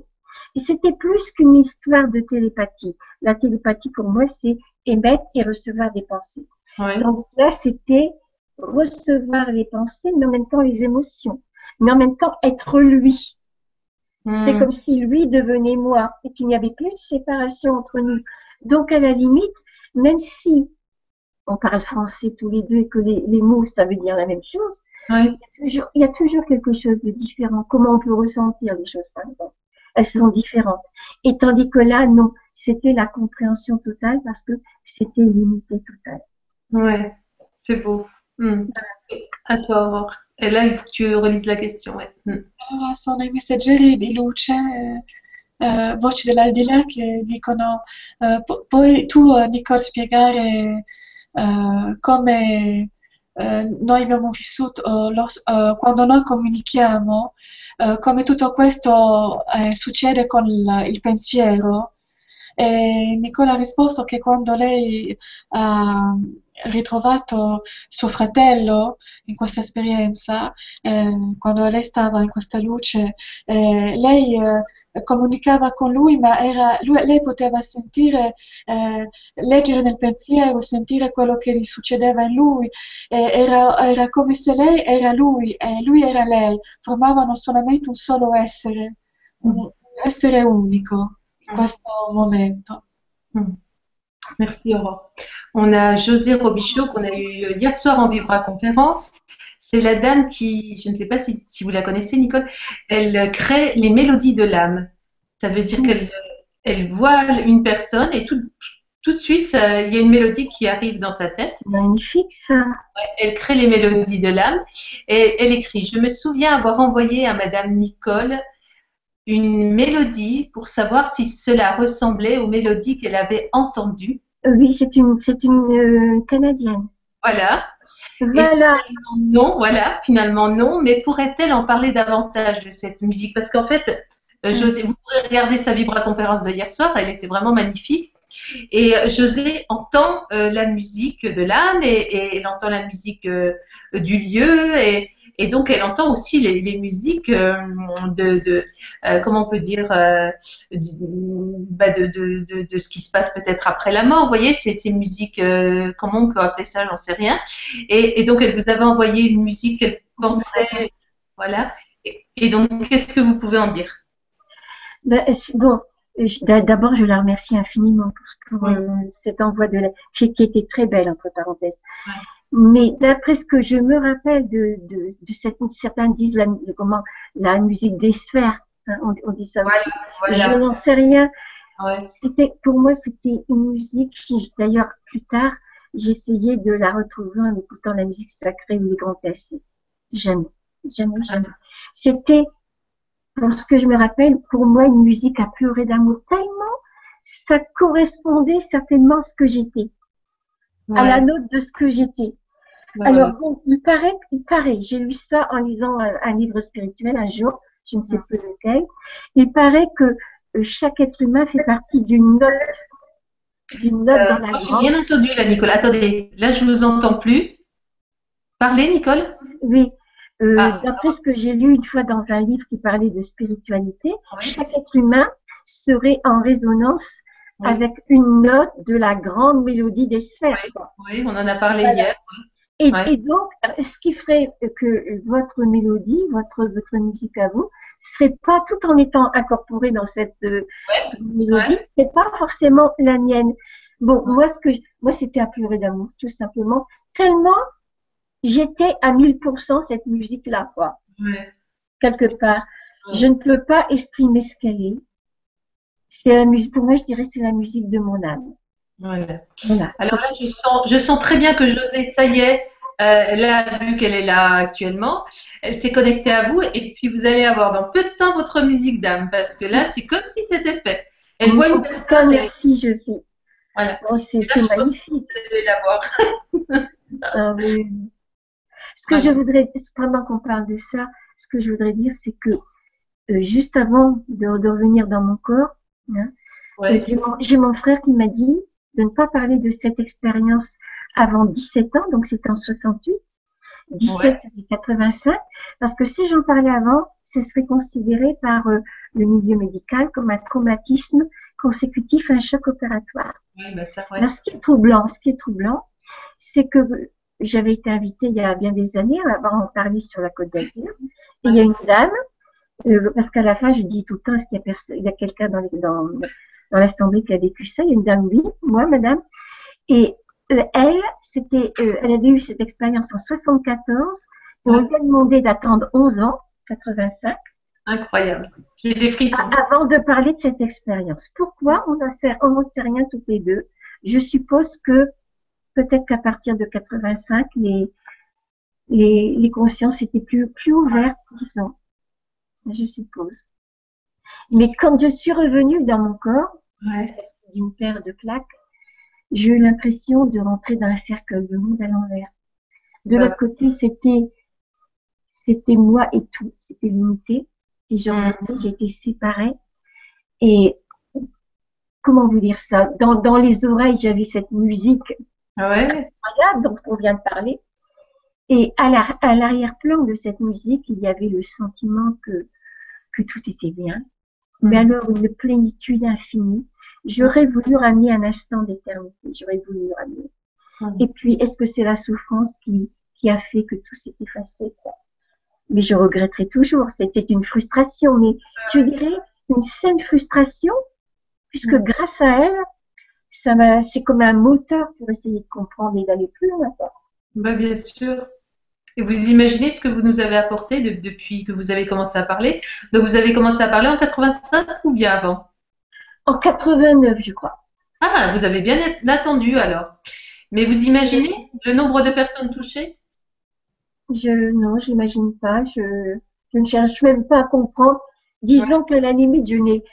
Et c'était plus qu'une histoire de télépathie. La télépathie, pour moi, c'est émettre et recevoir des pensées. Ouais. Que là, c'était recevoir les pensées, mais en même temps les émotions. Mais en même temps, être lui. C'est Hum. comme si lui devenait moi et qu'il n'y avait plus de séparation entre nous. Donc, à la limite, même si on parle français tous les deux et que les, les mots, ça veut dire la même chose, toujours- il y a toujours quelque chose de différent. Comment on peut ressentir les choses, par exemple? Elles sont différentes. Et tandis que là, non, c'était la compréhension totale parce que c'était l'unité totale. Ouais, c'est beau. Hum. À toi, Aurore. Et là, il faut que tu relises la question. Ouais. Allora, sono i messaggeri di luce, eh, voci dell'aldilà che dicono, eh, puoi tu, Nicole, spiegare eh, come eh, noi abbiamo vissuto, eh, lo- quando noi comunichiamo, come tutto questo succede con il, il pensiero? E Nicola ha risposto che quando lei ha ritrovato suo fratello in questa esperienza, eh, quando lei stava in questa luce, eh, lei eh, comunicava con lui, ma era, lui- lei poteva sentire, eh, leggere nel pensiero, sentire quello che gli succedeva in lui, era, era come se lei era lui e lui era lei, formavano solamente un solo essere, un, un essere unico in questo momento. Hum. Merci, Aurore. On a José Robichaud qu'on a eu hier soir en Vibra Conférence. C'est la dame qui, je ne sais pas si, si vous la connaissez, Nicole, elle crée les mélodies de l'âme. Ça veut dire qu'elle elle voit une personne et tout, tout de suite, ça- il y a une mélodie qui arrive dans sa tête. Magnifique, ça. Elle crée les mélodies de l'âme et elle écrit Je me souviens avoir envoyé à Madame Nicole une mélodie pour savoir si cela ressemblait aux mélodies qu'elle avait entendues. Oui, c'est une, c'est une euh, Canadienne. Voilà. Voilà. Non, voilà, finalement non, mais pourrait-elle en parler davantage de cette musique? Parce qu'en fait, euh, José, vous pourrez regarder sa Vibra conférence de hier soir, elle était vraiment magnifique. Et euh, José entend euh, la musique de l'âme et, et elle entend la musique du lieu et, et donc elle entend aussi les, les musiques euh, de, de euh, comment on peut dire euh, du- bah, de, de, de, de ce qui se passe peut-être après la mort. Vous voyez, ces musiques, euh, comment on peut appeler ça, j'en sais rien. Et, et donc elle vous avait envoyé une musique qu'elle pensait, voilà. Et, et donc qu'est-ce que vous pouvez en dire? Ben, c'est- bon, d'abord, je la remercie infiniment pour, pour, Oui. euh, cet envoi de la, qui, était très belle, entre parenthèses. Ouais. Mais d'après ce que je me rappelle de, de, de cette, certains disent la, de comment, la musique des sphères, hein, on, on dit ça aussi. Je n'en sais rien. Ouais. C'était, pour moi, c'était une musique qui, d'ailleurs, plus tard, j'essayais de la retrouver en écoutant la musique sacrée ou les grands classiques. Jamais, jamais, jamais. C'était, pour ce que je me rappelle, pour moi, une musique à pleurer d'amour tellement ça correspondait certainement à ce que j'étais, à la note de ce que j'étais. Ouais. Alors, bon, il paraît, il paraît, j'ai lu ça en lisant un, un livre spirituel un jour, je ne sais plus lequel, il paraît que euh, chaque être humain fait partie d'une note, d'une note Euh, dans la j'ai bien entendu là, Nicole. Attendez, là je vous entends plus. Parlez, Nicole. Oui, euh, Ah. d'après ce que j'ai lu une fois dans un livre qui parlait de spiritualité, Oui. chaque être humain serait en résonance Oui. avec une note de la grande mélodie des sphères. quoi. Oui, on en a parlé Voilà. hier. Et, Ouais. et donc, ce qui ferait que votre mélodie, votre, votre musique à vous, serait pas tout en étant incorporée dans cette euh, mélodie, c'est pas forcément la mienne. Bon, moi, ce que, moi, c'était à pleurer d'amour, tout simplement. Tellement j'étais à 1000% cette musique-là, quoi. Ouais. Quelque part. Ouais. Je ne peux pas exprimer ce qu'elle est. C'est la musique, pour moi, je dirais, c'est la musique de mon âme. Voilà. Voilà. Alors là, je sens, je sens très bien que José, ça y est, euh, là, vu qu'elle est là actuellement, elle s'est connectée à vous et puis vous allez avoir dans peu de temps votre musique d'âme parce que là, c'est comme si c'était fait. Elle voit une personne merci, je sais. voilà. Oh, c'est Et là, c'est je pense magnifique. Vous allez la voir. Ah oui. Ce que Voilà. je voudrais, pendant qu'on parle de ça, ce que je voudrais dire, c'est que euh, juste avant de, de revenir dans mon corps, hein, Ouais. j'ai mon, frère qui m'a dit de ne pas parler de cette expérience avant 17 ans, donc c'était en 68. 17, Ouais. fait 85, parce que si j'en parlais avant, ce serait considéré par euh, le milieu médical comme un traumatisme consécutif à un choc opératoire. Ouais, bah ça. Alors, ce qui est troublant, ce qui est troublant, c'est que j'avais été invitée il y a bien des années à avoir en parler sur la Côte d'Azur. Et il y a une dame, euh, parce qu'à la fin, je dis tout le temps, est-ce qu'il y a, perso- il y a quelqu'un dans, les- dans, dans l'assemblée qui a vécu ça? Il y a une dame, oui, moi, madame. Et euh, elle, c'était, euh, elle avait eu cette expérience en 74. Et on lui a demandé d'attendre 11 ans, 85, Incroyable. J'ai des frissons. avant de parler de cette expérience. Pourquoi On n'en sait, on sait rien toutes les deux? Je suppose que peut-être qu'à partir de 85, les, les, les consciences étaient plus, plus ouvertes, disons. Je suppose. Mais quand je suis revenue dans mon corps, Ouais. d'une paire de claques, j'ai eu l'impression de rentrer dans un cercle de monde à l'envers. De Ouais. l'autre côté, c'était, c'était moi et tout. C'était l'unité. Et j'ai Mhm. j'ai été séparée. Et comment vous dire ça? Dans, dans les oreilles, j'avais cette musique ouais. incroyable dont on vient de parler. Et à la- à l'arrière-plan de cette musique, il y avait le sentiment que, que tout était bien. Mais Mhm. alors une plénitude infinie. J'aurais voulu ramener un instant d'éternité. J'aurais voulu le ramener. Mhm. Et puis, est-ce que c'est la souffrance qui, qui a fait que tout s'est effacé, quoi? Mais je regretterai toujours. C'était une frustration, mais je dirais une saine frustration, puisque Mhm. grâce à elle, ça m'a, c'est comme un moteur pour essayer de comprendre et d'aller plus loin. Bah, bien sûr. Et vous imaginez ce que vous nous avez apporté de- depuis que vous avez commencé à parler. Donc, vous avez commencé à parler en 85 ou bien avant? En 89, je crois. Ah, vous avez bien attendu alors. Mais vous imaginez le nombre de personnes touchées? Je, non, j'imagine pas. Je, je ne cherche même pas à comprendre. Disons qu'à la limite, je n'ai,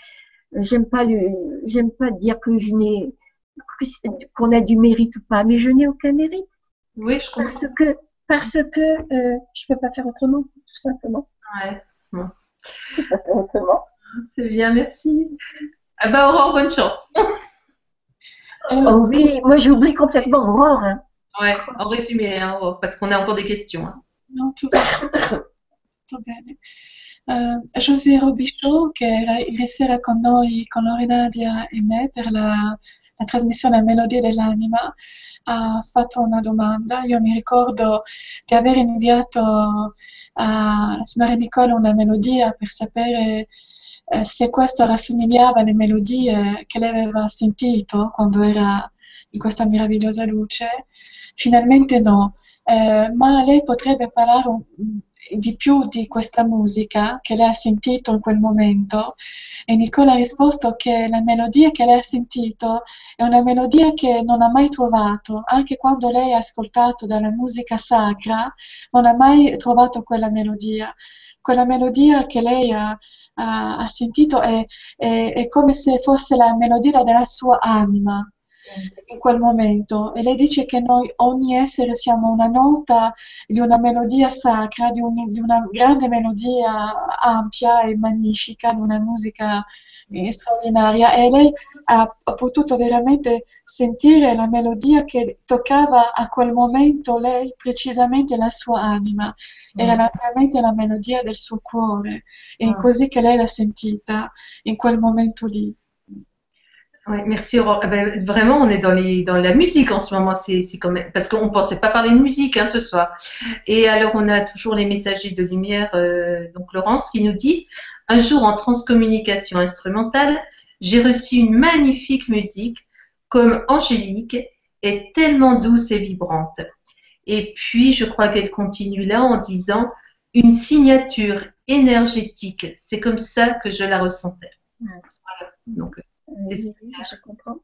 j'aime pas le, j'aime pas dire que je n'ai, qu'on a du mérite ou pas, mais je n'ai aucun mérite Oui, je comprends. parce que, parce que, euh, je peux pas faire autrement, tout simplement. Ouais, Je peux pas faire autrement. c'est bien, merci. Ah bah, Aurore, bonne chance. Alors, Oh oui, moi j'oublie complètement Aurore. hein. Ouais, en résumé, hein, Aurore, parce qu'on a encore des questions. hein. No, tutto, tutto bene. Eh, José Robichaud, che sera con noi, con Lorena Nadia e me per la, la trasmissione a Melodie dell'Anima, ha fatto una domanda. Io mi ricordo di aver inviato alla signora Nicola una melodia per sapere eh, se questo rassomigliava alle melodie che lei aveva sentito quando era in questa meravigliosa luce. Finalmente no. Eh, ma lei potrebbe parlare un- di più di questa musica che lei ha sentito in quel momento. E Nicola ha risposto che la melodia che lei ha sentito è una melodia che non ha mai trovato, anche quando lei ha ascoltato dalla musica sacra, non ha mai trovato quella melodia. Quella melodia che lei ha, ha- ha sentito è, è- è come se fosse la melodia della sua anima in quel momento. E lei dice che noi ogni essere siamo una nota di una melodia sacra, di, un- di una grande melodia ampia e magnifica, di una musica eh, straordinaria. E lei ha, ha potuto veramente sentire la melodia che toccava a quel momento lei precisamente la sua anima, era la- veramente la melodia del suo cuore. E Mm. così che lei l'ha sentita in quel momento lì. Ouais, merci Aurore. Ah ben, vraiment, on est dans, les, dans la musique en ce moment. C'est, parce qu'on ne pensait pas parler de musique hein, ce soir. Et alors, on a toujours les messagers de lumière, euh, donc Laurence, qui nous dit Un jour en transcommunication instrumentale, j'ai reçu une magnifique musique comme angélique, est tellement douce et vibrante. Et puis, je crois qu'elle continue là en disant une signature énergétique. C'est comme ça que je la ressentais. Voilà. Donc, oui, je comprends.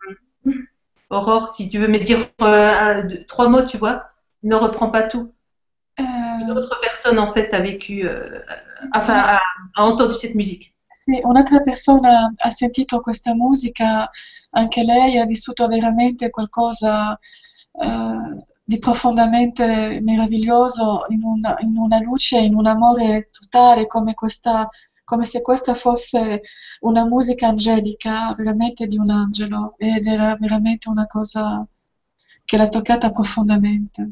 Aurore, si tu veux me dire euh, un, deux, trois mots, tu vois, ne reprends pas tout. Une Euh, autre personne, en fait, a vécu, euh, enfin, a, a entendu cette musique. Sì, un'altra persona ha sentito questa musica, anche lei ha vissuto veramente qualcosa eh, di profondamente meraviglioso, in una, in una luce, in un amore totale, come questa, come se questa fosse una musica angelica, veramente di un angelo, ed era veramente una cosa che l'ha toccata profondamente.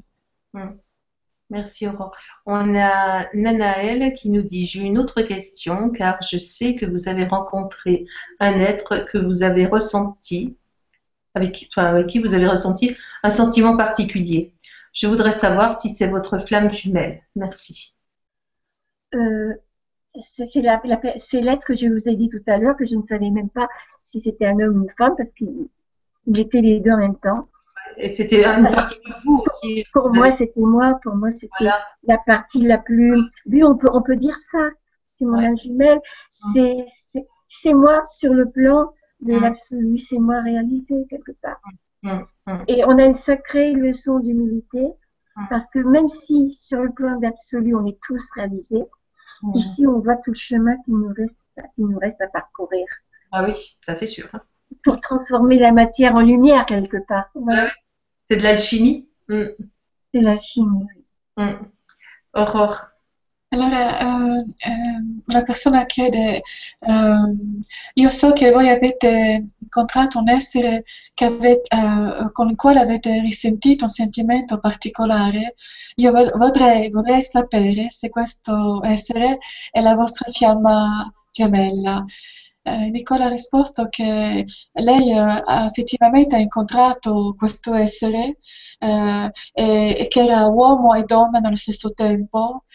Merci Aurore. On a Nanaël qui nous dit, j'ai une autre question car je sais que vous avez rencontré un être que vous avez ressenti, avec, qui- enfin, avec qui vous avez ressenti un sentiment particulier. Je voudrais savoir si c'est votre flamme jumelle. Merci. Euh, c'est la, la- c'est l'être que je vous ai dit tout à l'heure que je ne savais même pas si c'était un homme ou une femme parce qu'il il était les deux en même temps. Et c'était une partie de vous aussi. Pour moi, c'était moi. Pour moi, c'était Voilà. la partie la plus. Oui, on peut, on peut dire ça. C'est mon Ouais. âme jumelle. C'est, c'est, moi sur le plan de Mm. l'absolu. C'est moi réalisé quelque part. Mm, mm. Et on a une sacrée leçon d'humilité parce que même si sur le plan d'absolu on est tous réalisés, Ici on voit tout le chemin qu'il nous reste, qu'il nous reste à parcourir Ah oui, ça c'est sûr. hein. pour transformer la matière en lumière quelque part. Voilà. Ouais. C'est de l'alchimie? Mm, C'est la chimie. mm. Aurore. Allora, eh, eh, una persona chiede, ehm, io so che voi avete incontrato un essere che ave- eh, con il quale avete risentito un sentimento particolare. Io vo- vorrei, vorrei sapere se questo essere è la vostra fiamma gemella. Eh, Nicola ha risposto che lei eh, effettivamente ha incontrato questo essere eh, e, e che era uomo e donna nello stesso tempo.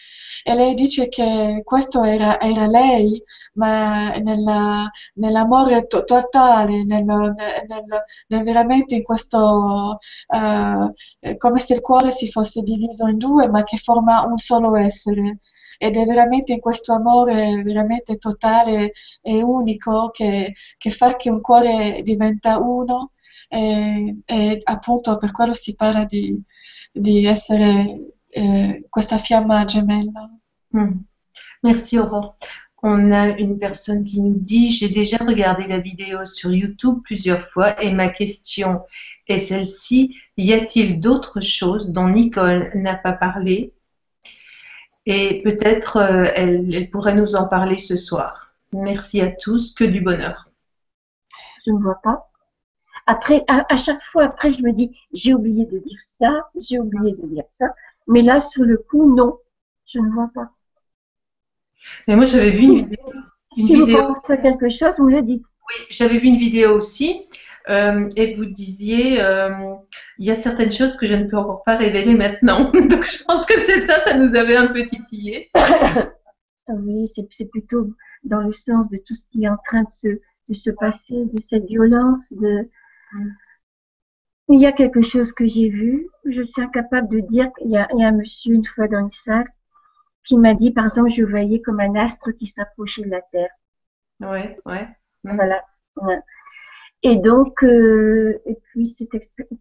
E lei dice che questo era, era lei, ma nella- nell'amore to- totale, nel, nel- nel- nel veramente in questo, eh, come se il cuore si fosse diviso in due, ma che forma un solo essere. Ed è veramente in questo amore veramente totale e unico che, che fa che un cuore diventa uno e, e appunto per quello si parla di, di essere eh, questa fiamma gemella. Hmm. Merci Aurore. On a une personne qui nous dit, j'ai déjà regardé la vidéo sur YouTube plusieurs fois et ma question est celle-ci, y a-t-il d'autres choses dont Nicole n'a pas parlé Et peut-être euh, elle, elle pourrait nous en parler ce soir. Merci à tous, que du bonheur. Je ne vois pas. Après, à, à chaque fois, après, je me dis, j'ai oublié de dire ça, j'ai oublié de dire ça. Mais là, sur le coup, non, je ne vois pas. Mais moi j'avais vu une vidéo. Une si vous pensez à quelque chose, vous me le dites. Oui, j'avais vu une vidéo aussi euh, et vous disiez, euh, il y a certaines choses que je ne peux encore pas révéler maintenant. Donc je pense que c'est ça, ça nous avait un peu titillé. Ah Oui, c'est plutôt dans le sens de tout ce qui est en train de se, de se passer, de cette violence, de... Il y a quelque chose que j'ai vu, je suis incapable de dire qu'il y a, il y a un monsieur une fois dans une salle qui m'a dit, par exemple, je voyais comme un astre qui s'approchait de la Terre. Ouais, ouais. Voilà. Ouais. Et donc, euh, et puis, cette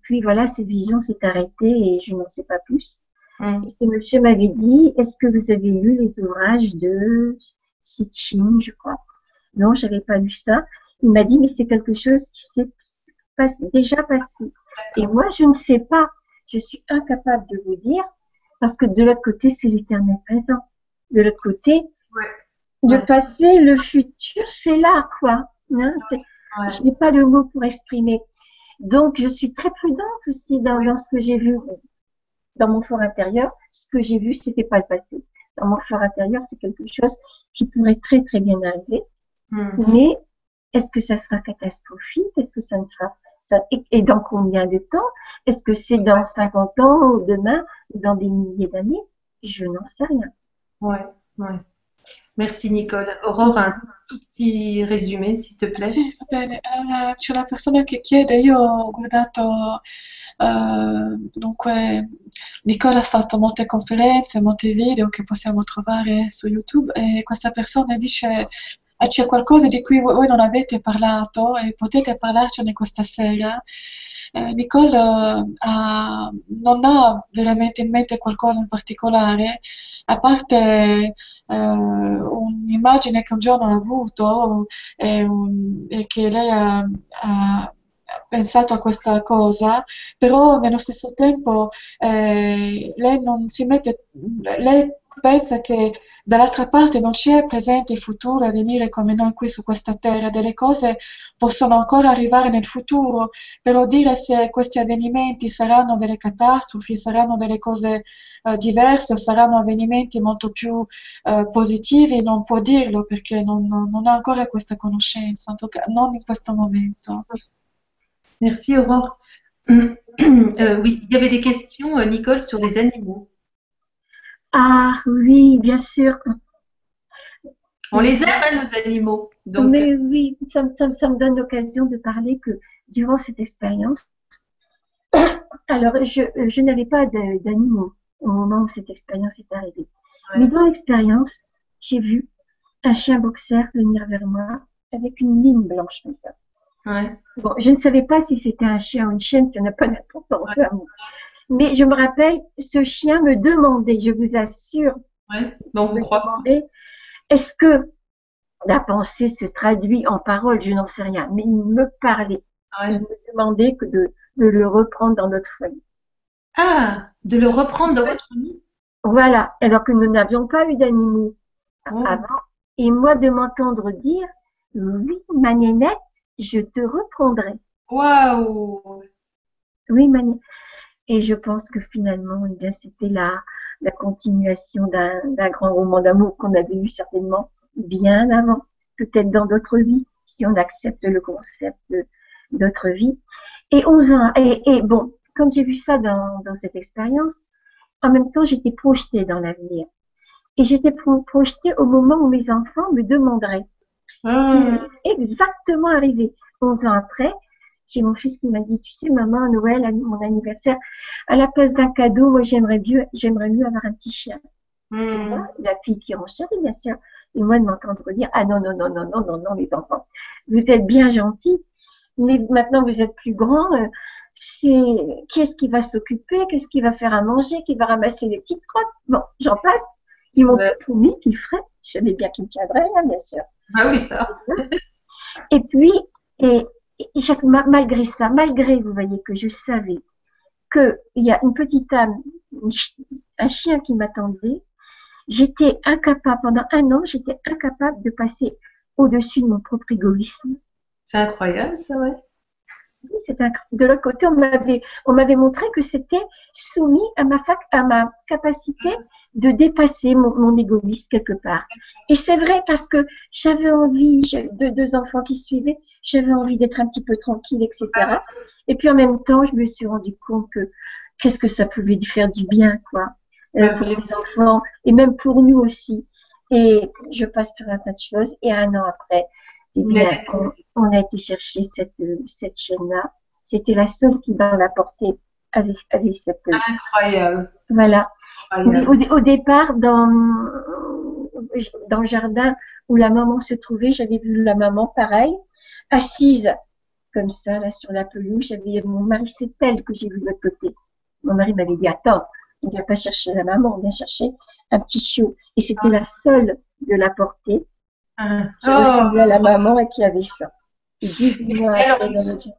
puis voilà, cette vision s'est arrêtée et je n'en sais pas plus. Mm. Et ce monsieur m'avait dit, est-ce que vous avez lu les ouvrages de Sitchin, je crois? Non, j'avais pas lu ça. Il m'a dit, mais c'est quelque chose qui s'est pas- déjà passé. Et moi, je ne sais pas. Je suis incapable de vous dire parce que de l'autre côté, c'est l'éternel présent. De l'autre côté, Ouais. le Ouais. passé, le futur, c'est là, quoi. Hein, Ouais. je n'ai pas le mot pour exprimer. Donc, je suis très prudente aussi dans, dans ce que j'ai vu dans mon fort intérieur. Ce que j'ai vu, c'était pas le passé. Dans mon fort intérieur, c'est quelque chose qui pourrait très, très bien arriver. Mm. Mais est-ce que ça sera catastrophique? Est-ce que ça ne sera ça, et, et dans combien de temps? Est-ce que c'est dans 50 ans ou demain ou dans des milliers d'années? Je n'en sais rien. Ouais, ouais. Merci Nicole. Aurore, un tout petit résumé, s'il te plaît. Sì, va bene. Eh, c'è una persona che chiede, io ho guardato, eh, dunque, Nicola ha fatto molte conferenze, molti video che possiamo trovare su YouTube e questa persona dice, "Ah, c'è qualcosa di cui voi non avete parlato e potete parlarcene questa sera? Eh, Nicole eh, ha- non ha veramente in mente qualcosa in particolare, a parte eh, un'immagine che un giorno ha avuto e, un- e che lei ha, ha pensato a questa cosa, però nello stesso tempo eh, lei non si mette, lei pensa che dall'altra parte non c'è presente e futuro a venire come noi qui su questa terra, delle cose possono ancora arrivare nel futuro, però dire se questi avvenimenti saranno delle catastrofi, saranno delle cose eh, diverse o saranno avvenimenti molto più eh, positivi, non può dirlo perché non, non ha ancora questa conoscenza, non in questo momento. Merci Aurore. Euh, oui, il y avait des questions, euh, Nicole, sur les animaux. Ah oui, bien sûr. On les aime, hein, nos animaux. Donc, Mais oui, ça, me- ça me- ça me donne l'occasion de parler que durant cette expérience, alors je, je n'avais pas d'animaux au moment où cette expérience est arrivée. Ouais. Mais dans l'expérience, j'ai vu un chien boxer venir vers moi avec une ligne blanche comme ça. ouais. Bon, je ne savais pas si c'était un chien ou une chienne, ça n'a pas d'importance moi. Mais je me rappelle, ce chien me demandait, je vous assure, Ouais. On vous croit. est-ce que la pensée se traduit en paroles, je n'en sais rien, mais il me parlait. Ouais. Il me demandait que de, de le reprendre dans notre foyer. Ah, de le reprendre dans votre nid. Voilà, alors que nous n'avions pas eu d'animaux Oh. avant. Et moi de m'entendre dire, oui, ma nénette, je te reprendrai. Waouh. Oui, Mani. Et je pense que finalement, eh bien, c'était la, la continuation d'un grand roman d'amour qu'on avait eu certainement bien avant, peut-être dans d'autres vies, si on accepte le concept d'autres vies. Et 11 ans, et, et bon, quand j'ai vu ça dans, dans cette expérience, en même temps, j'étais projetée dans l'avenir. Et j'étais pro- projetée au moment où mes enfants me demanderaient Ah. exactement arrivé. 11 ans après, j'ai mon fils qui m'a dit, tu sais, maman, à Noël, à mon anniversaire, à la place d'un cadeau, moi, j'aimerais mieux, j'aimerais mieux avoir un petit chien. Et Hmm. moi, la fille qui renchérit, bien sûr. Et moi, de m'entendre dire, ah non, non, non, non, non, non, non, les enfants, vous êtes bien gentils, mais maintenant vous êtes plus grands, euh, c'est, qu'est-ce qui va s'occuper, qu'est-ce qui va faire à manger, qui va ramasser les petites crottes? Bon, j'en passe. Ils m'ont Ouais. promis qu'ils feraient. Je savais bien qu'ils me tiendraient, hein, bien sûr. Ah oui, ça. Et puis, et chaque- ma- malgré ça, malgré, vous voyez, que je savais qu'il y a une petite âme, un chien qui m'attendait, j'étais incapable, pendant un an, j'étais incapable de passer au-dessus de mon propre égoïsme. C'est incroyable, ça, ouais. Oui, c'est un- de l'autre côté, on m'avait, on m'avait montré que c'était soumis à ma fac, à ma capacité de dépasser mon, mon égoïsme quelque part. Et c'est vrai parce que j'avais envie, j'avais deux, deux enfants qui suivaient, j'avais envie d'être un petit peu tranquille, etc. Et puis en même temps, je me suis rendu compte que qu'est-ce que ça pouvait faire du bien, quoi, euh, Ah pour les enfants et même pour nous aussi. Et je passe par un tas de choses. Et un an après, eh bien, on, on a été chercher cette, euh, cette chaîne-là. C'était la seule qui dans la portée avec, avec cette, euh, Incroyable. voilà. Mais au, dé- au départ, dans, dans le jardin où la maman se trouvait, j'avais vu la maman pareil, assise comme ça, là, sur la pelouse. J'avais mon mari, c'est elle que j'ai vu de l'autre côté. Mon mari m'avait dit, attends, on vient pas chercher la maman, on vient chercher un petit chiot. Et c'était la seule de la portée Ah. ressemblait à Oh. la maman et qui avait ça. Et 18 mois Et alors, après, dans le jardin.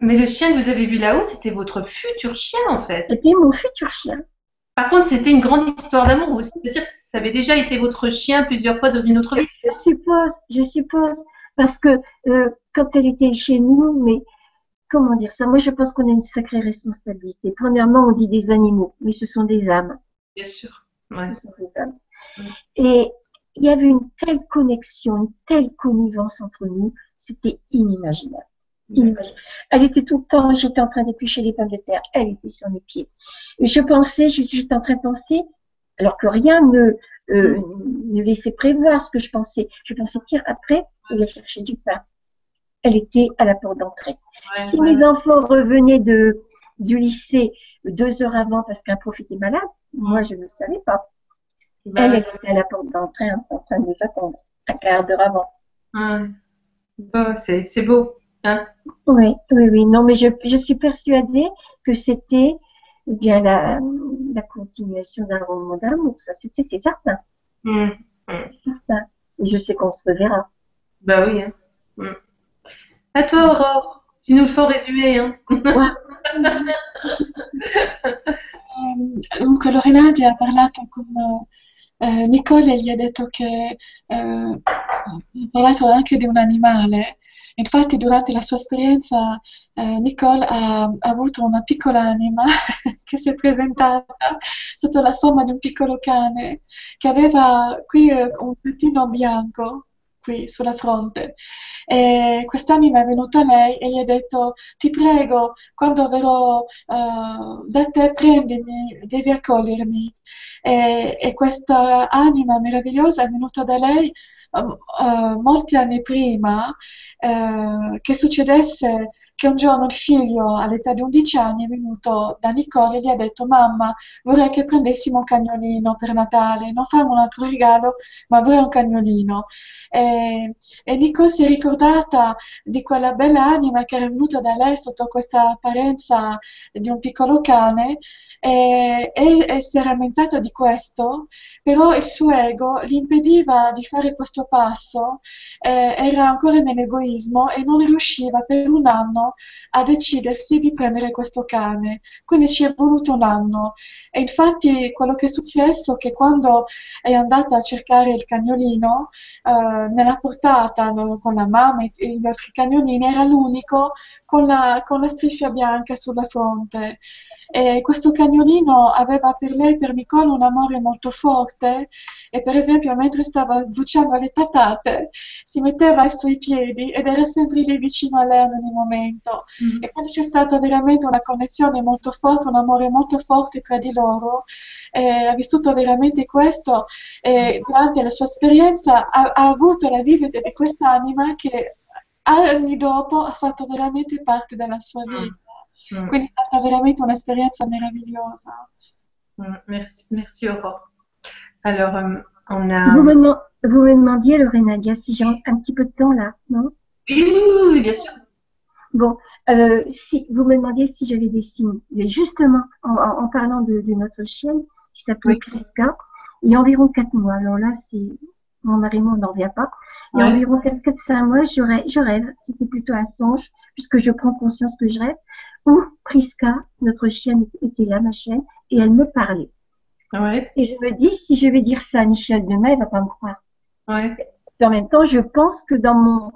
Mais le chien que vous avez vu là-haut, c'était votre futur chien, en fait. C'était mon futur chien. Par contre, c'était une grande histoire d'amour. ou C'est-à-dire que ça avait déjà été votre chien plusieurs fois dans une autre vie. Je suppose, je suppose, parce que euh, quand elle était chez nous, mais comment dire ça? Moi, je pense qu'on a une sacrée responsabilité. Premièrement, on dit des animaux, mais ce sont des âmes. Bien sûr. Ouais. Ce sont des âmes. Et il y avait une telle connexion, une telle connivence entre nous, c'était inimaginable. Inimaginable. Elle était tout le temps, j'étais en train d'éplucher les pommes de terre, elle était sur mes pieds. Et je pensais, j'étais en train de penser, alors que rien ne, euh, nous laisser prévoir ce que je pensais. Je pensais, tiens, après, elle a chercher du pain. Elle était à la porte d'entrée. Ouais, Si ouais. mes enfants revenaient de, du lycée deux heures avant parce qu'un prof était malade, moi, je ne le savais pas. Bah, Elle, était à la porte d'entrée en en train de nous attendre, un quart d'heure avant. Bon, c'est c'est beau. Hein Oui, oui, oui. Non, mais je, je suis persuadée que c'était eh bien la, la continuation d'un roman d'amour. Ça, c'est certain. C'est certain. Et je sais qu'on se reverra. Bah oui. Hein. Hmm. À toi, Aurore. Tu nous le fais en résumé. Hein Eh, Comunque Lorena ti ha parlato con eh, Nicole gli ha detto che eh, ha parlato anche di un animale. Infatti durante la sua esperienza eh, Nicole ha, ha avuto una piccola anima che si è presentata sotto la forma di un piccolo cane che aveva qui eh, un puntino bianco qui sulla fronte. E quest'anima è venuta a lei e gli ha detto: Ti prego, quando verrò eh, da te, prendimi, devi accogliermi. E, e questa anima meravigliosa è venuta da lei eh, eh, molti anni prima che succedesse che un giorno il figlio all'età di 11 anni è venuto da Nicole e gli ha detto mamma vorrei che prendessimo un cagnolino per Natale, non farmi un altro regalo ma vorrei un cagnolino. E, e Nicole si è ricordata di quella bella anima che era venuta da lei sotto questa apparenza di un piccolo cane e, e- e si è rammentata di questo, però il suo ego gli impediva di fare questo passo, eh, era ancora nell'egoismo e non riusciva per un anno a decidersi di prendere questo cane. Quindi ci è voluto un anno. E infatti quello che è successo è che quando è andata a cercare il cagnolino, eh, nella portata con la mamma e gli altri cagnolini, era l'unico con la, con la striscia bianca sulla fronte. E questo cagnolino aveva per lei, per Nicole, un amore molto forte e per esempio mentre stava sbucciando le patate si metteva ai suoi piedi ed era sempre lì vicino a lei in ogni momento. Mm. E quando c'è stata veramente una connessione molto forte, un amore molto forte tra di loro, eh, ha vissuto veramente questo e durante la sua esperienza ha, ha avuto la visita di quest'anima che anni dopo ha fatto veramente parte della sua vita. Mm. Quindi è stata veramente un'esperienza meravigliosa. Mm. Merci, merci, Aurore. Alors, euh, on a. Vous, me, deman- vous me demandiez, Lorenadia, si j'ai un, petit peu de temps là, non? Oui, oui, oui, oui, bien sûr. Bon, euh, si vous me demandiez si j'avais des signes. Mais justement, en, en- en parlant de, de notre chienne, qui s'appelle Oui. Priska, il y a environ quatre mois. Alors là, c'est mon mari moi, on n'en revient pas. Il y a Ouais. environ 4, 4, 5 mois, je rêve, je rêve. C'était plutôt un songe, puisque je prends conscience que je rêve, où Priska, notre chienne, était là, ma chienne, et elle me parlait. Ouais, Et je me dis, si je vais dire ça à Michel demain, il va pas me croire. ouais. Et en même temps, je pense que dans mon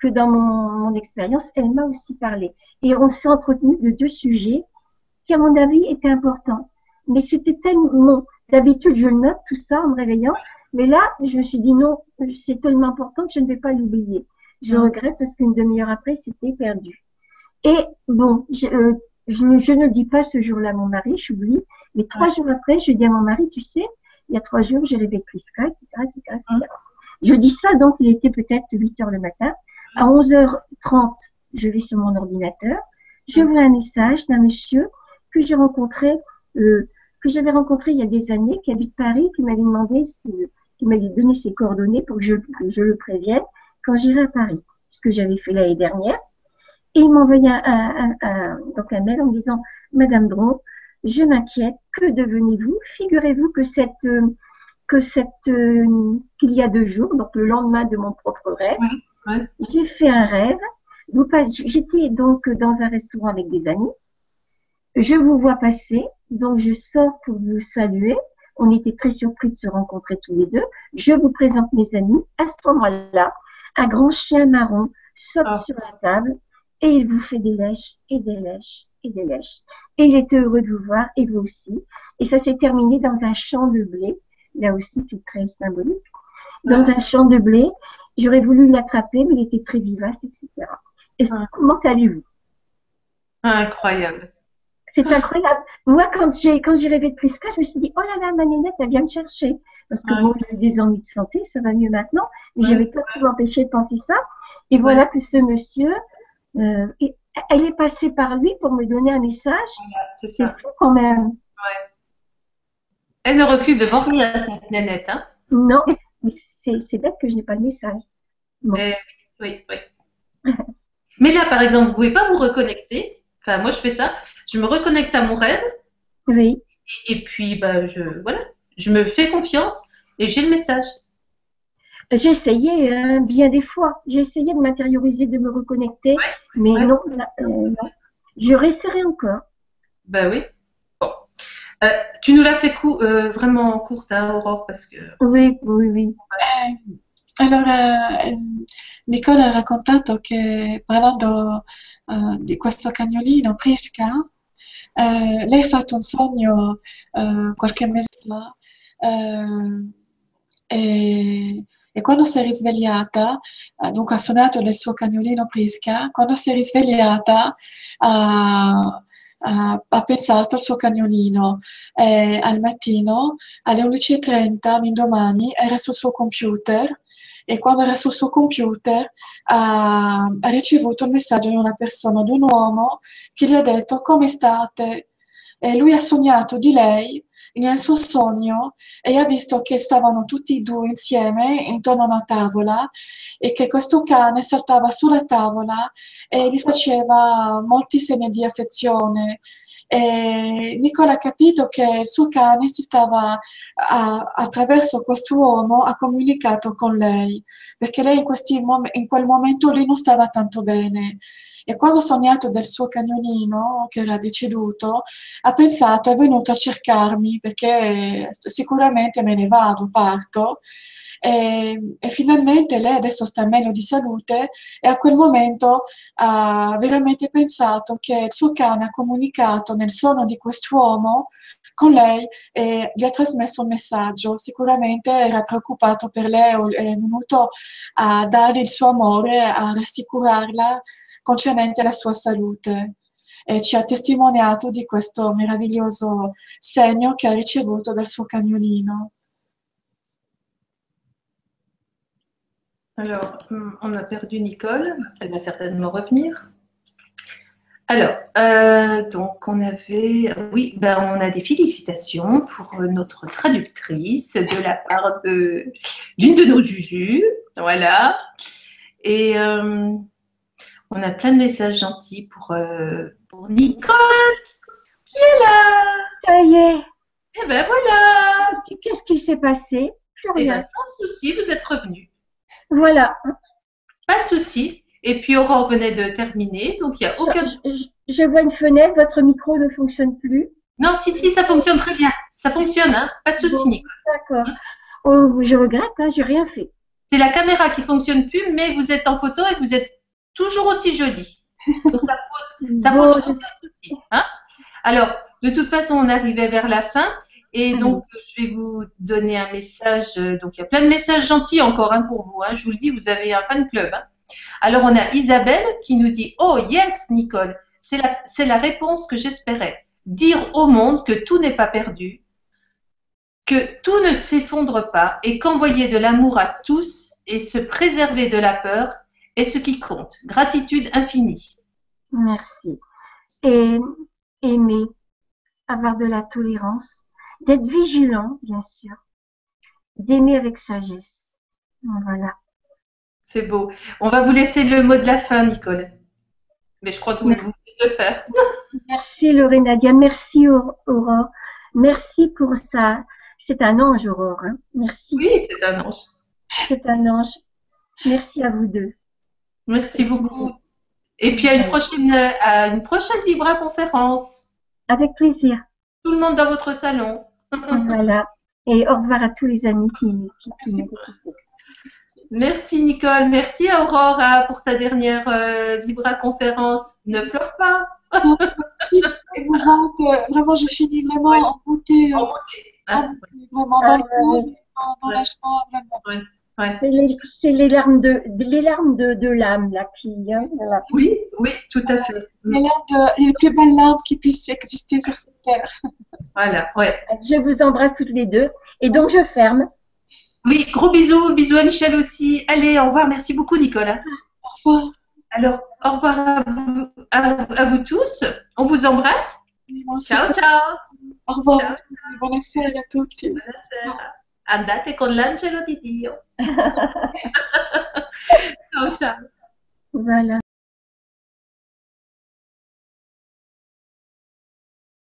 que dans mon, mon expérience, elle m'a aussi parlé. Et on s'est entretenu de deux sujets qui, à mon avis, étaient importants. Mais c'était tellement... D'habitude, je le note, tout ça, en me réveillant. Mais là, je me suis dit non, c'est tellement important que je ne vais pas l'oublier. Je regrette parce qu'une demi-heure après, c'était perdu. Et bon, je, euh, je, ne- je ne le dis pas ce jour-là à mon mari, j'oublie. Mais trois jours après, je dis à mon mari, tu sais, il y a trois jours, j'ai rêvé Priska, etc., etc., etc. Je dis ça, donc il était peut-être 8 heures le matin. À 11h30, je vais sur mon ordinateur. Je vois un message d'un monsieur que j'ai rencontré, euh, que j'avais rencontré il y a des années, qui habite Paris, qui m'avait demandé, si- qui m'avait donné ses coordonnées pour que je, que je le prévienne quand j'irai à Paris, ce que j'avais fait l'année dernière. Et il m'a envoyé un, un- un- donc un mail en me disant, Madame Dron, je m'inquiète, que devenez-vous? Figurez-vous que cette, euh, que cette, euh, qu'il y a deux jours, donc le lendemain de mon propre rêve, j'ai fait un rêve. J'étais donc dans un restaurant avec des amis. Je vous vois passer, donc je sors pour vous saluer. On était très surpris de se rencontrer tous les deux. Je vous présente mes amis. À ce moment-là, un grand chien marron saute Ah. sur la table et il vous fait des lèches et des lèches et des lèches. Et il était heureux de vous voir et vous aussi. Et ça s'est terminé dans un champ de blé. Là aussi, c'est très symbolique. Dans un champ de blé, j'aurais voulu l'attraper, mais il était très vivace, etc. Et Ah. comment allez-vous? Incroyable. C'est incroyable. Moi, quand j'ai quand j'ai rêvé de Prisca, je me suis dit, oh là là, ma nénette, elle vient me chercher. Parce que bon, j'ai eu des ennuis de santé, ça va mieux maintenant, mais Ouais. j'avais pas pu m'empêcher de penser ça. Et voilà que ce monsieur, euh, et- elle est passée par lui pour me donner un message. C'est C'est ça. fou quand même. Elle ne recule devant rien, cette nénette. Hein. Non, mais c'est c'est bête que je n'ai pas le message. Bon. Eh oui, oui. Mais là, par exemple, vous pouvez pas vous reconnecter. Enfin, moi, je fais ça. Je me reconnecte à mon rêve Oui. et puis, bah, je, voilà, je me fais confiance et j'ai le message. J'ai essayé hein, bien des fois. J'ai essayé de m'intérioriser, de me reconnecter, mais ouais. non, là, euh, non. Je réessayerai encore. Bah oui. Bon. Euh, tu nous l'as fait cou- euh, vraiment courte, hein, Aurore, parce que. Oui, oui, oui. Allora, ehm, Nicole ha raccontato che parlando eh, di questo cagnolino Prisca, eh, lei ha fatto un sogno eh, qualche mese fa e, e quando si è risvegliata, dunque ha suonato del suo cagnolino Prisca, quando si è risvegliata ha pensato al suo cagnolino e al mattino alle 11.30 l'indomani era sul suo computer e quando era sul suo computer ha, ha ricevuto il messaggio di una persona, di un uomo che gli ha detto come state e lui ha sognato di lei nel suo sogno e ha visto che stavano tutti e due insieme intorno a una tavola e che questo cane saltava sulla tavola e gli faceva molti segni di affezione. E Nicola ha capito che il suo cane si stava a- attraverso quest'uomo ha comunicato con lei perché lei in, mom- in quel momento lì non stava tanto bene. E quando ha sognato del suo cagnolino che era deceduto ha pensato è venuto a cercarmi perché sicuramente me ne vado, parto e, e finalmente lei adesso sta meglio di salute e a quel momento ha veramente pensato che il suo cane ha comunicato nel sonno di quest'uomo con lei e gli ha trasmesso un messaggio. Sicuramente era preoccupato per lei, è venuto a dare il suo amore, a rassicurarla concernente la sua salute. E ci ha testimoniato di questo meraviglioso segno che ha ricevuto dal suo cagnolino. Alors, hum, on a perdu Nicole. Elle va certainement revenir. Alors, euh, donc on avait, oui, ben on a des félicitations pour notre traductrice de la part de d'une de nos jujus, voilà. Et euh, on a plein de messages gentils pour, euh, pour Nicole qui est là. Ça y est. Et ben voilà. Qu'est-ce qui- s'est passé? Plus Et rien. ben sans souci, vous êtes revenu. Voilà. Pas de souci. Et puis Aurore venait de terminer, donc il n'y a aucun Je, je- je vois une fenêtre, votre micro ne fonctionne plus. Non, si, si, ça fonctionne très bien. Ça fonctionne, hein Pas de souci, Bon. D'accord. Oh, je regrette, hein, j'ai rien fait. C'est la caméra qui fonctionne plus, mais vous êtes en photo et vous êtes toujours aussi jolie. Donc ça pose, ça pose aucun souci. Hein Alors, de toute façon, on arrivait vers la fin. Et Ah donc, je vais vous donner un message. euh, Donc, il y a plein de messages gentils encore hein, pour vous. hein. Je vous le dis, vous avez un fan club. hein. Alors, on a Isabelle qui nous dit Oh, yes, Nicole, c'est la, c'est la réponse que j'espérais. Dire au monde que tout n'est pas perdu, que tout ne s'effondre pas et qu'envoyer de l'amour à tous et se préserver de la peur est ce qui compte. Gratitude infinie. Merci. Et aimer, avoir de la tolérance, d'être vigilant, bien sûr, d'aimer avec sagesse. Voilà. C'est beau. On va vous laisser le mot de la fin, Nicole. Mais je crois que vous pouvez le faire. Merci Lorraine Nadia, merci Aur- Aurore, merci pour ça. C'est un ange Aurore, hein. merci, Oui, c'est un ange. c'est un ange. Merci à vous deux. Merci beaucoup. Et puis à une prochaine, à une prochaine Vibra conférence. Avec plaisir. Tout le monde dans votre salon. Voilà. Et au revoir à tous les amis qui, qui, qui m'ont écouté. Merci Nicole. Merci Aurora pour ta dernière euh, Vibra conférence. Ne pleure pas. Émouvante, euh, vraiment, je finis vraiment Ouais. en beauté, En beauté. hein. vraiment dans Ah, le dans, dans Ouais. la joie, vraiment. Ouais. C'est les, larmes de, les larmes de, de l'âme, là, qui, hein. Oui, oui, tout à fait. Les, larmes de- les plus belles larmes qui puissent exister sur cette terre. Voilà, ouais. Je vous embrasse toutes les deux. Et donc, je ferme. Oui, gros bisous, bisous à Michel aussi. Allez, au revoir, merci beaucoup Nicolas. Au revoir. Alors, au revoir à vous, à, à vous tous. On vous embrasse. Ciao, ciao. Au revoir. Ciao. Buonasera a tutti. Buonasera. Andate con l'angelo di Dio. ciao, ciao. Voilà.